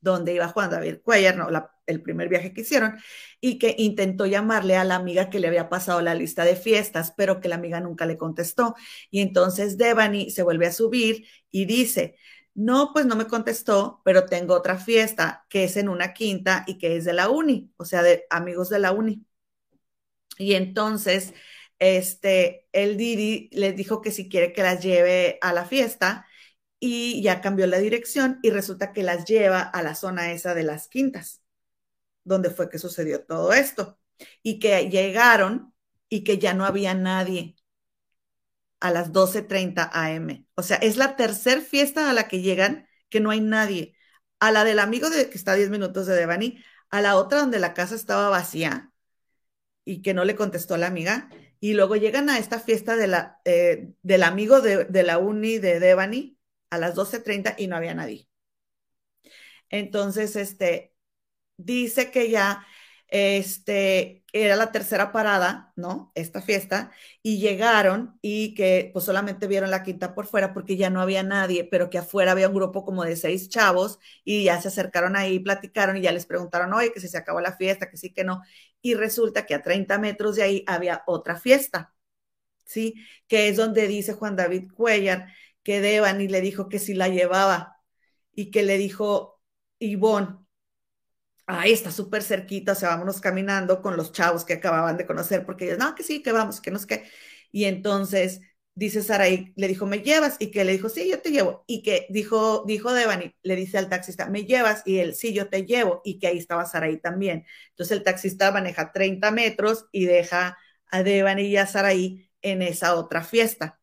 donde iba Juan David Cuellar, no, el primer viaje que hicieron, y que intentó llamarle a la amiga que le había pasado la lista de fiestas, pero que la amiga nunca le contestó. Y entonces Devani se vuelve a subir y dice, no, pues no me contestó, pero tengo otra fiesta que es en una quinta y que es de la uni, o sea, de amigos de la uni. Y entonces este, el Didi les dijo que si quiere que las lleve a la fiesta y ya cambió la dirección y resulta que las lleva a la zona esa de las quintas, donde fue que sucedió todo esto. Y que llegaron y que ya no había nadie a las 12.30 am. O sea, es la tercera fiesta a la que llegan que no hay nadie. A la del amigo de, que está a 10 minutos de Devani, a la otra donde la casa estaba vacía y que no le contestó la amiga, y luego llegan a esta fiesta de la, eh, del amigo de, de, la uni de Devani a las 12.30 y no había nadie. Entonces, este, dice que ya este, era la tercera parada, ¿no? Esta fiesta, y llegaron y que pues solamente vieron la quinta por fuera porque ya no había nadie, pero que afuera había un grupo como de seis chavos y ya se acercaron ahí, platicaron y ya les preguntaron, oye, que si se acabó la fiesta, que sí, que no. Y resulta que a 30 metros de ahí había otra fiesta, ¿sí? Que es donde dice Juan David Cuellar que Devani le dijo que si la llevaba y que le dijo Ivonne ahí está súper cerquita, o sea, vámonos caminando con los chavos que acababan de conocer, porque ellos, no, que sí, que vamos, que no sé qué. Y entonces dice Saraí, le dijo, ¿me llevas? Y que le dijo, sí, yo te llevo. Y que dijo, dijo Devani, le dice al taxista, ¿me llevas? Y él, sí, yo te llevo. Y que ahí estaba Saraí también. Entonces el taxista maneja 30 metros y deja a Devani y a Saraí en esa otra fiesta.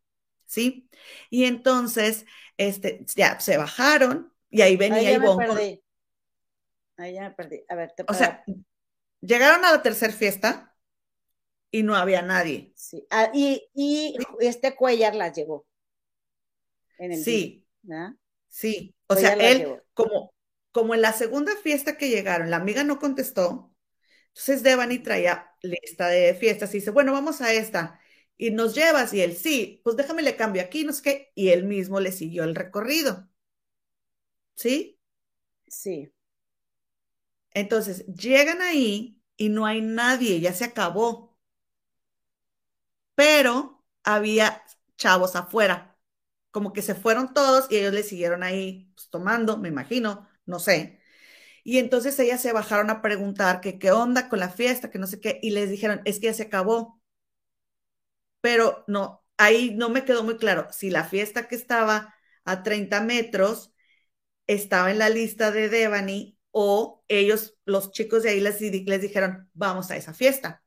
¿Sí? Y entonces, este, ya se bajaron y ahí venía Ivonne. Ahí ya me perdí. A ver, te O sea, llegaron a la tercera fiesta y no había nadie. Sí. Ah, y, y, este Cuellar las llevó. En el sí. Sí. O sea, él, como, como en la segunda fiesta que llegaron, la amiga no contestó. Entonces Devani traía lista de fiestas y dice, bueno, vamos a esta. Y nos llevas, y él, sí, pues déjame le cambio aquí, no sé qué. Y él mismo le siguió el recorrido. ¿Sí? Sí. Entonces, llegan ahí y no hay nadie, ya se acabó. Pero había chavos afuera, como que se fueron todos y ellos le siguieron ahí pues, tomando, me imagino, no sé. Y entonces ellas se bajaron a preguntar que qué onda con la fiesta, que no sé qué, y les dijeron, es que ya se acabó. Pero no, ahí no me quedó muy claro si la fiesta que estaba a 30 metros estaba en la lista de Devani o ellos, los chicos de ahí les, les dijeron, vamos a esa fiesta.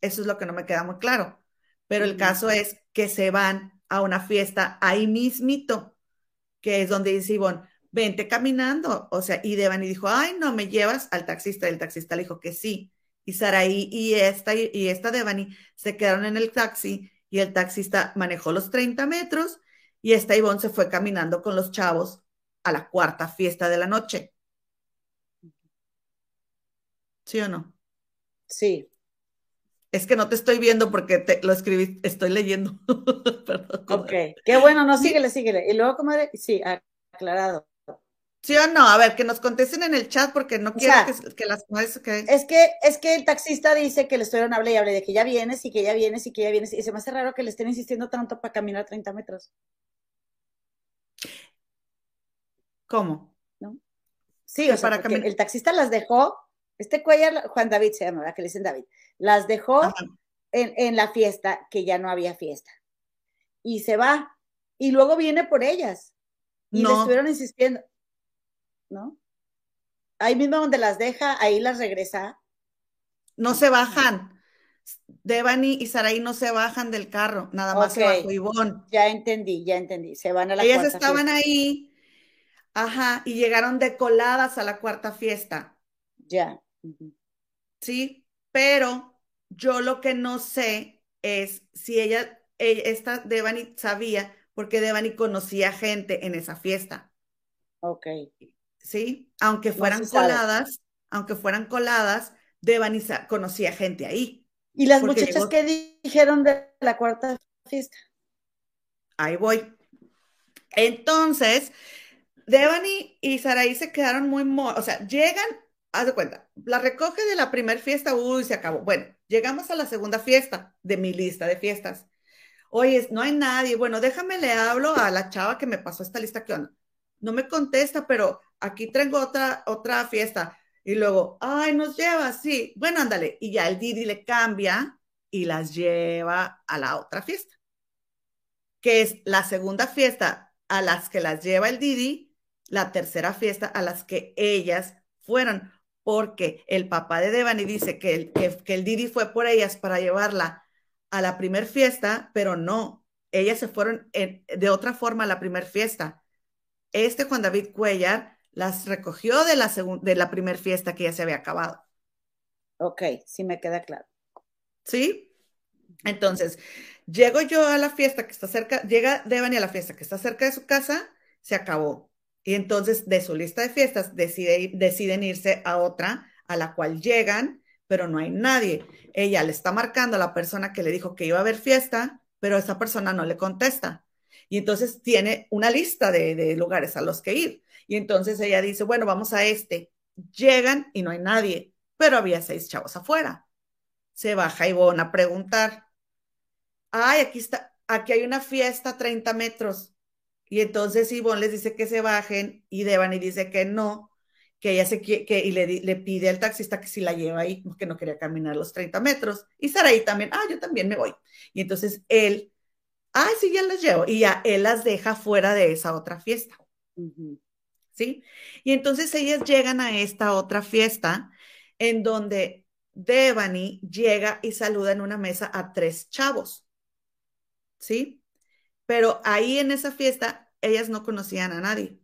Eso es lo que no me queda muy claro. Pero el caso es que se van a una fiesta ahí mismito, que es donde dice Ivonne, vente caminando. O sea, y Devani dijo, ay, no, me llevas al taxista. El taxista le dijo que sí. Y Saraí y esta, y esta Devani se quedaron en el taxi y el taxista manejó los 30 metros y esta Ivonne se fue caminando con los chavos a la cuarta fiesta de la noche. ¿Sí o no? Sí. Es que no te estoy viendo porque te lo escribí, estoy leyendo. [LAUGHS] Perdón, ok, qué bueno, no, síguele, síguele. Y luego, comadre, sí, aclarado. ¿Sí o no? A ver, que nos contesten en el chat porque no quiero que, las que... Es que es que el taxista dice que le estuvieron hablando y hable de que ya vienes y que ya vienes y que ya vienes. Y se me hace raro que le estén insistiendo tanto para caminar 30 metros. ¿Cómo? ¿No? Sí, o sea, para caminar. el taxista las dejó, este cuellar, Juan David se llama, que le dicen David, las dejó en, en la fiesta, que ya no había fiesta. Y se va. Y luego viene por ellas. Y le estuvieron insistiendo. ¿no? Ahí mismo donde las deja, ahí las regresa. No se bajan. Devani y Saraí no se bajan del carro, nada más se bajó Ivonne. Ya entendí, ya entendí. Se van a la Ellas estaban ahí, ajá, y llegaron decoladas a la cuarta fiesta. Ya. Sí, pero yo lo que no sé es si ella, ella esta Devani sabía, porque Devani conocía gente en esa fiesta. Ok. ¿sí? Aunque fueran coladas, aunque fueran coladas, Devani conocía gente ahí. ¿Y las muchachas qué dijeron de la cuarta fiesta? Ahí voy. Entonces, Devani y Saraí se quedaron muy, o sea, llegan, haz de cuenta, la recoge de la primera fiesta, uy, se acabó. Bueno, llegamos a la segunda fiesta de mi lista de fiestas. Oye, no hay nadie. Bueno, déjame le hablo a la chava que me pasó esta lista, ¿qué onda? No me contesta, pero aquí traigo otra, otra fiesta. Y luego, ay, nos lleva, sí. Bueno, ándale. Y ya el Didi le cambia y las lleva a la otra fiesta, que es la segunda fiesta a las que las lleva el Didi, la tercera fiesta a las que ellas fueron, porque el papá de Devani dice que el, que, el Didi fue por ellas para llevarla a la primer fiesta, pero no, ellas se fueron de otra forma a la primer fiesta. Este Juan David Cuellar las recogió de la, de la primera fiesta que ya se había acabado. Ok, sí me queda claro. ¿Sí? Entonces, llego yo a la fiesta que está cerca, llega Devani a la fiesta que está cerca de su casa, se acabó. Y entonces de su lista de fiestas decide, deciden irse a otra a la cual llegan, pero no hay nadie. Ella le está marcando a la persona que le dijo que iba a haber fiesta, pero esa persona no le contesta. Y entonces tiene una lista de, lugares a los que ir. Y entonces ella dice, bueno, vamos a este. Llegan y no hay nadie, pero había seis chavos afuera. Se baja Ivonne a preguntar. Ay, aquí está, aquí hay una fiesta a 30 metros. Y entonces Ivonne les dice que se bajen y Devani dice que no, que ella se quiere, que, y le, le, pide al taxista que si la lleva ahí, porque no quería caminar los 30 metros. Y Saraí también, ah, yo también me voy. Y entonces él, ah, sí, ya las llevo. Y ya él las deja fuera de esa otra fiesta. ¿sí? Y entonces ellas llegan a esta otra fiesta en donde Devani llega y saluda en una mesa a tres chavos, ¿sí? Pero ahí en esa fiesta ellas no conocían a nadie.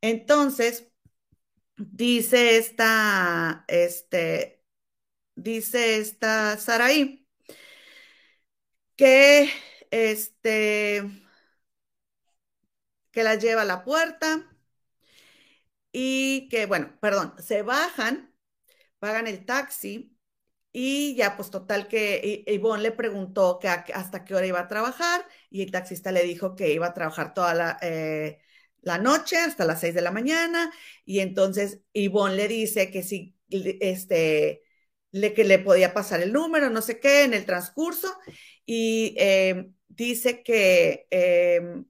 Entonces, dice esta, este, dice esta Saraí que, este, que la lleva a la puerta y que, bueno, perdón, se bajan, pagan el taxi y ya, pues total que Ivonne le preguntó hasta qué hora iba a trabajar y el taxista le dijo que iba a trabajar toda la, eh, noche hasta las seis de la mañana y entonces Ivonne le dice que si este, le, que le podía pasar el número, no sé qué, en el transcurso y eh, dice que eh,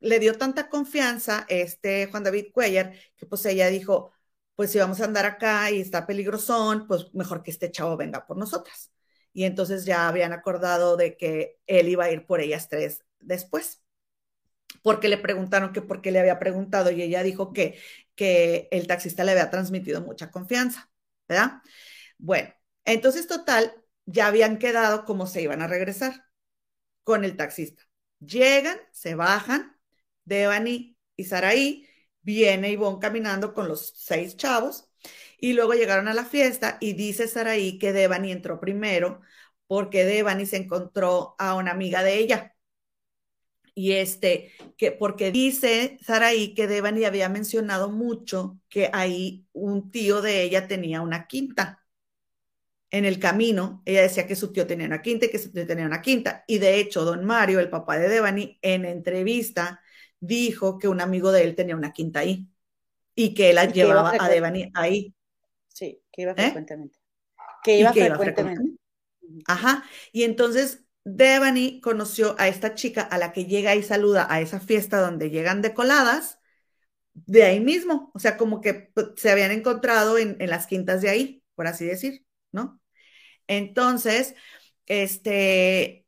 le dio tanta confianza este Juan David Cuellar que pues ella dijo, pues si vamos a andar acá y está peligrosón, pues mejor que este chavo venga por nosotras. Y entonces ya habían acordado de que él iba a ir por ellas tres después. Porque le preguntaron que por qué le había preguntado y ella dijo que, que el taxista le había transmitido mucha confianza, ¿verdad? Bueno, entonces total, ya habían quedado como se iban a regresar con el taxista. Llegan, se bajan, Devani y Saraí viene Ivonne caminando con los seis chavos y luego llegaron a la fiesta y dice Saraí que Devani entró primero porque Devani se encontró a una amiga de ella. Y este, que porque dice Saraí que Devani había mencionado mucho que ahí un tío de ella tenía una quinta. En el camino, ella decía que su tío tenía una quinta y que su tío tenía una quinta. Y de hecho, don Mario, el papá de Devani, en entrevista dijo que un amigo de él tenía una quinta ahí y que él la llevaba a Devani ahí. Sí, que iba ¿Eh? frecuentemente. Que iba, frecuentemente. Ajá. Y entonces Devani conoció a esta chica a la que llega y saluda a esa fiesta donde llegan decoladas de ahí mismo. O sea, como que pues, se habían encontrado en, en las quintas de ahí, por así decir, ¿no? Entonces, este,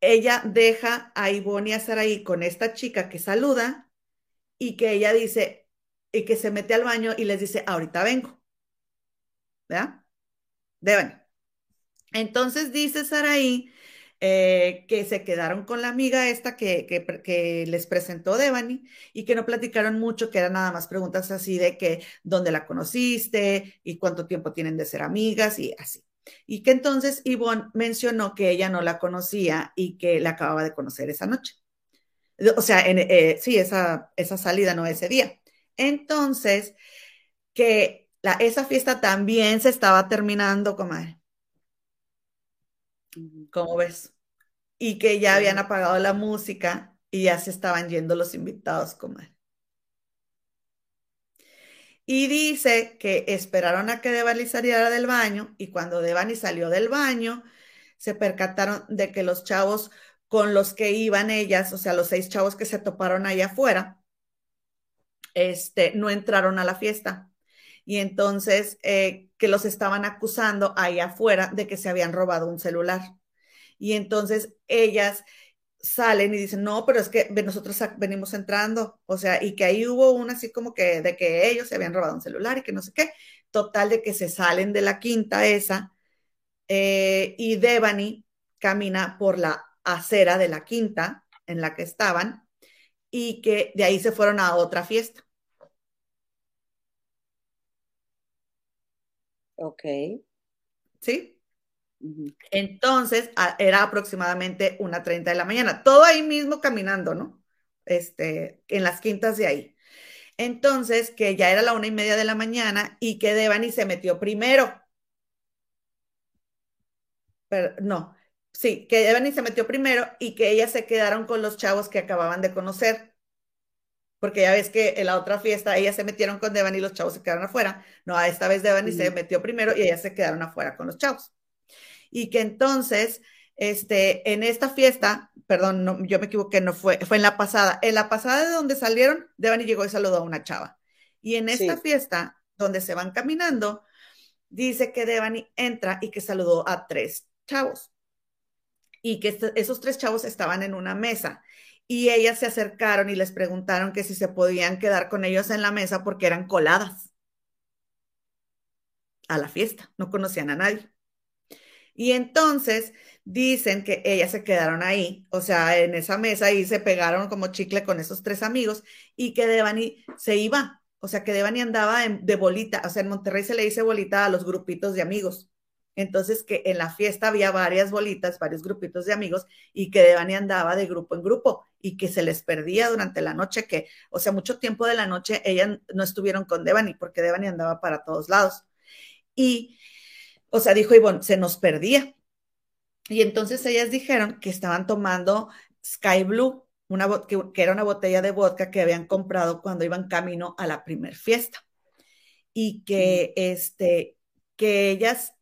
ella deja a Ivonne y a Saraí con esta chica que saluda y que ella dice, y que se mete al baño y les dice, ahorita vengo. ¿Verdad? Deben. Entonces dice Saraí eh, que se quedaron con la amiga esta que, que, les presentó Devani y que no platicaron mucho, que eran nada más preguntas así de que dónde la conociste y cuánto tiempo tienen de ser amigas y así. Y que entonces Ivonne mencionó que ella no la conocía y que la acababa de conocer esa noche. O sea, en, eh, sí, esa, esa salida, no ese día. Entonces, que la, esa fiesta también se estaba terminando, comadre. ¿Cómo ves? Y que ya habían apagado la música y ya se estaban yendo los invitados, comadre. Y dice que esperaron a que Devani saliera del baño y cuando Devani salió del baño, se percataron de que los chavos con los que iban ellas, o sea, los seis chavos que se toparon allá afuera, este, no entraron a la fiesta. Y entonces eh, que los estaban acusando ahí afuera de que se habían robado un celular. Y entonces ellas salen y dicen, no, pero es que nosotros venimos entrando, o sea, y que ahí hubo una así como que de que ellos se habían robado un celular y que no sé qué, total de que se salen de la quinta esa eh, y Devani camina por la acera de la quinta en la que estaban y que de ahí se fueron a otra fiesta. Ok. ¿Sí? Entonces, era aproximadamente una 30 de la mañana, todo ahí mismo caminando, ¿no? Este, en las quintas de ahí. Entonces, que ya era la una y media de la mañana y que Devani se metió primero. Pero, no, sí, que Devani se metió primero y que ellas se quedaron con los chavos que acababan de conocer. Porque ya ves que en la otra fiesta ellas se metieron con Devani y los chavos se quedaron afuera. No, esta vez Devani se metió primero y ellas se quedaron afuera con los chavos y que entonces, este, en esta fiesta, perdón, no, yo me equivoqué, no fue, fue en la pasada, en la pasada de donde salieron, Devani llegó y saludó a una chava. Y en esta fiesta, donde se van caminando, dice que Devani entra y que saludó a tres chavos. Y que esos tres chavos estaban en una mesa. Y ellas se acercaron y les preguntaron que si se podían quedar con ellos en la mesa porque eran coladas a la fiesta, no conocían a nadie. Y entonces dicen que ellas se quedaron ahí, o sea, en esa mesa y se pegaron como chicle con esos tres amigos y que Devani se iba, o sea, que Devani andaba de bolita, o sea, en Monterrey se le dice bolita a los grupitos de amigos. Entonces, que en la fiesta había varias bolitas, varios grupitos de amigos y que Devani andaba de grupo en grupo y que se les perdía durante la noche, que, o sea, mucho tiempo de la noche ellas no estuvieron con Devani porque Devani andaba para todos lados. Y o sea, dijo Ivonne, se nos perdía. Y entonces ellas dijeron que estaban tomando Sky Blue, una, que, que, era una botella de vodka que habían comprado cuando iban camino a la primer fiesta. Y que, este, que ellas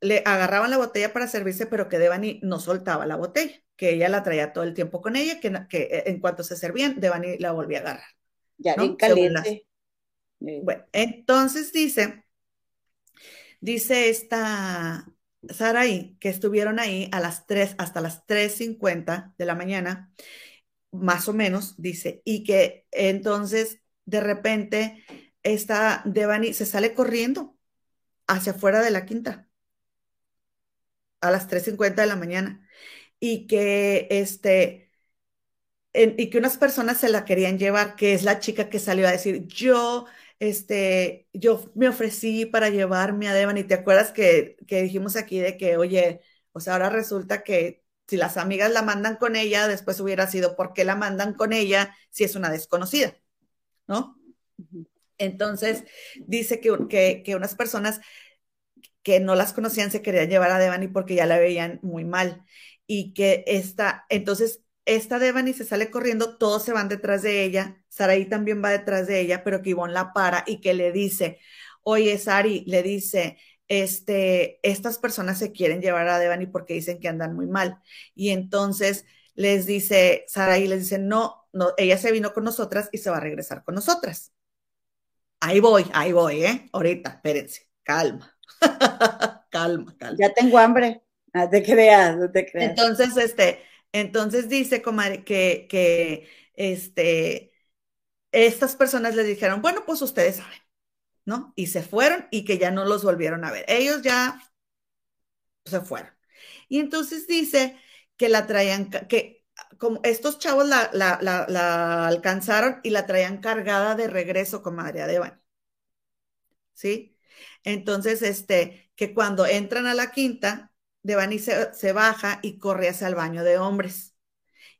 le agarraban la botella para servirse, pero que Devani no soltaba la botella, que ella la traía todo el tiempo con ella, que, que eh, en cuanto se servían, Devani la volvía a agarrar. Ya, bien caliente. Bueno, entonces dice Dice esta Saraí que estuvieron ahí a las 3 hasta las 3.50 de la mañana, más o menos, dice, y que entonces de repente esta Devani se sale corriendo hacia afuera de la quinta a las 3.50 de la mañana y que este y que unas personas se la querían llevar, que es la chica que salió a decir, yo, este, yo me ofrecí para llevarme a Devan y te acuerdas que, que dijimos aquí de que, oye, o sea, ahora resulta que si las amigas la mandan con ella, después hubiera sido por qué la mandan con ella si es una desconocida, ¿no? Entonces, dice que, que, que unas personas que no las conocían se querían llevar a Devani porque ya la veían muy mal. Y que esta, entonces esta Devani se sale corriendo, todos se van detrás de ella, Saraí también va detrás de ella, pero que Ivonne la para y que le dice, oye Sari, le dice, este, estas personas se quieren llevar a Devani porque dicen que andan muy mal. Y entonces les dice, Saraí les dice, no, no, ella se vino con nosotras y se va a regresar con nosotras. Ahí voy, ahí voy, ¿eh? Ahorita, espérense, calma. [LAUGHS] calma, calma. Ya tengo hambre. No te creas, no te creas. Entonces, este, entonces dice, comadre, que, que este, estas personas le dijeron, bueno, pues ustedes saben, ¿no? Y se fueron y que ya no los volvieron a ver. Ellos ya se fueron. Y entonces dice que la traían, que como estos chavos la, alcanzaron y la traían cargada de regreso, comadre Adeban. ¿Sí? Entonces, este, que cuando entran a la quinta, Devani se, se baja y corre hacia el baño de hombres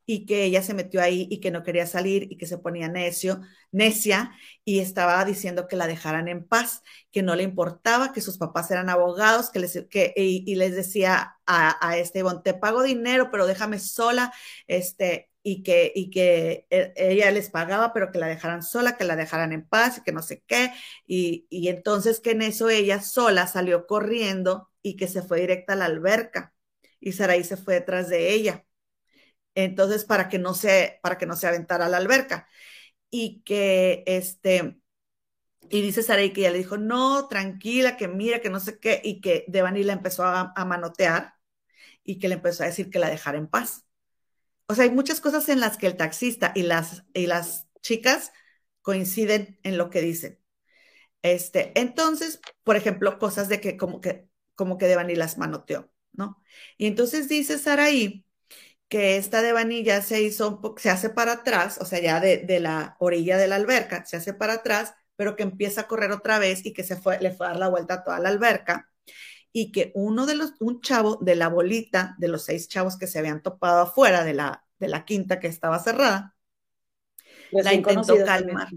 y que ella se metió ahí y que no quería salir y que se ponía necio, necia y estaba diciendo que la dejaran en paz, que no le importaba, que sus papás eran abogados, que les, que, y, les decía a, a este te pago dinero, pero déjame sola, este, y que, y que e, ella les pagaba, pero que la dejaran sola, que la dejaran en paz y que no sé qué. Y, y entonces que en eso ella sola salió corriendo y que se fue directa a la alberca y Saraí se fue detrás de ella. Entonces, para que no se, para que no se aventara a la alberca. Y que este, y dice Saraí que ella le dijo, no, tranquila, que mira, que no sé qué, y que Devani la empezó a, a manotear y que le empezó a decir que la dejara en paz o sea, hay muchas cosas en las que el taxista y las, y las chicas coinciden en lo que dicen. Este, entonces, por ejemplo, cosas de que como que, como que Devani las manoteó, ¿no? Y entonces dice Saraí que esta Devani ya se hizo, un se hace para atrás, o sea, ya de, de, la orilla de la alberca, se hace para atrás, pero que empieza a correr otra vez y que se fue, le fue a dar la vuelta a toda la alberca y que uno de los, un chavo de la bolita, de los seis chavos que se habían topado afuera de la, de la quinta que estaba cerrada, la intentó calmar.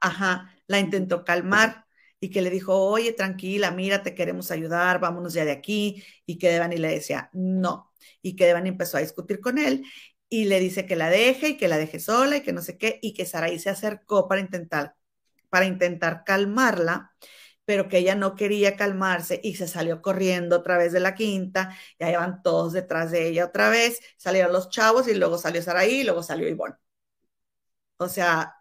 Ajá, la intentó calmar y que le dijo, oye, tranquila, mira, te queremos ayudar, vámonos ya de aquí. Y que Devani le decía, no. Y que Devani empezó a discutir con él y le dice que la deje y que la deje sola y que no sé qué. Y que Saraí se acercó para intentar, para intentar calmarla pero que ella no quería calmarse y se salió corriendo otra vez de la quinta, y ahí van todos detrás de ella otra vez, salieron los chavos y luego salió Saraí y luego salió Ivonne. O sea,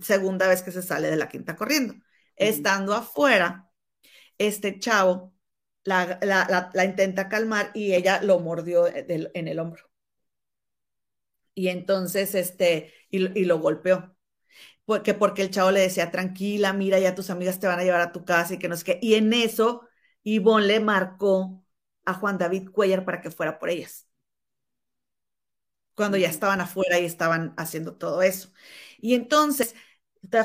segunda vez que se sale de la quinta corriendo. Estando afuera, este chavo la, intenta calmar y ella lo mordió en el hombro. Y entonces, este, y lo golpeó porque, porque el chavo le decía, tranquila, mira, ya tus amigas te van a llevar a tu casa y que no sé qué. Y en eso, Ivonne le marcó a Juan David Cuellar para que fuera por ellas. Cuando ya estaban afuera y estaban haciendo todo eso. Y entonces,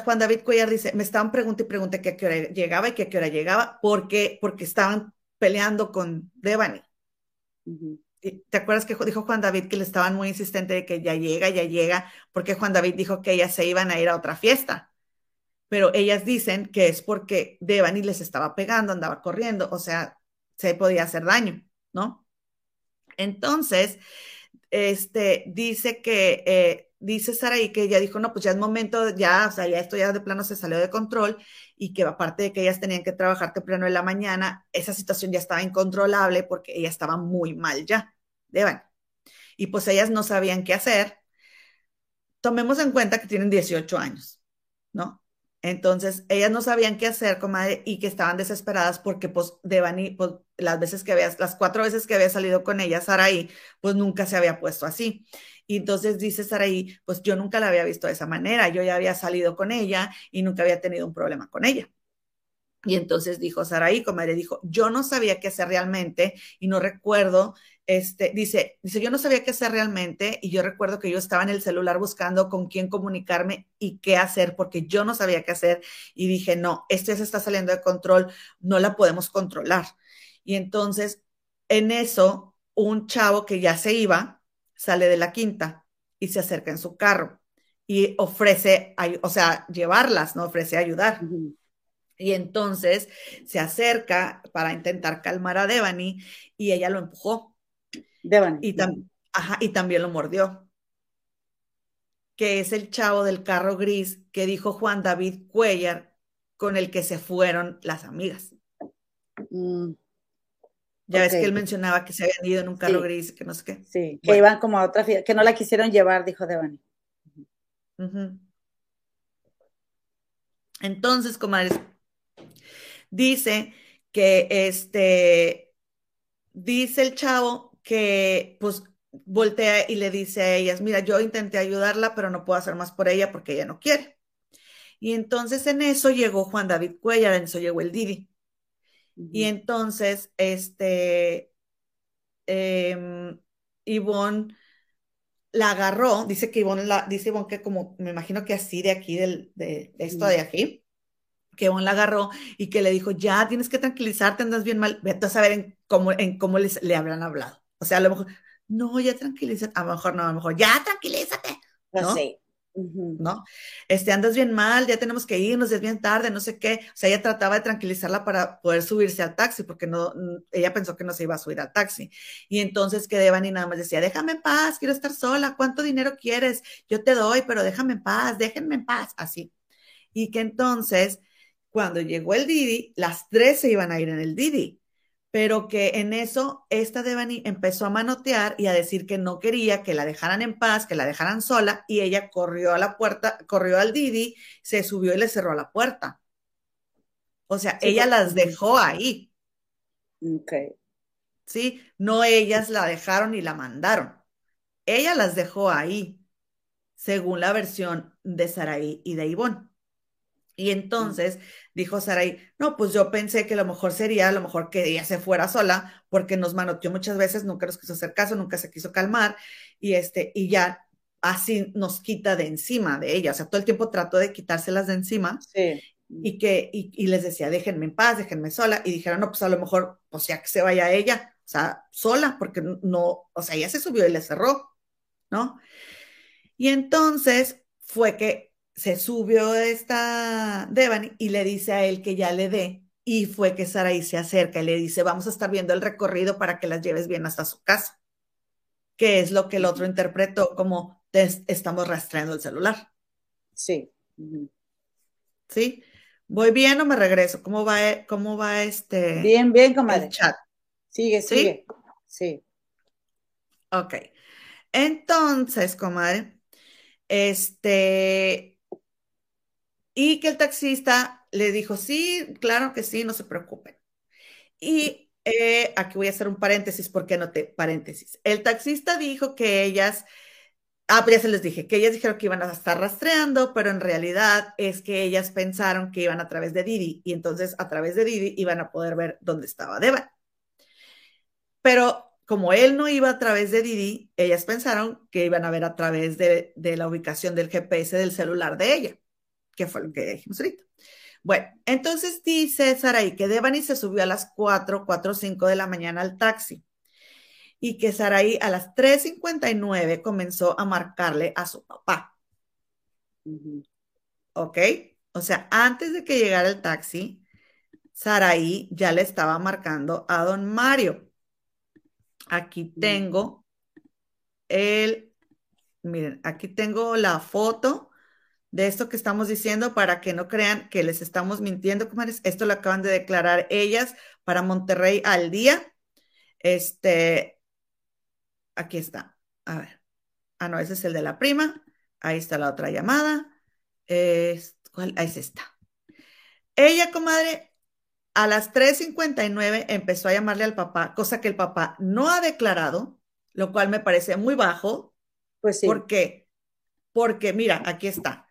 Juan David Cuellar dice, me estaban preguntando y pregunté a qué hora llegaba y que a qué hora llegaba, porque, porque estaban peleando con Devani. ¿Te acuerdas que dijo Juan David que le estaban muy insistente de que ya llega, ya llega? Porque Juan David dijo que ellas se iban a ir a otra fiesta. Pero ellas dicen que es porque Devani les estaba pegando, andaba corriendo, o sea, se podía hacer daño, ¿no? Entonces, este, dice que, eh, dice Saraí que ella dijo, no, pues ya es momento, ya, o sea, ya esto ya de plano se salió de control y que aparte de que ellas tenían que trabajar temprano en la mañana, esa situación ya estaba incontrolable porque ella estaba muy mal ya, Deban. Y pues ellas no sabían qué hacer. Tomemos en cuenta que tienen 18 años, ¿no? Entonces, ellas no sabían qué hacer, comadre, y que estaban desesperadas porque, pues, Devani, pues, las veces que había, las cuatro veces que había salido con ella, Saraí, pues nunca se había puesto así. Y entonces dice Saraí, pues yo nunca la había visto de esa manera, yo ya había salido con ella y nunca había tenido un problema con ella. Y entonces dijo Saraí, comadre, dijo, yo no sabía qué hacer realmente y no recuerdo este, dice, dice, yo no sabía qué hacer realmente y yo recuerdo que yo estaba en el celular buscando con quién comunicarme y qué hacer porque yo no sabía qué hacer y dije, no, esto ya se está saliendo de control, no la podemos controlar. Y entonces, en eso, un chavo que ya se iba, sale de la quinta y se acerca en su carro y ofrece, o sea, llevarlas, ¿no? Ofrece ayudar. Y entonces se acerca para intentar calmar a Devani y ella lo empujó y, y también lo mordió. Que es el chavo del carro gris que dijo Juan David Cuellar, con el que se fueron las amigas. Mm. Ya ves que él mencionaba que se habían ido en un carro gris, que no sé qué. Sí, que iban como a otra fiesta, que no la quisieron llevar, dijo Devani. Entonces, comadres, dice que este, dice el chavo que pues voltea y le dice a ellas, mira, yo intenté ayudarla, pero no puedo hacer más por ella porque ella no quiere. Y entonces en eso llegó Juan David Cuellar, en eso llegó el Didi. Y entonces, este, eh, Ivonne la agarró, dice que Ivonne la, dice Ivonne que como, me imagino que así de aquí, del, de, esto de aquí, que Ivonne la agarró y que le dijo, ya tienes que tranquilizarte, andas bien mal, vete a saber en cómo, en cómo les, le habrán hablado. O sea, a lo mejor, no, ya tranquilízate, a lo mejor no, a lo mejor, ya tranquilízate. ¿no? Sí. ¿No? Este, andas bien mal, ya tenemos que irnos, es bien tarde, no sé qué. O sea, ella trataba de tranquilizarla para poder subirse al taxi, porque no, ella pensó que no se iba a subir al taxi. Y entonces que Devani nada más decía, déjame en paz, quiero estar sola, ¿cuánto dinero quieres? Yo te doy, pero déjame en paz, déjenme en paz, así. Y que entonces, cuando llegó el Didi, las tres se iban a ir en el Didi pero que en eso esta Devani empezó a manotear y a decir que no quería que la dejaran en paz, que la dejaran sola, y ella corrió a la puerta, corrió al Didi, se subió y le cerró la puerta. O sea, ella las dejó ahí. Ok. Sí, no ellas la dejaron y la mandaron. Ella las dejó ahí, según la versión de Saraí y de Ivonne. Y entonces dijo Saray, no, pues yo pensé que lo mejor sería, a lo mejor que ella se fuera sola, porque nos manoteó muchas veces, nunca nos quiso hacer caso, nunca se quiso calmar, y este, y ya así nos quita de encima de ella. O sea, todo el tiempo trató de quitárselas de encima. Y que, y, les decía, déjenme en paz, déjenme sola. Y dijeron, no, pues a lo mejor, pues ya que se vaya ella, o sea, sola, porque no, o sea, ella se subió y le cerró, ¿no? Y entonces fue que se subió esta Devani y le dice a él que ya le dé. Y fue que Saraí se acerca y le dice, vamos a estar viendo el recorrido para que las lleves bien hasta su casa. Que es lo que el otro interpretó como estamos rastreando el celular. Sí. ¿Sí? ¿Voy bien o me regreso? ¿Cómo va, cómo va este? Bien, bien, comadre. El chat. Sigue, sigue. Sí. Ok. Entonces, comadre, este, y que el taxista le dijo, sí, claro que sí, no se preocupen. Y eh, aquí voy a hacer un paréntesis, porque noté paréntesis. El taxista dijo que ellas, ah, pues ya se les dije, que ellas dijeron que iban a estar rastreando, pero en realidad es que ellas pensaron que iban a través de Didi y entonces a través de Didi iban a poder ver dónde estaba Deva. Pero como él no iba a través de Didi, ellas pensaron que iban a ver a través de, de la ubicación del GPS del celular de ella que fue lo que dijimos ahorita. Bueno, entonces dice Saraí que Devani se subió a las 4, 4, 5 de la mañana al taxi y que Saraí a las 3.59 comenzó a marcarle a su papá. ¿Ok? O sea, antes de que llegara el taxi, Saraí ya le estaba marcando a don Mario. Aquí tengo el, miren, aquí tengo la foto de esto que estamos diciendo para que no crean que les estamos mintiendo, comadres. Esto lo acaban de declarar ellas para Monterrey al día. Este, aquí está. A ver. Ah, no, ese es el de la prima. Ahí está la otra llamada. ¿Cuál? Ahí es esta. Ella, comadre, a las 3.59 empezó a llamarle al papá, cosa que el papá no ha declarado, lo cual me parece muy bajo. Pues sí. ¿Por qué? Porque, mira, aquí está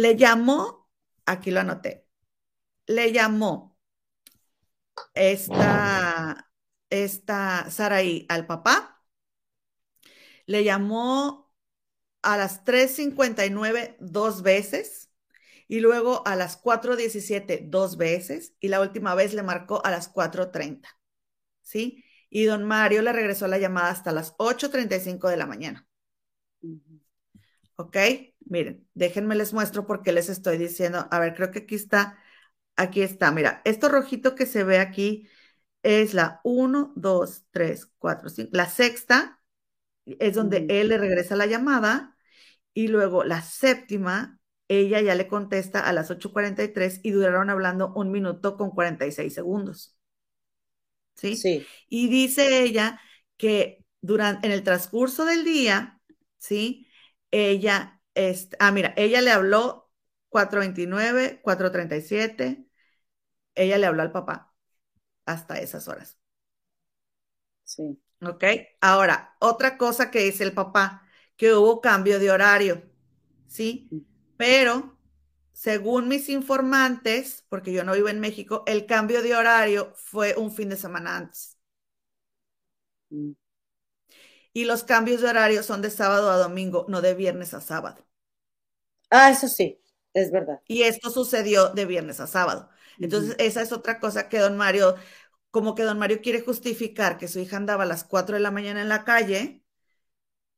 le llamó, aquí lo anoté, le llamó esta esta Saraí al papá, le llamó a las 3.59 dos veces y luego a las 4.17 dos veces y la última vez le marcó a las 4.30, ¿sí? Y don Mario le regresó la llamada hasta las 8.35 de la mañana. ¿Ok? Miren, déjenme les muestro porque les estoy diciendo. A ver, creo que aquí está. Aquí está. Mira, esto rojito que se ve aquí es la 1, 2, 3, 4, 5. La sexta es donde él le regresa la llamada y luego la séptima, ella ya le contesta a las 8.43 y duraron hablando un minuto con 46 segundos. ¿Sí? Sí. Y dice ella que durante, en el transcurso del día, ¿sí? ella, este, ah, mira, ella le habló 429, 437, ella le habló al papá hasta esas horas. Sí. ¿Ok? Ahora, otra cosa que dice el papá, que hubo cambio de horario, ¿sí? Pero, según mis informantes, porque yo no vivo en México, el cambio de horario fue un fin de semana antes. Mm. Y los cambios de horario son de sábado a domingo, no de viernes a sábado. Ah, eso sí, es verdad. Y esto sucedió de viernes a sábado. Entonces, esa es otra cosa que don Mario, como que don Mario quiere justificar que su hija andaba a las 4 de la mañana en la calle,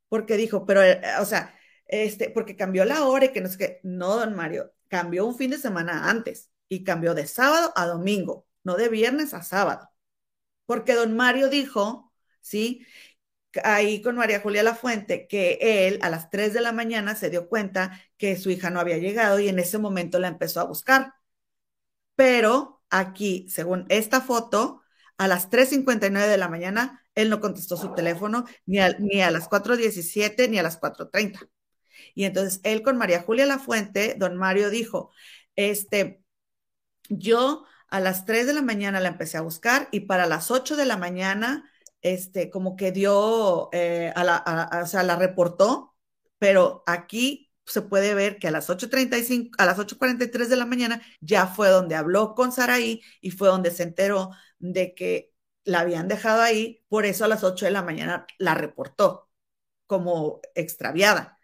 porque dijo, pero, eh, o sea, este, porque cambió la hora y que no sé qué. No, don Mario, cambió un fin de semana antes y cambió de sábado a domingo, no de viernes a sábado. Porque don Mario dijo, ¿sí? Ahí con María Julia Lafuente que él a las 3 de la mañana se dio cuenta que su hija no había llegado y en ese momento la empezó a buscar. Pero aquí, según esta foto, a las 3.59 de la mañana, él no contestó su teléfono ni a, ni a las 4.17 ni a las 4.30. Y entonces él con María Julia Lafuente, don Mario dijo, este, yo a las 3 de la mañana la empecé a buscar y para las 8 de la mañana este, como que dio, eh, a la, o sea, la reportó, pero aquí se puede ver que a las 8.35, a las 8.43 de la mañana ya fue donde habló con Saraí y fue donde se enteró de que la habían dejado ahí, por eso a las 8 de la mañana la reportó como extraviada,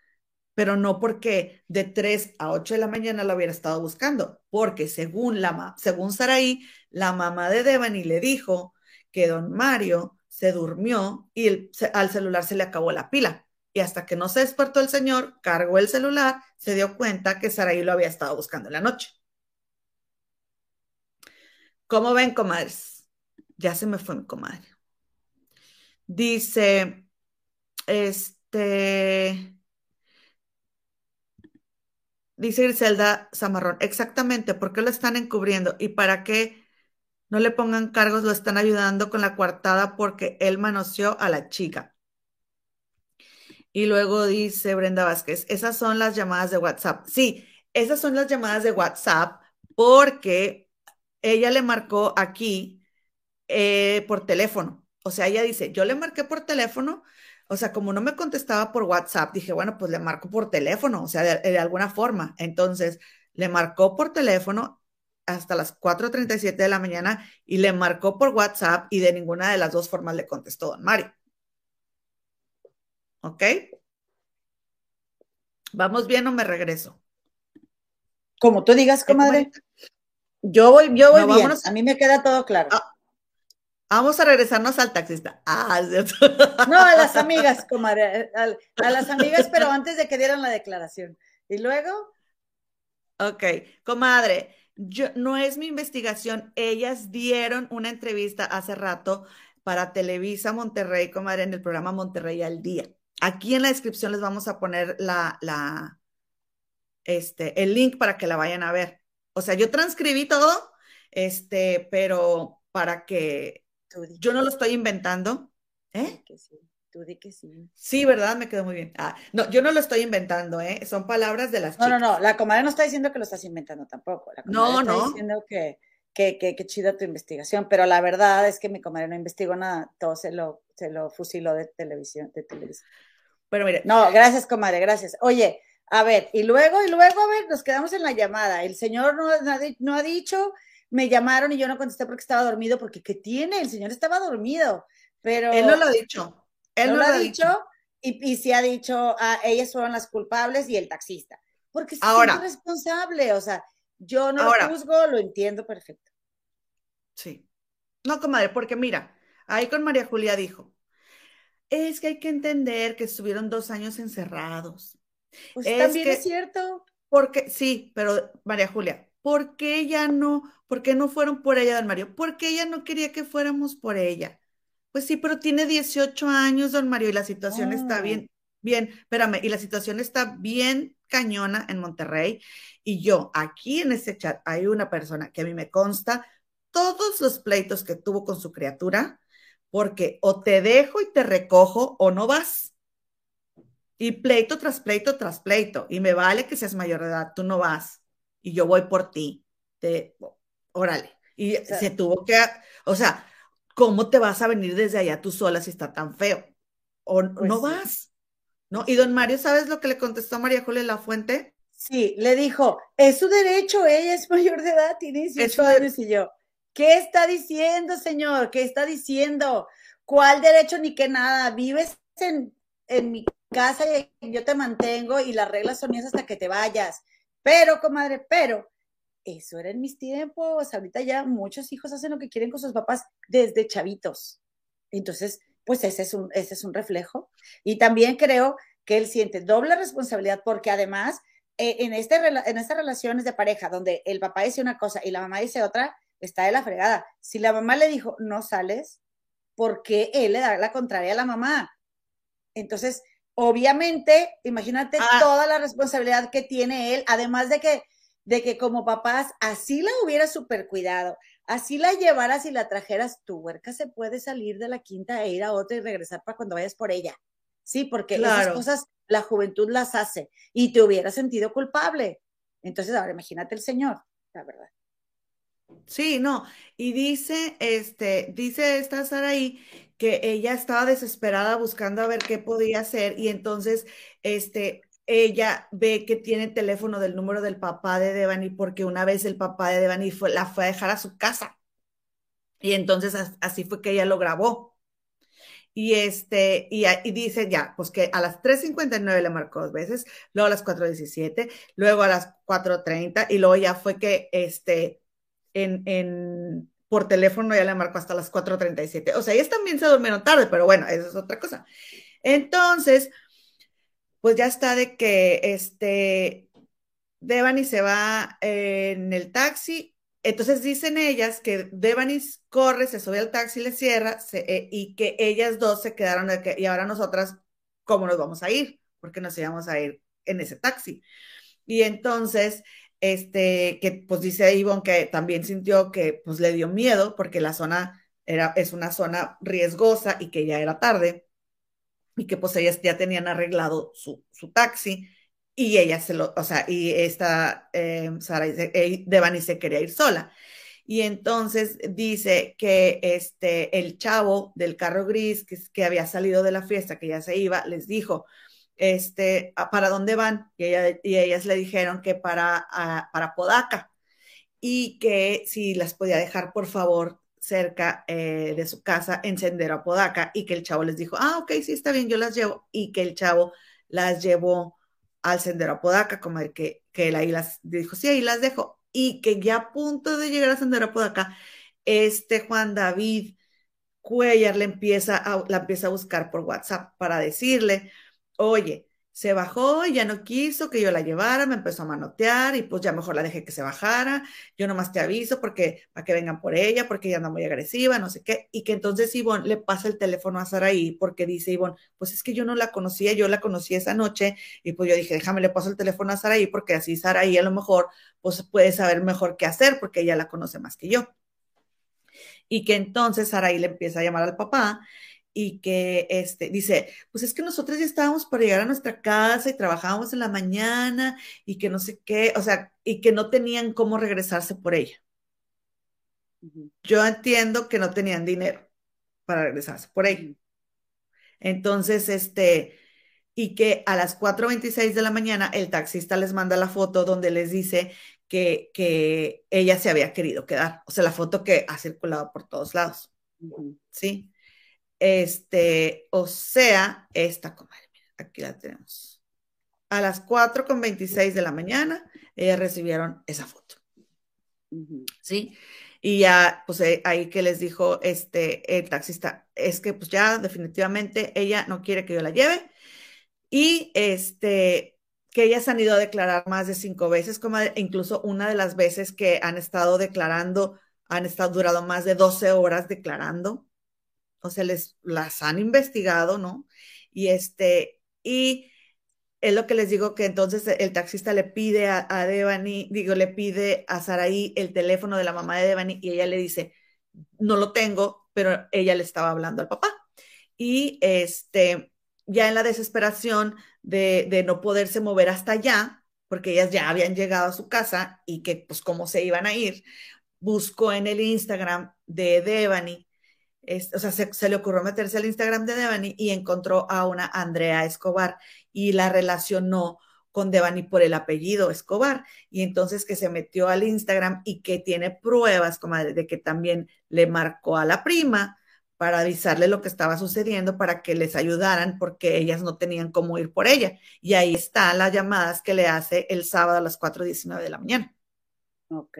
pero no porque de 3 a 8 de la mañana la hubiera estado buscando, porque según, la, según Saraí, la mamá de Devani le dijo que don Mario se durmió y al celular se le acabó la pila. Y hasta que no se despertó el señor, cargó el celular, se dio cuenta que Saraí lo había estado buscando en la noche. ¿Cómo ven, comadres? Ya se me fue mi comadre. Dice, este, dice Griselda Zamarrón, exactamente, ¿por qué lo están encubriendo? ¿Y para qué no le pongan cargos, lo están ayudando con la coartada porque él manoseó a la chica. Y luego dice Brenda Vázquez, esas son las llamadas de WhatsApp. Sí, esas son las llamadas de WhatsApp porque ella le marcó aquí eh, por teléfono. O sea, ella dice, yo le marqué por teléfono. O sea, como no me contestaba por WhatsApp, dije, bueno, pues le marco por teléfono, o sea, de alguna forma. Entonces, le marcó por teléfono hasta las 4.37 de la mañana y le marcó por WhatsApp y de ninguna de las dos formas le contestó don Mario. ¿Ok? ¿Vamos bien o me regreso? Como tú digas, comadre. Yo voy, yo voy bien. A mí me queda todo claro. Ah, vamos a regresarnos al taxista. Ah, No, a las amigas, comadre. A, a las amigas, pero antes de que dieran la declaración. Y luego. Ok, comadre no es mi investigación. Ellas dieron una entrevista hace rato para Televisa Monterrey, comadre, en el programa Monterrey al Día. Aquí en la descripción les vamos a poner la, la, este, el link para que la vayan a ver. O sea, yo transcribí todo, este, pero para que yo no lo estoy inventando. ¿Eh? Tú di que sí. Sí, ¿verdad? Me quedó muy bien. Ah, no, yo no lo estoy inventando, ¿eh? Son palabras de las chicas. No, no, no. La comadre no está diciendo que lo estás inventando tampoco. La no, está diciendo que, que, que, chida tu investigación, pero la verdad es que mi comadre no investigó nada. Todo se lo, se lo fusiló de televisión, de televisión. Pero mire. No, gracias, comadre, gracias. Oye, a ver, y luego, y luego, a ver, nos quedamos en la llamada. El señor no, no ha dicho me llamaron y yo no contesté porque estaba dormido, porque ¿qué tiene? El señor estaba dormido, pero... Él no lo ha dicho. Él no, lo ha dicho, Y, y sí ha dicho, ah, ellas fueron las culpables y el taxista. Porque es responsable, o sea, yo no lo juzgo, lo entiendo perfecto. Sí. No, comadre, porque mira, ahí con María Julia dijo, es que hay que entender que estuvieron dos años encerrados. Pues también es cierto. Porque, sí, pero María Julia, ¿por qué ella no, por qué no fueron por ella, don Mario? Porque ella no quería que fuéramos por ella. Pues sí, pero tiene 18 años, don Mario, y la situación está bien, bien, espérame, y la situación está bien cañona en Monterrey. Y yo, aquí en ese chat, hay una persona que a mí me consta todos los pleitos que tuvo con su criatura, porque o te dejo y te recojo o no vas. Y pleito tras pleito tras pleito. Y me vale que seas mayor de edad, tú no vas. Y yo voy por ti. Te, órale. Y se tuvo que, o sea, ¿cómo te vas a venir desde allá tú sola si está tan feo? O pues no vas. ¿No? Y don Mario, ¿sabes lo que le contestó a María Julia La Fuente? Sí, le dijo, es su derecho, ella es mayor de edad, tiene 18 años y yo. ¿Qué está diciendo, señor? ¿Qué está diciendo? ¿Cuál derecho ni qué nada? Vives en, en mi casa y yo te mantengo y las reglas son esas hasta que te vayas. Pero, comadre, pero eso era en mis tiempos. Ahorita ya muchos hijos hacen lo que quieren con sus papás desde chavitos. Entonces, pues ese es un, ese es un reflejo. Y también creo que él siente doble responsabilidad porque además eh, en, este, en estas relaciones de pareja donde el papá dice una cosa y la mamá dice otra, está de la fregada. Si la mamá le dijo, no sales, ¿por qué él le da la contraria a la mamá? Entonces, obviamente, imagínate ah. toda la responsabilidad que tiene él, además de que, de que como papás, así la hubiera super cuidado, así la llevaras y la trajeras, tu huerca se puede salir de la quinta e ir a otra y regresar para cuando vayas por ella. Sí, porque esas cosas la juventud las hace y te hubiera sentido culpable. Entonces, ahora imagínate el señor, la verdad. Sí, no, y dice, este, dice esta Saraí que ella estaba desesperada buscando a ver qué podía hacer y entonces, este, ella ve que tiene el teléfono del número del papá de Devani porque una vez el papá de Devani la fue a dejar a su casa y entonces así fue que ella lo grabó. Y este, y, dice ya, pues que a las 3.59 le marcó dos veces, luego a las 4.17, luego a las 4.30, y luego ya fue que este, en, por teléfono ya le marcó hasta las 4.37. O sea, ellas también se durmieron tarde, pero bueno, eso es otra cosa. Entonces, pues ya está de que este Devani se va en el taxi. Entonces dicen ellas que Devani corre, se sube al taxi, le cierra eh, y que ellas dos se quedaron de que, y ahora nosotras, ¿cómo nos vamos a ir? Porque nos íbamos a ir en ese taxi. Y entonces este, que pues dice Ivonne que también sintió que pues le dio miedo porque la zona era, es una zona riesgosa y que ya era tarde y que pues ellas ya tenían arreglado su, su taxi y ella se lo, o sea, y esta eh, Sara dice, Devani se quería ir sola. Y entonces dice que este, el chavo del carro gris que, había salido de la fiesta, que ya se iba, les dijo, este, ¿para dónde van? Y, ellas le dijeron que para, para Podaca y que si las podía dejar, por favor, cerca eh, de su casa en Sendero a Podaca y que el chavo les dijo, ah, ok, sí, está bien, yo las llevo y que el chavo las llevó al Sendero a Podaca, como el que, que él ahí las dijo, sí, ahí las dejo y que ya a punto de llegar a Sendero a Podaca, este Juan David Cuellar le empieza a, la empieza a buscar por WhatsApp para decirle, oye, se bajó y ya no quiso que yo la llevara, me empezó a manotear y pues ya mejor la dejé que se bajara, yo nomás te aviso porque para que vengan por ella, porque ella anda muy agresiva, no sé qué, y que entonces Ivonne le pasa el teléfono a Saraí porque dice Ivonne, pues es que yo no la conocía, yo la conocí esa noche y pues yo dije, déjame le paso el teléfono a Saraí porque así Saraí a lo mejor pues puede saber mejor qué hacer porque ella la conoce más que yo. Y que entonces Saraí le empieza a llamar al papá y que este, dice, pues es que nosotros ya estábamos para llegar a nuestra casa y trabajábamos en la mañana y que no sé qué, o sea, y que no tenían cómo regresarse por ella. Yo entiendo que no tenían dinero para regresarse por ella. Entonces, este, y que a las 4.26 de la mañana el taxista les manda la foto donde les dice que, que ella se había querido quedar. O sea, la foto que ha circulado por todos lados. ¿Sí? Este, o sea, esta comadre, aquí la tenemos. A las 4 con 26 de la mañana, ellas recibieron esa foto. ¿Sí? Y ya, pues eh, ahí que les dijo este, el taxista, es que pues ya definitivamente ella no quiere que yo la lleve. Y este, que ellas han ido a declarar más de cinco veces, como incluso una de las veces que han estado declarando, han estado durado más de 12 horas declarando. O sea, les las han investigado, ¿no? Y este, y es lo que les digo que entonces el taxista le pide a, Devani, digo, le pide a Saraí el teléfono de la mamá de Devani y ella le dice, no lo tengo, pero ella le estaba hablando al papá. Y este, ya en la desesperación de, de no poderse mover hasta allá, porque ellas ya habían llegado a su casa y que pues cómo se iban a ir, buscó en el Instagram de Devani o sea, se, le ocurrió meterse al Instagram de Devani y encontró a una Andrea Escobar y la relacionó con Devani por el apellido Escobar. Y entonces que se metió al Instagram y que tiene pruebas, comadre, de que también le marcó a la prima para avisarle lo que estaba sucediendo para que les ayudaran porque ellas no tenían cómo ir por ella. Y ahí están las llamadas que le hace el sábado a las 4.19 de la mañana. Ok.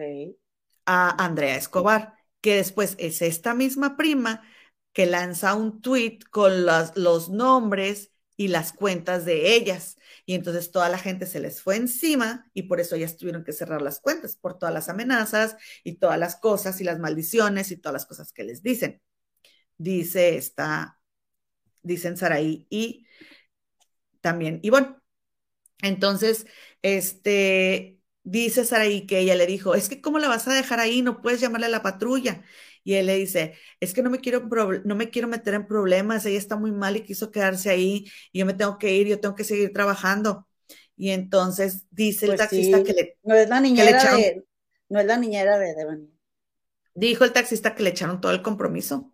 A Andrea Escobar que después es esta misma prima que lanza un tweet con los, los nombres y las cuentas de ellas. Y entonces toda la gente se les fue encima y por eso ellas tuvieron que cerrar las cuentas, por todas las amenazas y todas las cosas y las maldiciones y todas las cosas que les dicen. Dice esta, dicen Saraí y también Ivonne. Entonces, este, dice Saraí que ella le dijo, es que ¿cómo la vas a dejar ahí? No puedes llamarle a la patrulla. Y él le dice, es que no me quiero, no me quiero meter en problemas, ella está muy mal y quiso quedarse ahí, y yo me tengo que ir, yo tengo que seguir trabajando. Y entonces dice el pues taxista que le... No es la niñera de... No es la niñera de Devani. Dijo el taxista que le echaron todo el compromiso.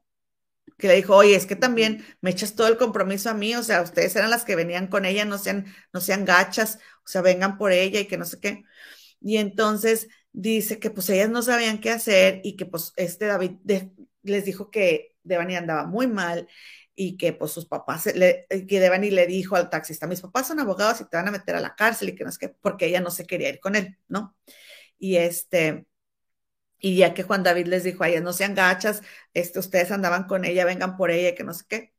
Que le dijo, oye, es que también me echas todo el compromiso a mí, o sea, ustedes eran las que venían con ella, no sean, no sean gachas, o sea, vengan por ella y que no sé qué. Y entonces dice que pues ellas no sabían qué hacer y que pues este David les dijo que Devani andaba muy mal y que pues sus papás, le, que Devani le dijo al taxista, mis papás son abogados y te van a meter a la cárcel y que no es que, porque ella no se quería ir con él, ¿no? Y este, y ya que Juan David les dijo a ellas, no sean gachas, este, ustedes andaban con ella, vengan por ella, que no sé qué,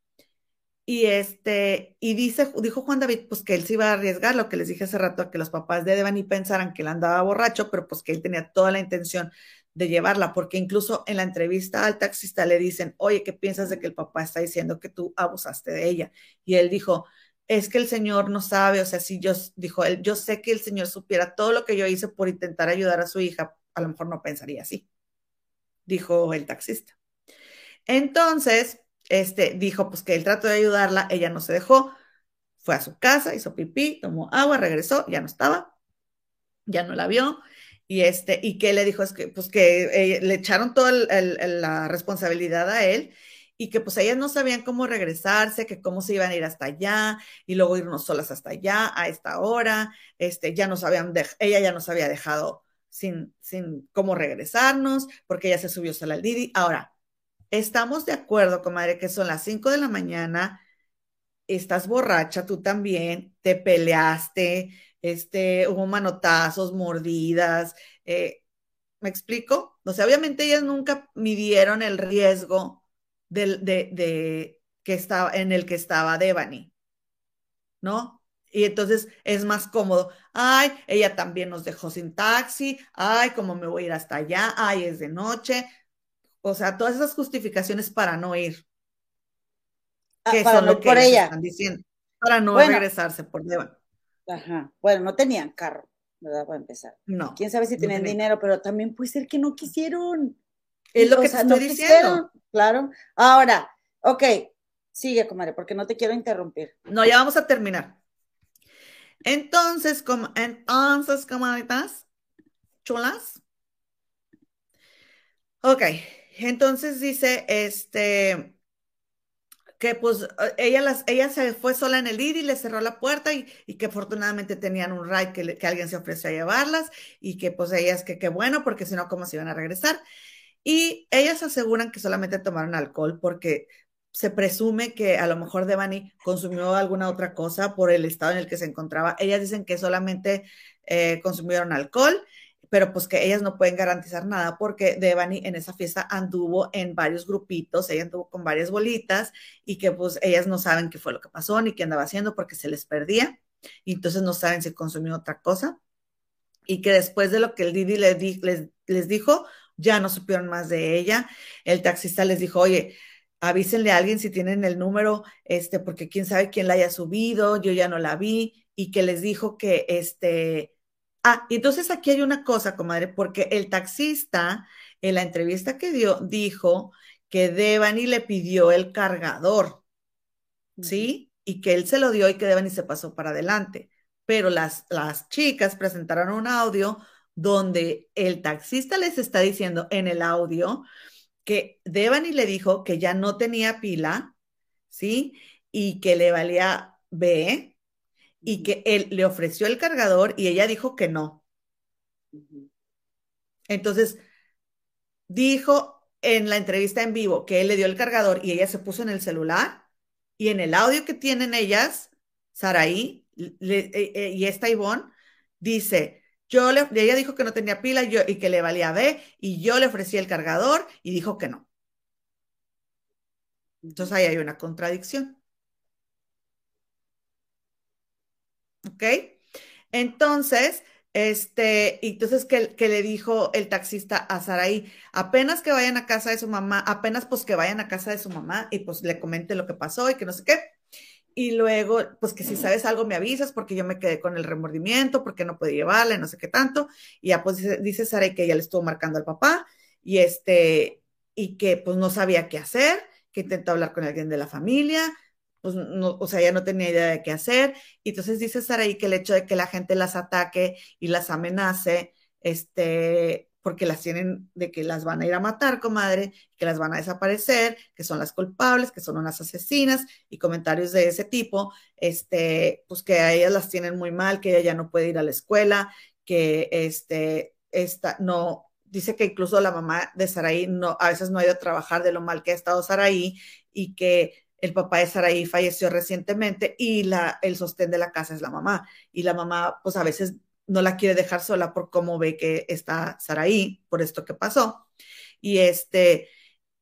y este, y dice, dijo Juan David, pues que él se iba a arriesgar, lo que les dije hace rato, que los papás de Devani pensaran que él andaba borracho, pero pues que él tenía toda la intención de llevarla, porque incluso en la entrevista al taxista le dicen, oye, ¿qué piensas de que el papá está diciendo que tú abusaste de ella? Y él dijo, es que el señor no sabe, o sea, si yo, dijo él, yo sé que el señor supiera todo lo que yo hice por intentar ayudar a su hija, a lo mejor no pensaría así, dijo el taxista. Entonces, este, dijo pues que él trató de ayudarla, ella no se dejó, fue a su casa, hizo pipí, tomó agua, regresó, ya no estaba, ya no la vio, y este, y que le dijo es que, pues que eh, le echaron toda la responsabilidad a él, y que pues ellas no sabían cómo regresarse, que cómo se iban a ir hasta allá, y luego irnos solas hasta allá, a esta hora, este, ya nos habían, ella ya nos había dejado sin, sin cómo regresarnos, porque ella se subió sola al Didi. Ahora, Estamos de acuerdo, comadre, que son las 5 de la mañana, estás borracha, tú también, te peleaste, este, hubo manotazos, mordidas, eh, ¿me explico? O sea, obviamente ellas nunca midieron el riesgo de, de, que estaba, en el que estaba Devani, ¿no? Y entonces es más cómodo. Ay, ella también nos dejó sin taxi. Ay, cómo me voy a ir hasta allá. Ay, es de noche. O sea, todas esas justificaciones para no ir. Ah, que son lo que por ella. están diciendo. Para no regresarse por Devani. Ajá. Bueno, no tenían carro, ¿verdad? Para empezar. No. Quién sabe si tenían dinero, pero también puede ser que no quisieron. Es lo que te estoy diciendo. Claro. Ahora, ok, sigue, comadre, porque no te quiero interrumpir. No, ya vamos a terminar. Entonces, como, entonces, comadritas, chulas. Ok, entonces dice, este, que pues ella, las, ella se fue sola en el y le cerró la puerta y, que afortunadamente tenían un ride que, que, alguien se ofreció a llevarlas y que pues ellas que qué bueno porque si no, ¿cómo se iban a regresar? Y ellas aseguran que solamente tomaron alcohol porque se presume que a lo mejor Devani consumió alguna otra cosa por el estado en el que se encontraba. Ellas dicen que solamente eh, consumieron alcohol, pero pues que ellas no pueden garantizar nada porque Devani en esa fiesta anduvo en varios grupitos, ella anduvo con varias bolitas y que pues ellas no saben qué fue lo que pasó ni qué andaba haciendo porque se les perdía y entonces no saben si consumió otra cosa y que después de lo que el Didi les, les, les dijo, ya no supieron más de ella. El taxista les dijo, oye, avísenle a alguien si tienen el número, este, porque quién sabe quién la haya subido, yo ya no la vi, y que les dijo que, este, ah, entonces aquí hay una cosa, comadre, porque el taxista en la entrevista que dio dijo que Devani le pidió el cargador, ¿sí? Y que él se lo dio y que Devani se pasó para adelante. Pero las, las chicas presentaron un audio donde el taxista les está diciendo en el audio que Devani le dijo que ya no tenía pila, ¿sí? Y que le valía B, y que él le ofreció el cargador y ella dijo que no. Entonces, dijo en la entrevista en vivo que él le dio el cargador y ella se puso en el celular, y en el audio que tienen ellas, Saraí eh, eh, y esta Ivonne, dice, yo le, ella dijo que no tenía pila yo, y que le valía B, y yo le ofrecí el cargador y dijo que no. Entonces ahí hay una contradicción. ¿Ok? Entonces, este, entonces que, le dijo el taxista a Saraí, apenas que vayan a casa de su mamá, apenas pues que vayan a casa de su mamá y pues le comente lo que pasó y que no sé qué y luego, pues que si sabes algo me avisas porque yo me quedé con el remordimiento, porque no pude llevarle, no sé qué tanto. Y ya pues dice, Sara que ella le estuvo marcando al papá y este, y que pues no sabía qué hacer, que intentó hablar con alguien de la familia, pues no, o sea, ya no tenía idea de qué hacer. Y entonces dice Saraí que el hecho de que la gente las ataque y las amenace, este, porque las tienen de que las van a ir a matar, comadre, que las van a desaparecer, que son las culpables, que son unas asesinas y comentarios de ese tipo, este, pues que a ellas las tienen muy mal, que ella ya no puede ir a la escuela, que este, esta, no, dice que incluso la mamá de Saraí no, a veces no ha ido a trabajar de lo mal que ha estado Saraí y que el papá de Saraí falleció recientemente y la, el sostén de la casa es la mamá. Y la mamá, pues a veces no la quiere dejar sola por cómo ve que está Saraí, por esto que pasó. Y este,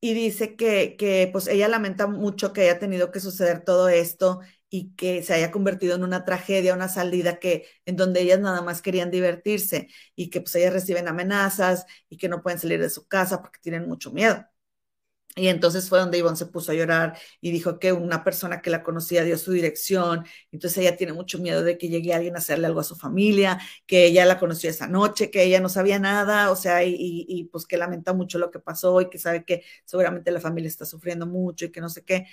y dice que, que pues ella lamenta mucho que haya tenido que suceder todo esto y que se haya convertido en una tragedia, una salida que en donde ellas nada más querían divertirse y que pues ellas reciben amenazas y que no pueden salir de su casa porque tienen mucho miedo. Y entonces fue donde Ivonne se puso a llorar y dijo que una persona que la conocía dio su dirección. Entonces ella tiene mucho miedo de que llegue alguien a hacerle algo a su familia, que ella la conoció esa noche, que ella no sabía nada, o sea, y, pues que lamenta mucho lo que pasó y que sabe que seguramente la familia está sufriendo mucho y que no sé qué.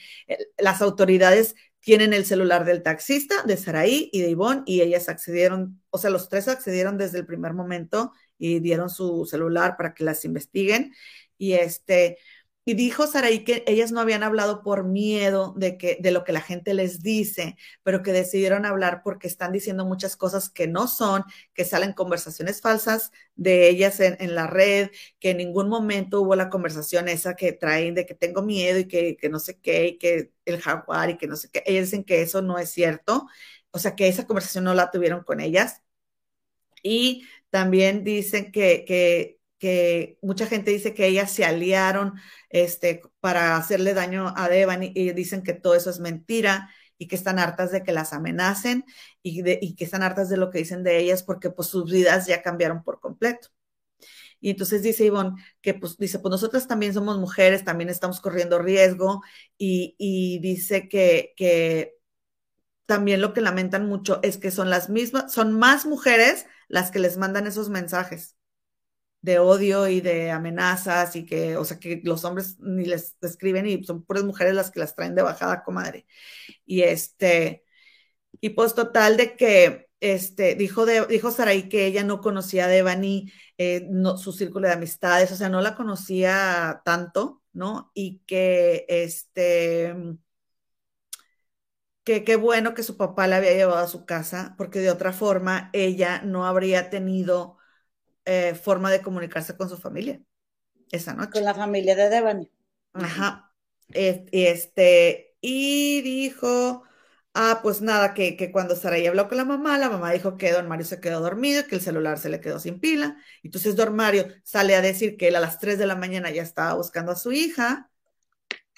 Las autoridades tienen el celular del taxista, de Saraí y de Ivonne, y ellas accedieron, o sea, los tres accedieron desde el primer momento y dieron su celular para que las investiguen. Y este, y dijo Saraí que ellas no habían hablado por miedo de, que, de lo que la gente les dice, pero que decidieron hablar porque están diciendo muchas cosas que no son, que salen conversaciones falsas de ellas en, la red, que en ningún momento hubo la conversación esa que traen de que tengo miedo y que, que no sé qué, y que el jaguar y que no sé qué. Ellas dicen que eso no es cierto, o sea que esa conversación no la tuvieron con ellas. Y también dicen que, que que mucha gente dice que ellas se aliaron este, para hacerle daño a Devani y dicen que todo eso es mentira y que están hartas de que las amenacen y, y que están hartas de lo que dicen de ellas porque pues sus vidas ya cambiaron por completo. Y entonces dice Ivonne que pues dice, pues nosotras también somos mujeres, también estamos corriendo riesgo y, y dice que, que también lo que lamentan mucho es que son las mismas, son más mujeres las que les mandan esos mensajes de odio y de amenazas y que, o sea, que los hombres ni les escriben y son puras mujeres las que las traen de bajada, comadre. Y este, y pues total de que, este, dijo, de, dijo Saraí que ella no conocía a Devani, eh, no, su círculo de amistades, o sea, no la conocía tanto, ¿no? Y que, este, que qué bueno que su papá la había llevado a su casa, porque de otra forma ella no habría tenido eh, forma de comunicarse con su familia esa noche. Con la familia de Devani. Ajá. Este, y dijo, ah, pues nada, que, que cuando Saraí habló con la mamá, la mamá dijo que don Mario se quedó dormido, que el celular se le quedó sin pila. Entonces don Mario sale a decir que él a las 3 de la mañana ya estaba buscando a su hija.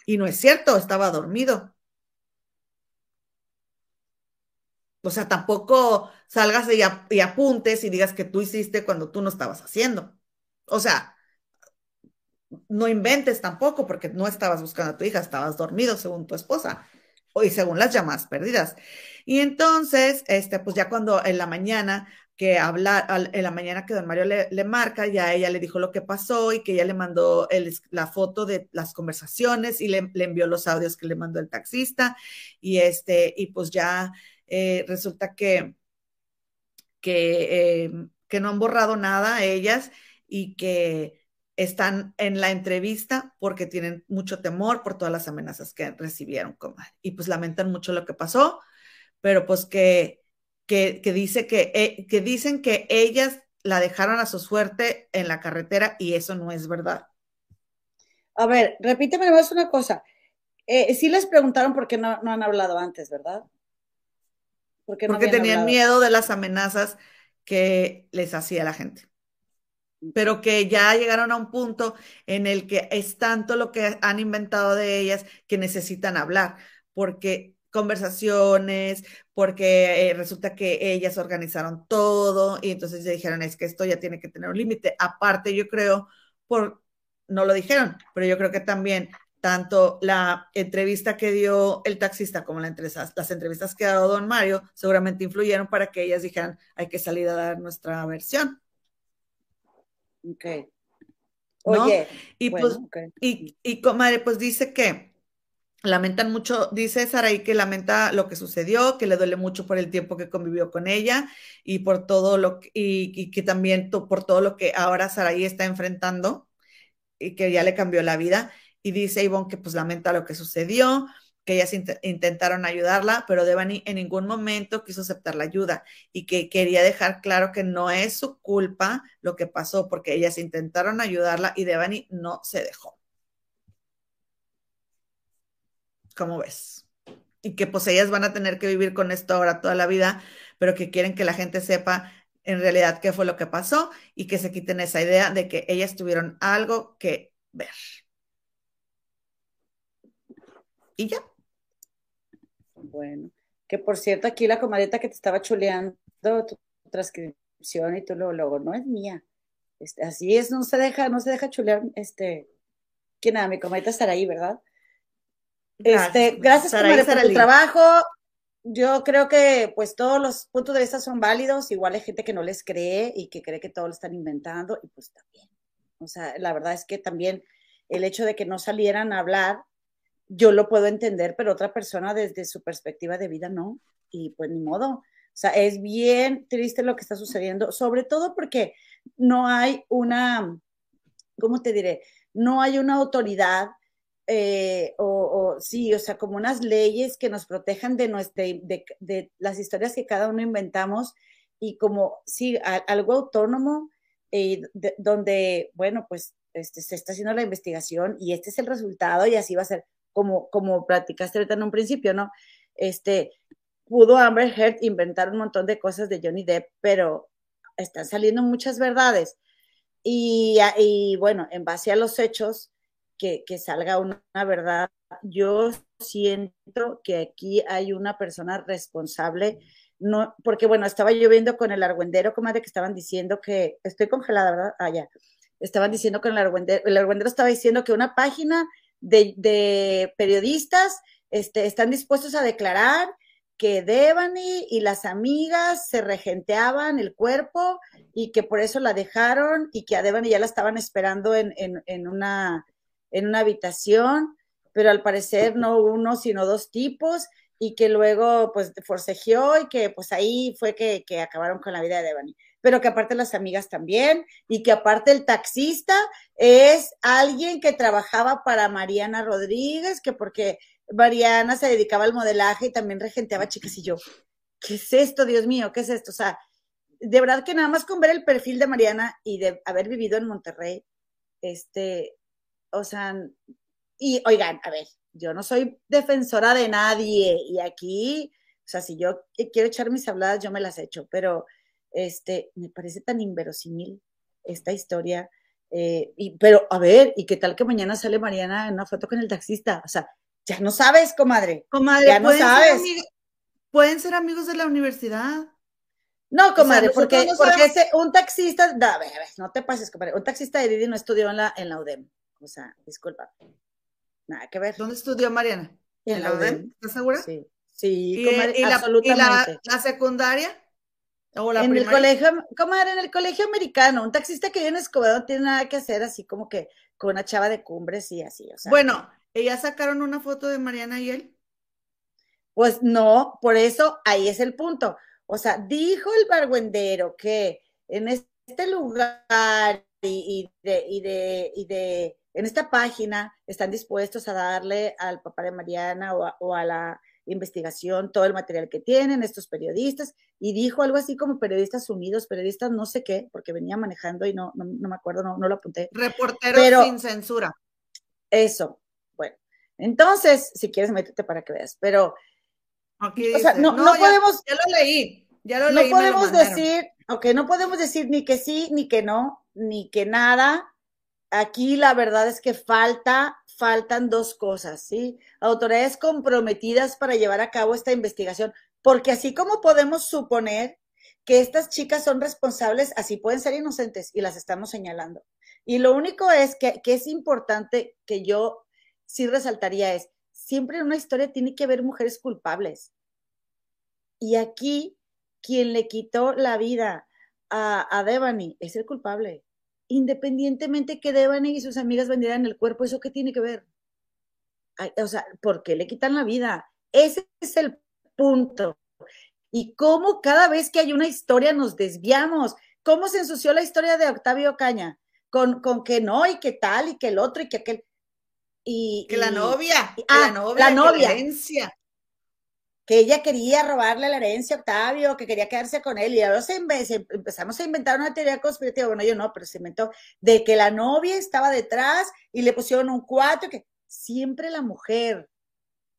Y no es cierto, estaba dormido. O sea, tampoco salgas y, apuntes y digas que tú hiciste cuando tú no estabas haciendo. O sea, no inventes tampoco porque no estabas buscando a tu hija, estabas dormido según tu esposa y según las llamadas perdidas. Y entonces, este, pues ya cuando en la mañana que habla, en la mañana que don Mario le, marca, ya ella le dijo lo que pasó y que ella le mandó la foto de las conversaciones y le, envió los audios que le mandó el taxista y este, y pues ya eh, resulta que, que, em, que no han borrado nada ellas y que están en la entrevista porque tienen mucho temor por todas las amenazas que recibieron, Y pues lamentan mucho lo que pasó, pero pues que, que, dice que, eh, que dicen que ellas la dejaron a su suerte en la carretera y eso no es verdad. A ver, repíteme más una cosa. Eh, sí les preguntaron por qué no, no, han hablado antes, ¿verdad? Porque, porque tenían miedo de las amenazas que les hacía la gente pero que ya llegaron a un punto en el que es tanto lo que han inventado de ellas que necesitan hablar, porque conversaciones, porque eh, resulta que ellas organizaron todo y entonces ya dijeron, es que esto ya tiene que tener un límite. Aparte, yo creo, por, no lo dijeron, pero yo creo que también tanto la entrevista que dio el taxista como la las entrevistas que ha dado don Mario seguramente influyeron para que ellas dijeran, hay que salir a dar nuestra versión. Ok. Oye, y pues, y, y comadre, pues dice que lamentan mucho, dice Saraí que lamenta lo que sucedió, que le duele mucho por el tiempo que convivió con ella y por todo lo que, y, que también por todo lo que ahora Saraí está enfrentando y que ya le cambió la vida. Y dice Ivonne que pues lamenta lo que sucedió, que ellas intentaron ayudarla, pero Devani en ningún momento quiso aceptar la ayuda y que quería dejar claro que no es su culpa lo que pasó, porque ellas intentaron ayudarla y Devani no se dejó. ¿Cómo ves? Y que pues ellas van a tener que vivir con esto ahora toda la vida, pero que quieren que la gente sepa en realidad qué fue lo que pasó y que se quiten esa idea de que ellas tuvieron algo que ver. Y ya. Bueno, que por cierto, aquí la comadita que te estaba chuleando tu transcripción y tu luego, no es mía. Este, así es, no se deja, no se deja chulear, este, que nada, mi comadita estará ahí, ¿verdad? Este, gracias por tu trabajo. Yo creo que pues todos los puntos de vista son válidos, igual hay gente que no les cree y que cree que todo lo están inventando y pues también. O sea, la verdad es que también el hecho de que no salieran a hablar yo lo puedo entender, pero otra persona desde su perspectiva de vida no. Y pues ni modo. O sea, es bien triste lo que está sucediendo, sobre todo porque no hay una, ¿cómo te diré? No hay una autoridad eh, o, sí, o sea, como unas leyes que nos protejan de, nuestra, de, las historias que cada uno inventamos y como, sí, algo autónomo donde, bueno, pues este, se está haciendo la investigación y este es el resultado y así va a ser como, como platicaste ahorita en un principio, ¿no? Este, pudo Amber Heard inventar un montón de cosas de Johnny Depp, pero están saliendo muchas verdades. Y, y bueno, en base a los hechos, que, que salga una, verdad, yo siento que aquí hay una persona responsable, no, porque bueno, estaba lloviendo con el argüendero, como de que estaban diciendo que, estoy congelada, ¿verdad? Ah, ya. Estaban diciendo con el argüendero, el argüendero estaba diciendo que una página de, periodistas este, están dispuestos a declarar que Devani y las amigas se regenteaban el cuerpo y que por eso la dejaron y que a Devani ya la estaban esperando en, una, en una habitación, pero al parecer no uno, sino dos tipos y que luego pues forcejeó y que pues ahí fue que, que acabaron con la vida de Devani. Pero que aparte las amigas también, y que aparte el taxista es alguien que trabajaba para Mariana Rodríguez, que porque Mariana se dedicaba al modelaje y también regenteaba chicas y yo, ¿qué es esto, Dios mío? ¿Qué es esto? O sea, de verdad que nada más con ver el perfil de Mariana y de haber vivido en Monterrey, este, o sea, y oigan, a ver, yo no soy defensora de nadie y aquí, o sea, si yo quiero echar mis habladas, yo me las echo, pero este, me parece tan inverosímil esta historia. Eh, y, pero, a ver, ¿y qué tal que mañana sale Mariana en una foto con el taxista? O sea, ya no sabes, comadre. Comadre, ya no sabes. pueden ser amigos de la universidad. No, comadre, porque, porque ese, un taxista, a ver, a ver, no te pases, comadre, un taxista de Didi no estudió en la, en la UDEM. O sea, disculpa. Nada que ver. ¿Dónde estudió Mariana? En, la UDEM. ¿Estás segura? Sí. Sí, comadre, absolutamente. ¿Y la, secundaria? ¿O la en el colegio, comadre, en el colegio americano, un taxista que viene en Escobedo no tiene nada que hacer así como que con una chava de cumbres y así, o sea. Bueno, ¿ellas sacaron una foto de Mariana y él? Pues no, por eso ahí es el punto. O sea, dijo el barguendero que en este lugar y, de, y, de, y de, en esta página están dispuestos a darle al papá de Mariana o a, la investigación todo el material que tienen estos periodistas y dijo algo así como periodistas unidos, periodistas no sé qué, porque venía manejando y no, no, me acuerdo, no, no, lo apunté. Reporteros sin censura. Eso, bueno. Entonces, si quieres, métete para que veas, pero o sea, no, no, podemos. Ya lo leí, ya lo leí. No podemos decir, ok, no podemos decir ni que sí, ni que no, ni que nada. Aquí la verdad es que falta, faltan dos cosas, ¿sí? Autoridades comprometidas para llevar a cabo esta investigación, porque así como podemos suponer que estas chicas son responsables, así pueden ser inocentes y las estamos señalando. Y lo único es que, que es importante que yo sí resaltaría es, siempre en una historia tiene que haber mujeres culpables. Y aquí, quien le quitó la vida a, a Devani es el culpable. Independientemente que Devani y sus amigas vendieran el cuerpo, ¿eso qué tiene que ver? o sea, ¿por qué le quitan la vida? Ese es el punto. Y cómo cada vez que hay una historia nos desviamos. ¿Cómo se ensució la historia de Octavio Caña? Con, con que no, y que tal, y que el otro, y que aquel. Y, que la novia, ah, la novia, la novia. Que ella quería robarle la herencia a Octavio, que quería quedarse con él. Y ahora se, empezamos a inventar una teoría conspirativa. Bueno, yo no, pero se inventó de que la novia estaba detrás y le pusieron un cuatro, que siempre la mujer.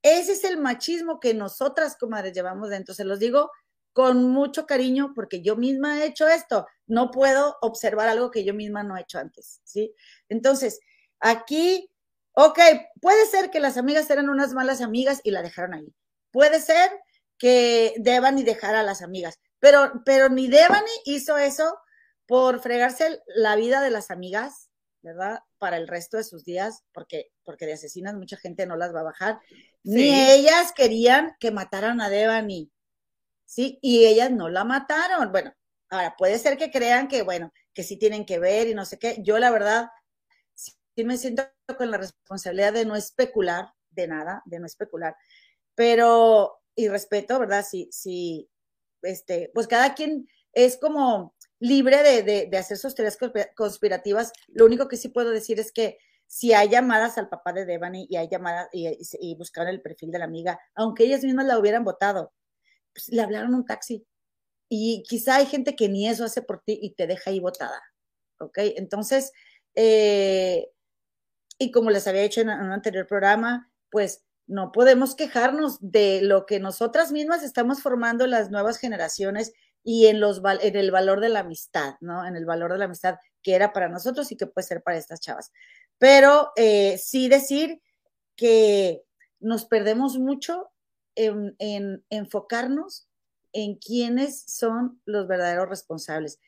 Ese es el machismo que nosotras, comadres, llevamos dentro. Se los digo con mucho cariño porque yo misma he hecho esto. No puedo observar algo que yo misma no he hecho antes, ¿sí? Entonces, aquí Ok, puede ser que las amigas eran unas malas amigas y la dejaron ahí. Puede ser que Devani dejara a las amigas, pero, pero ni Devani hizo eso por fregarse la vida de las amigas, ¿verdad? Para el resto de sus días, porque, porque de asesinas mucha gente no las va a bajar. Ni ellas querían que mataran a Devani, ¿sí? Y ellas no la mataron. Bueno, ahora puede ser que crean que, bueno, que sí tienen que ver y no sé qué. Yo la verdad sí me siento con la responsabilidad de no especular de nada, de no especular, pero, y respeto, ¿verdad? Sí, sí, este, pues cada quien es como libre de, hacer sus teorías conspirativas. Lo único que sí puedo decir es que si hay llamadas al papá de Devani y hay llamadas y, y, el perfil de la amiga, aunque ellas mismas la hubieran votado, pues le hablaron un taxi. Y quizá hay gente que ni eso hace por ti y te deja ahí votada. ¿Ok? Entonces, eh, y como les había dicho en, un anterior programa, pues no podemos quejarnos de lo que nosotras mismas estamos formando las nuevas generaciones y en, los, en el valor de la amistad, ¿no? En el valor de la amistad que era para nosotros y que puede ser para estas chavas. Pero eh, sí decir que nos perdemos mucho en, enfocarnos en quiénes son los verdaderos responsables.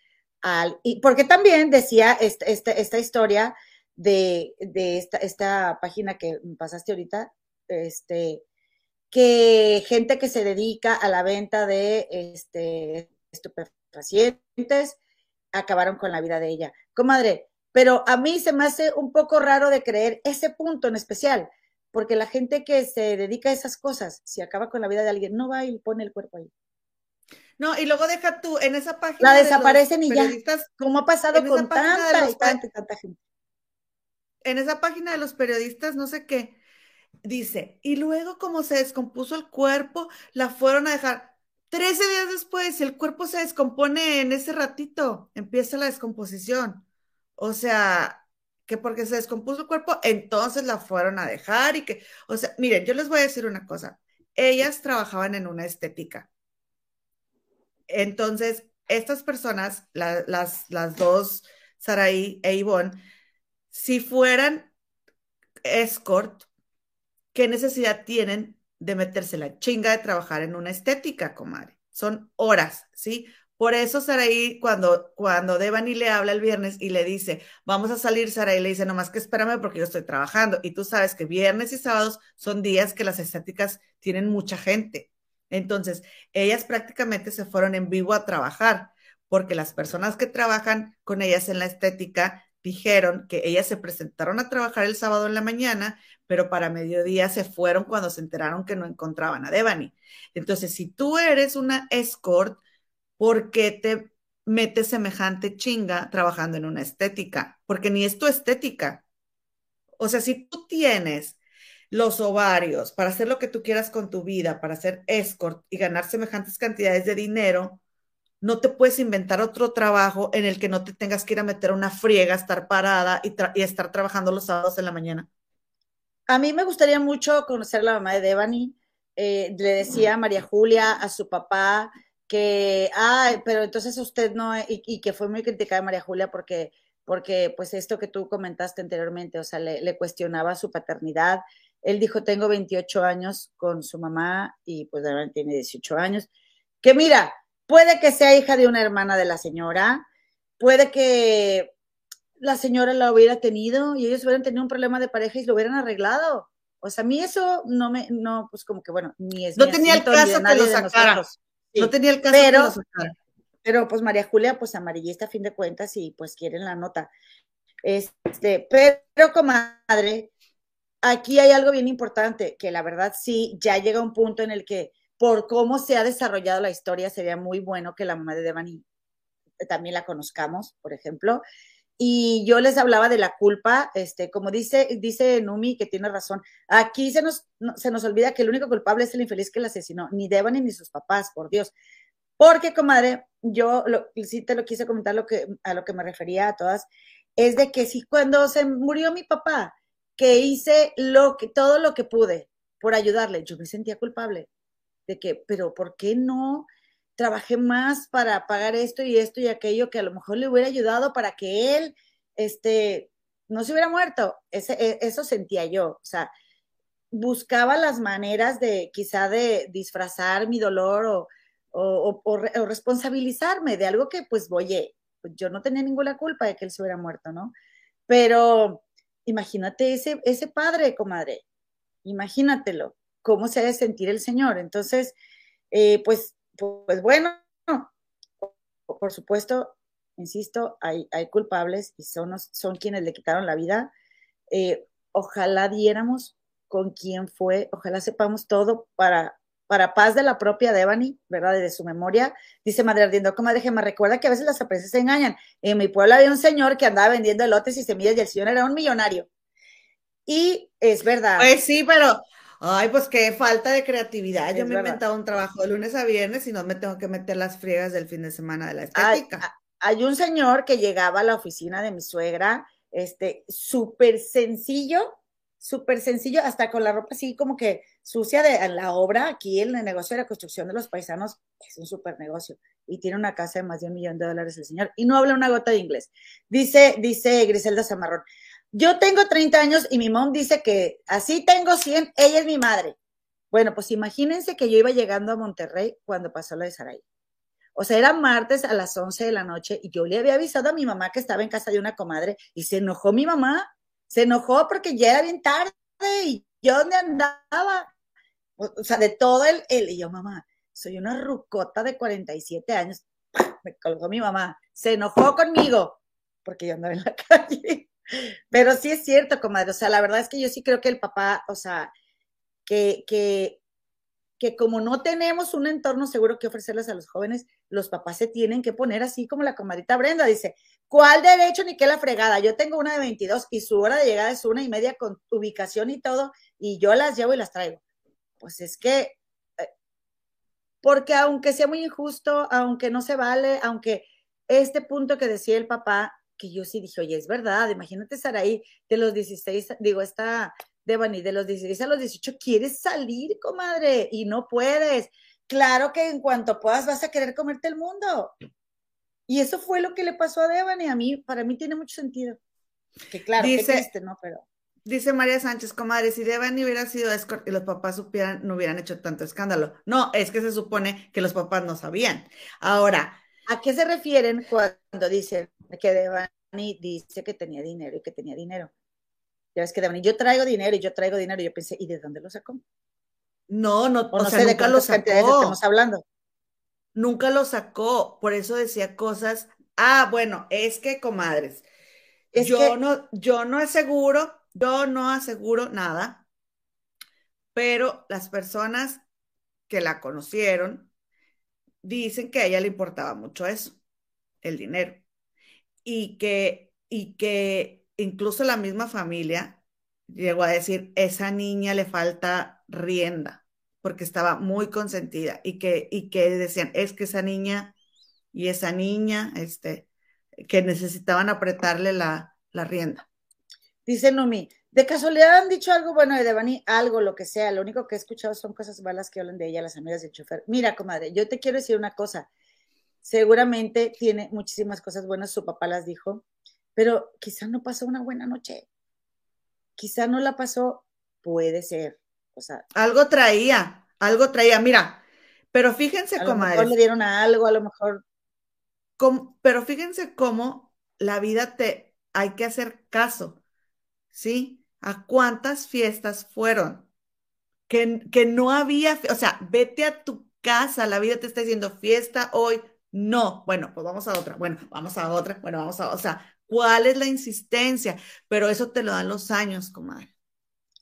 Al, y porque también decía esta, esta historia de, esta, esta, página que pasaste ahorita, este, que gente que se dedica a la venta de este, estupefacientes acabaron con la vida de ella. Comadre, pero a mí se me hace un poco raro de creer ese punto en especial, porque la gente que se dedica a esas cosas, si acaba con la vida de alguien, no va y pone el cuerpo ahí. No, y luego deja tú, en esa página. La desaparecen y ya. ¿Cómo ha pasado con tanta, tanta, tanta gente? En esa página de los periodistas, no sé qué, dice, y luego como se descompuso el cuerpo, la fueron a dejar. Trece días después, el cuerpo se descompone en ese ratito, empieza la descomposición. O sea, que porque se descompuso el cuerpo, entonces la fueron a dejar y que, o sea, miren, yo les voy a decir una cosa, ellas trabajaban en una estética. Entonces, estas personas, las, las dos, Saraí e Ivonne, si fueran escort, ¿qué necesidad tienen de meterse la chinga de trabajar en una estética, comadre? Son horas, ¿sí? Por eso Saraí, cuando, cuando Devani le habla el viernes y le dice, vamos a salir, Saraí le dice, nomás que espérame porque yo estoy trabajando. Y tú sabes que viernes y sábados son días que las estéticas tienen mucha gente. Entonces, ellas prácticamente se fueron en vivo a trabajar, porque las personas que trabajan con ellas en la estética dijeron que ellas se presentaron a trabajar el sábado en la mañana, pero para mediodía se fueron cuando se enteraron que no encontraban a Devani. Entonces, si tú eres una escort, ¿por qué te metes semejante chinga trabajando en una estética? Porque ni es tu estética. O sea, si tú tienes los ovarios para hacer lo que tú quieras con tu vida, para hacer escort y ganar semejantes cantidades de dinero, no te puedes inventar otro trabajo en el que no te tengas que ir a meter una friega, estar parada y, estar trabajando los sábados en la mañana. A mí me gustaría mucho conocer a la mamá de Devani. Eh, le decía a María Julia, a su papá, que, ah, pero entonces usted no, y, que fue muy criticada María Julia porque, porque, pues esto que tú comentaste anteriormente, o sea, le, le cuestionaba su paternidad. Él dijo, tengo 28 años con su mamá y pues ahora tiene 18 años. Que mira, Puede que sea hija de una hermana de la señora, puede que la señora la hubiera tenido y ellos hubieran tenido un problema de pareja y lo hubieran arreglado. O sea, a mí eso no me, no, pues como que bueno, ni es. No tenía el caso que lo sacara. No tenía el caso pero, que lo sacara. Pero pues María Julia, pues amarillista a fin de cuentas y pues quieren la nota. Este, pero comadre, aquí hay algo bien importante, que la verdad sí, ya llega un punto en el que por cómo se ha desarrollado la historia, sería muy bueno que la mamá de Devani también la conozcamos, por ejemplo. Y yo les hablaba de la culpa, este, como dice, dice Numi, que tiene razón. Aquí se nos, se nos olvida que el único culpable es el infeliz que la asesinó, ni Devani ni sus papás, por Dios. Porque, comadre, yo sí te lo quise comentar lo a lo que me refería a todas, es de que si cuando se murió mi papá, que hice lo que, todo lo que pude por ayudarle, yo me sentía culpable de que, pero ¿por qué no trabajé más para pagar esto y esto y aquello que a lo mejor le hubiera ayudado para que él, este, no se hubiera muerto? E, eso sentía yo, o sea, buscaba las maneras de quizá de disfrazar mi dolor o, o, o, responsabilizarme de algo que pues oye, pues, yo no tenía ninguna culpa de que él se hubiera muerto, ¿no? Pero imagínate ese, ese padre, comadre, imagínatelo cómo se debe sentir el Señor. Entonces, eh, pues, pues bueno, por supuesto, insisto, hay, culpables y son, son quienes le quitaron la vida. Eh, ojalá diéramos con quién fue, ojalá sepamos todo para, para paz de la propia Devani, ¿verdad? De su memoria. Dice Madre Ardiendo, comadre me recuerda que a veces las empresas se engañan. En mi pueblo había un señor que andaba vendiendo elotes y semillas y el señor era un millonario. Y es verdad. Pues sí, pero Ay, pues qué falta de creatividad. Yo me he inventado un trabajo de lunes a viernes y no me tengo que meter las friegas del fin de semana de la estética. Hay, un señor que llegaba a la oficina de mi suegra, este, súper sencillo, súper sencillo, hasta con la ropa así como que sucia de la obra, aquí en el negocio de la construcción de los paisanos, es un súper negocio. Y tiene una casa de más de un millón de dólares el señor. Y no habla una gota de inglés. Dice, dice Griselda Zamarrón, yo tengo 30 años y mi mom dice que así tengo 100, ella es mi madre. Bueno, pues imagínense que yo iba llegando a Monterrey cuando pasó la de Saray. O sea, era martes a las 11 de la noche y yo le había avisado a mi mamá que estaba en casa de una comadre y se enojó mi mamá. Se enojó porque ya era bien tarde y yo dónde andaba. O, sea, de todo el, el, y yo, mamá, soy una rucota de 47 años. Me colgó mi mamá. Se enojó conmigo porque yo andaba en la [LAUGHS] calle. Pero sí es cierto, comadre. O sea, la verdad es que yo sí creo que el papá, o sea, que, que que como no tenemos un entorno seguro que ofrecerles a los jóvenes, los papás se tienen que poner así como la comadita Brenda dice, ¿cuál derecho ni qué la fregada? Yo tengo una de 22 y su hora de llegada es una y media con ubicación y todo, y yo las llevo y las traigo. Pues es que, eh, porque aunque sea muy injusto, aunque no se vale, aunque este punto que decía el papá, que yo sí dije, oye, es verdad, imagínate estar ahí de los 16, digo, esta Devani, de los 16 a los 18, quieres salir, comadre, y no puedes. Claro que en cuanto puedas vas a querer comerte el mundo. Y eso fue lo que le pasó a Devani. A mí, para mí tiene mucho sentido. Que claro, dice, triste, ¿no? Pero. Dice María Sánchez, comadre, si Devani hubiera sido escort y los papás supieran, no hubieran hecho tanto escándalo. No, es que se supone que los papás no sabían. Ahora. ¿A qué se refieren cuando dicen que Devani dice que tenía dinero y que tenía dinero? Ya ves que yo traigo dinero y yo traigo dinero. Y yo pensé, ¿y de dónde lo sacó? No, no, o, no sea, sé lo sacó. Estamos hablando. Nunca lo sacó, por eso decía cosas. Ah, bueno, es que, comadres, yo no, yo no aseguro, yo no aseguro nada, pero las personas que la conocieron dicen que a ella le importaba mucho eso, el dinero, y que, y que incluso la misma familia llegó a decir, esa niña le falta rienda, porque estaba muy consentida y que, y que decían, es que esa niña y esa niña, este, que necesitaban apretarle la, la rienda. Dice Numi, de casualidad han dicho algo bueno de Devani, algo, lo que sea, lo único que he escuchado son cosas malas que hablan de ella, las amigas del chofer. Mira, comadre, yo te quiero decir una cosa, seguramente tiene muchísimas cosas buenas, su papá las dijo, pero quizá no pasó una buena noche. Quizá no la pasó, puede ser. O sea, algo traía, algo traía. Mira, pero fíjense cómo. A lo mejor le dieron a algo, a lo mejor. pero fíjense cómo la vida te hay que hacer caso, ¿sí? ¿A cuántas fiestas fueron? Que, que no había, o sea, vete a tu casa, la vida te está diciendo fiesta hoy, no, bueno, pues vamos a otra, bueno, vamos a otra, bueno, vamos a, o sea, ¿Cuál es la insistencia? Pero eso te lo dan los años, comadre.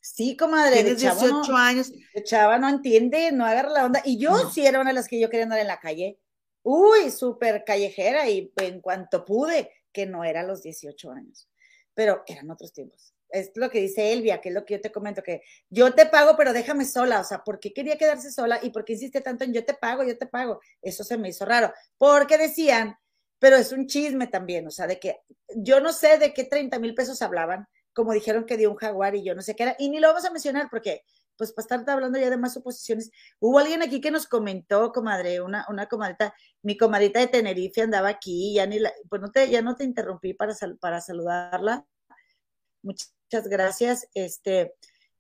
Sí, comadre. Tienes 18 años. El chava no entiende, no agarra la onda. Y yo sí era una de las que yo quería andar en la calle. Uy, súper callejera y en cuanto pude, que no era los 18 años. Pero eran otros tiempos. Es lo que dice Elvia, que es lo que yo te comento, que yo te pago, pero déjame sola. O sea, ¿por qué quería quedarse sola y por qué insiste tanto en yo te pago, yo te pago? Eso se me hizo raro. Porque decían pero es un chisme también, o sea, de que yo no sé de qué 30 mil pesos hablaban, como dijeron que dio un jaguar y yo no sé qué era, y ni lo vamos a mencionar porque, pues, para estar hablando ya de más suposiciones, hubo alguien aquí que nos comentó, comadre, una, una comadita, mi comadita de Tenerife andaba aquí, ya ni la, pues no te, ya no te interrumpí para, para saludarla, gracias, este,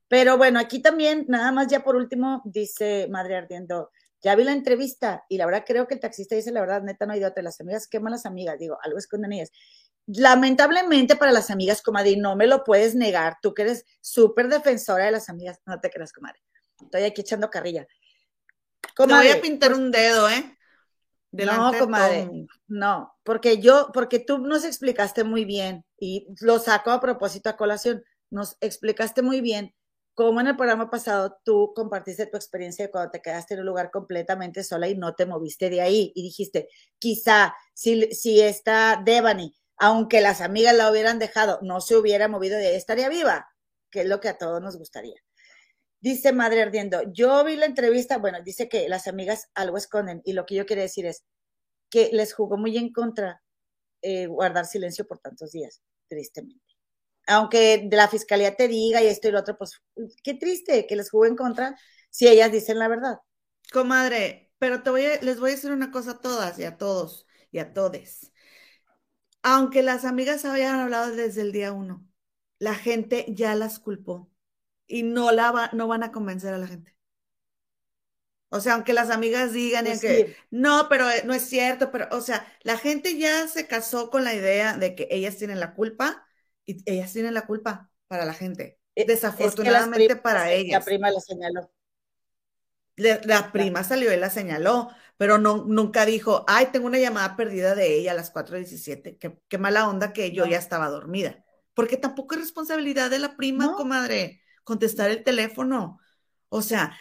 pero bueno, aquí también, nada más ya por último, dice Madre Ardiendo, ya vi la entrevista y la verdad creo que el taxista dice la verdad, neta, no hay de las amigas, qué malas amigas, digo, algo esconden ellas. Lamentablemente para las amigas, comadre, no me lo puedes negar, tú que eres súper defensora de las amigas, no te creas, comadre. Estoy aquí echando carrilla. Comadre, voy a pintar un dedo, ¿eh? No, comadre, no, porque yo, porque tú nos explicaste muy bien y lo saco a propósito a colación, nos explicaste muy bien como en el programa pasado tú compartiste tu experiencia de cuando te quedaste en un lugar completamente sola y no te moviste de ahí y dijiste, quizá si, si esta Devani, aunque las amigas la hubieran dejado, no se hubiera movido de ahí, estaría viva, que es lo que a todos nos gustaría. Dice Madre Ardiendo, yo vi la entrevista, bueno, dice que las amigas algo esconden y lo que yo quiero decir es que les jugó muy en contra eh, guardar silencio por tantos días, tristemente aunque de la fiscalía te diga y esto y lo otro, pues qué triste que les juguen en contra si ellas dicen la verdad. Comadre, pero te voy les voy a decir una cosa a todas y a todos y a todes. Aunque las amigas habían hablado desde el día uno, la gente ya las culpó y no, la no van a convencer a la gente. O sea, aunque las amigas digan pues que no, pero eh, no es cierto, pero, o sea, la gente ya se casó con la idea de que ellas tienen la culpa y ellas tienen la culpa para la gente. E, Desafortunadamente para ellas. La prima la señaló. La, prima salió y la señaló, pero no, nunca dijo, ay, tengo una llamada perdida de ella a las 4.17. Qué, qué mala onda que yo ya estaba dormida. Porque tampoco es responsabilidad de la prima, comadre, contestar el teléfono. O sea,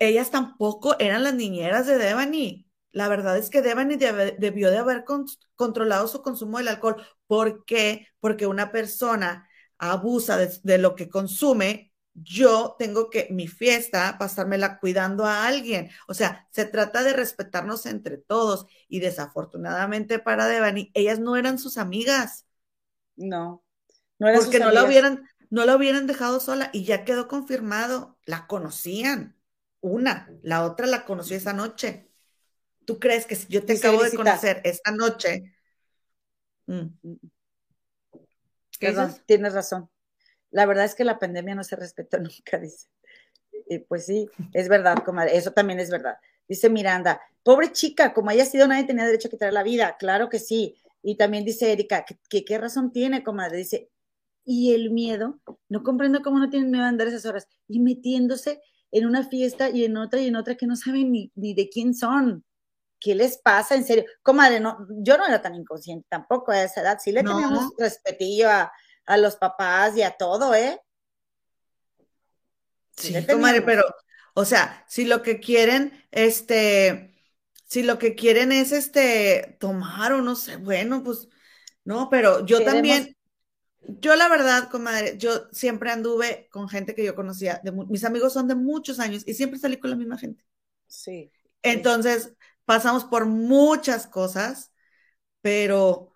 ellas tampoco eran las niñeras de Devani. La verdad es que Devani debió de haber controlado su consumo del alcohol. ¿Por qué? Porque una persona abusa de, lo que consume, yo tengo que mi fiesta pasármela cuidando a alguien. O sea, se trata de respetarnos entre todos y desafortunadamente para Devani, ellas no eran sus amigas. No, no eran Porque no la hubieran, no la hubieran dejado sola y ya quedó confirmado, la conocían. Una, la otra la conoció esa noche. ¿Tú crees que si yo te acabo de conocer esta noche? Mm. Perdón, tienes razón. La verdad es que la pandemia no se respetó [LAUGHS] nunca, dice. Y pues sí, es verdad, comadre, eso también es verdad. Dice Miranda, pobre chica, como haya sido, nadie tenía derecho a quitarle la vida. Claro que sí. Y también dice Erika, que qué razón tiene, comadre. Dice, y el miedo, no comprendo cómo no tienen miedo a andar esas horas, y metiéndose en una fiesta y en otra y en otra que no saben ni, de quién son. ¿Qué les pasa? En serio, comadre, no, yo no era tan inconsciente tampoco a esa edad, sí le teníamos respetillo a, los papás y a todo, ¿eh? Sí, comadre, pero, o sea, si lo que quieren, este, si lo que quieren es, este, tomar o no sé, bueno, pues, no, pero yo también, yo la verdad, comadre, yo siempre anduve con gente que yo conocía, mis amigos son de muchos años y siempre salí con la misma gente. Sí. Entonces, pasamos por muchas cosas, pero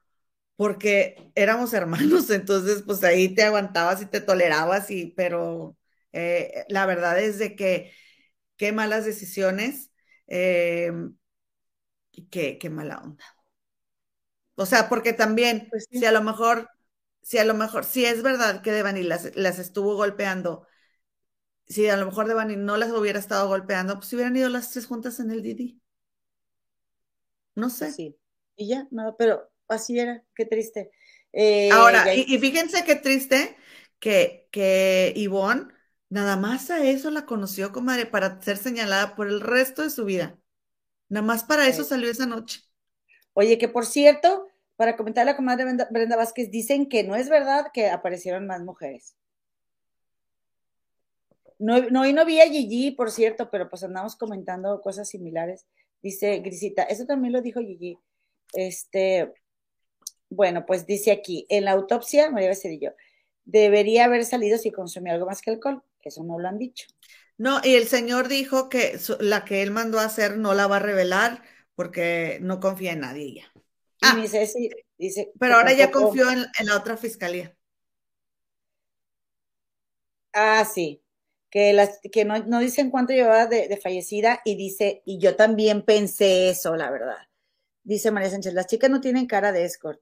porque éramos hermanos, [LAUGHS] entonces pues ahí te aguantabas y te tolerabas, y, pero eh, la verdad es de que qué malas decisiones eh, y qué, qué mala onda. O sea, porque también, pues si a lo mejor si a lo mejor, si es verdad que Devani las, las estuvo golpeando, si a lo mejor Devani no las hubiera estado golpeando, pues hubieran ido las tres juntas en el Didi. No sé. Sí. Y ya, no, pero así era, qué triste. Eh, Ahora, y, fíjense qué triste que, que Ivonne nada más a eso la conoció, comadre, para ser señalada por el resto de su vida. Nada más para eso salió esa noche. Oye, que por cierto, para comentar la comadre Brenda, Vázquez, dicen que no es verdad que aparecieron más mujeres. No, no, y no vi a Gigi, por cierto, pero pues andamos comentando cosas similares. Dice Grisita, eso también lo dijo Gigi. Este, bueno, pues dice aquí, en la autopsia, María Becerrillo, debería haber salido si consumió algo más que alcohol. Eso no lo han dicho. No, y el señor dijo que la que él mandó a hacer no la va a revelar porque no confía en nadie ya. Ah, dice. Pero ahora ya confió en, la otra fiscalía. Ah, sí. Que, las, que no, no dicen cuánto llevaba de, fallecida y dice, y yo también pensé eso, la verdad. Dice María Sánchez, las chicas no tienen cara de escort.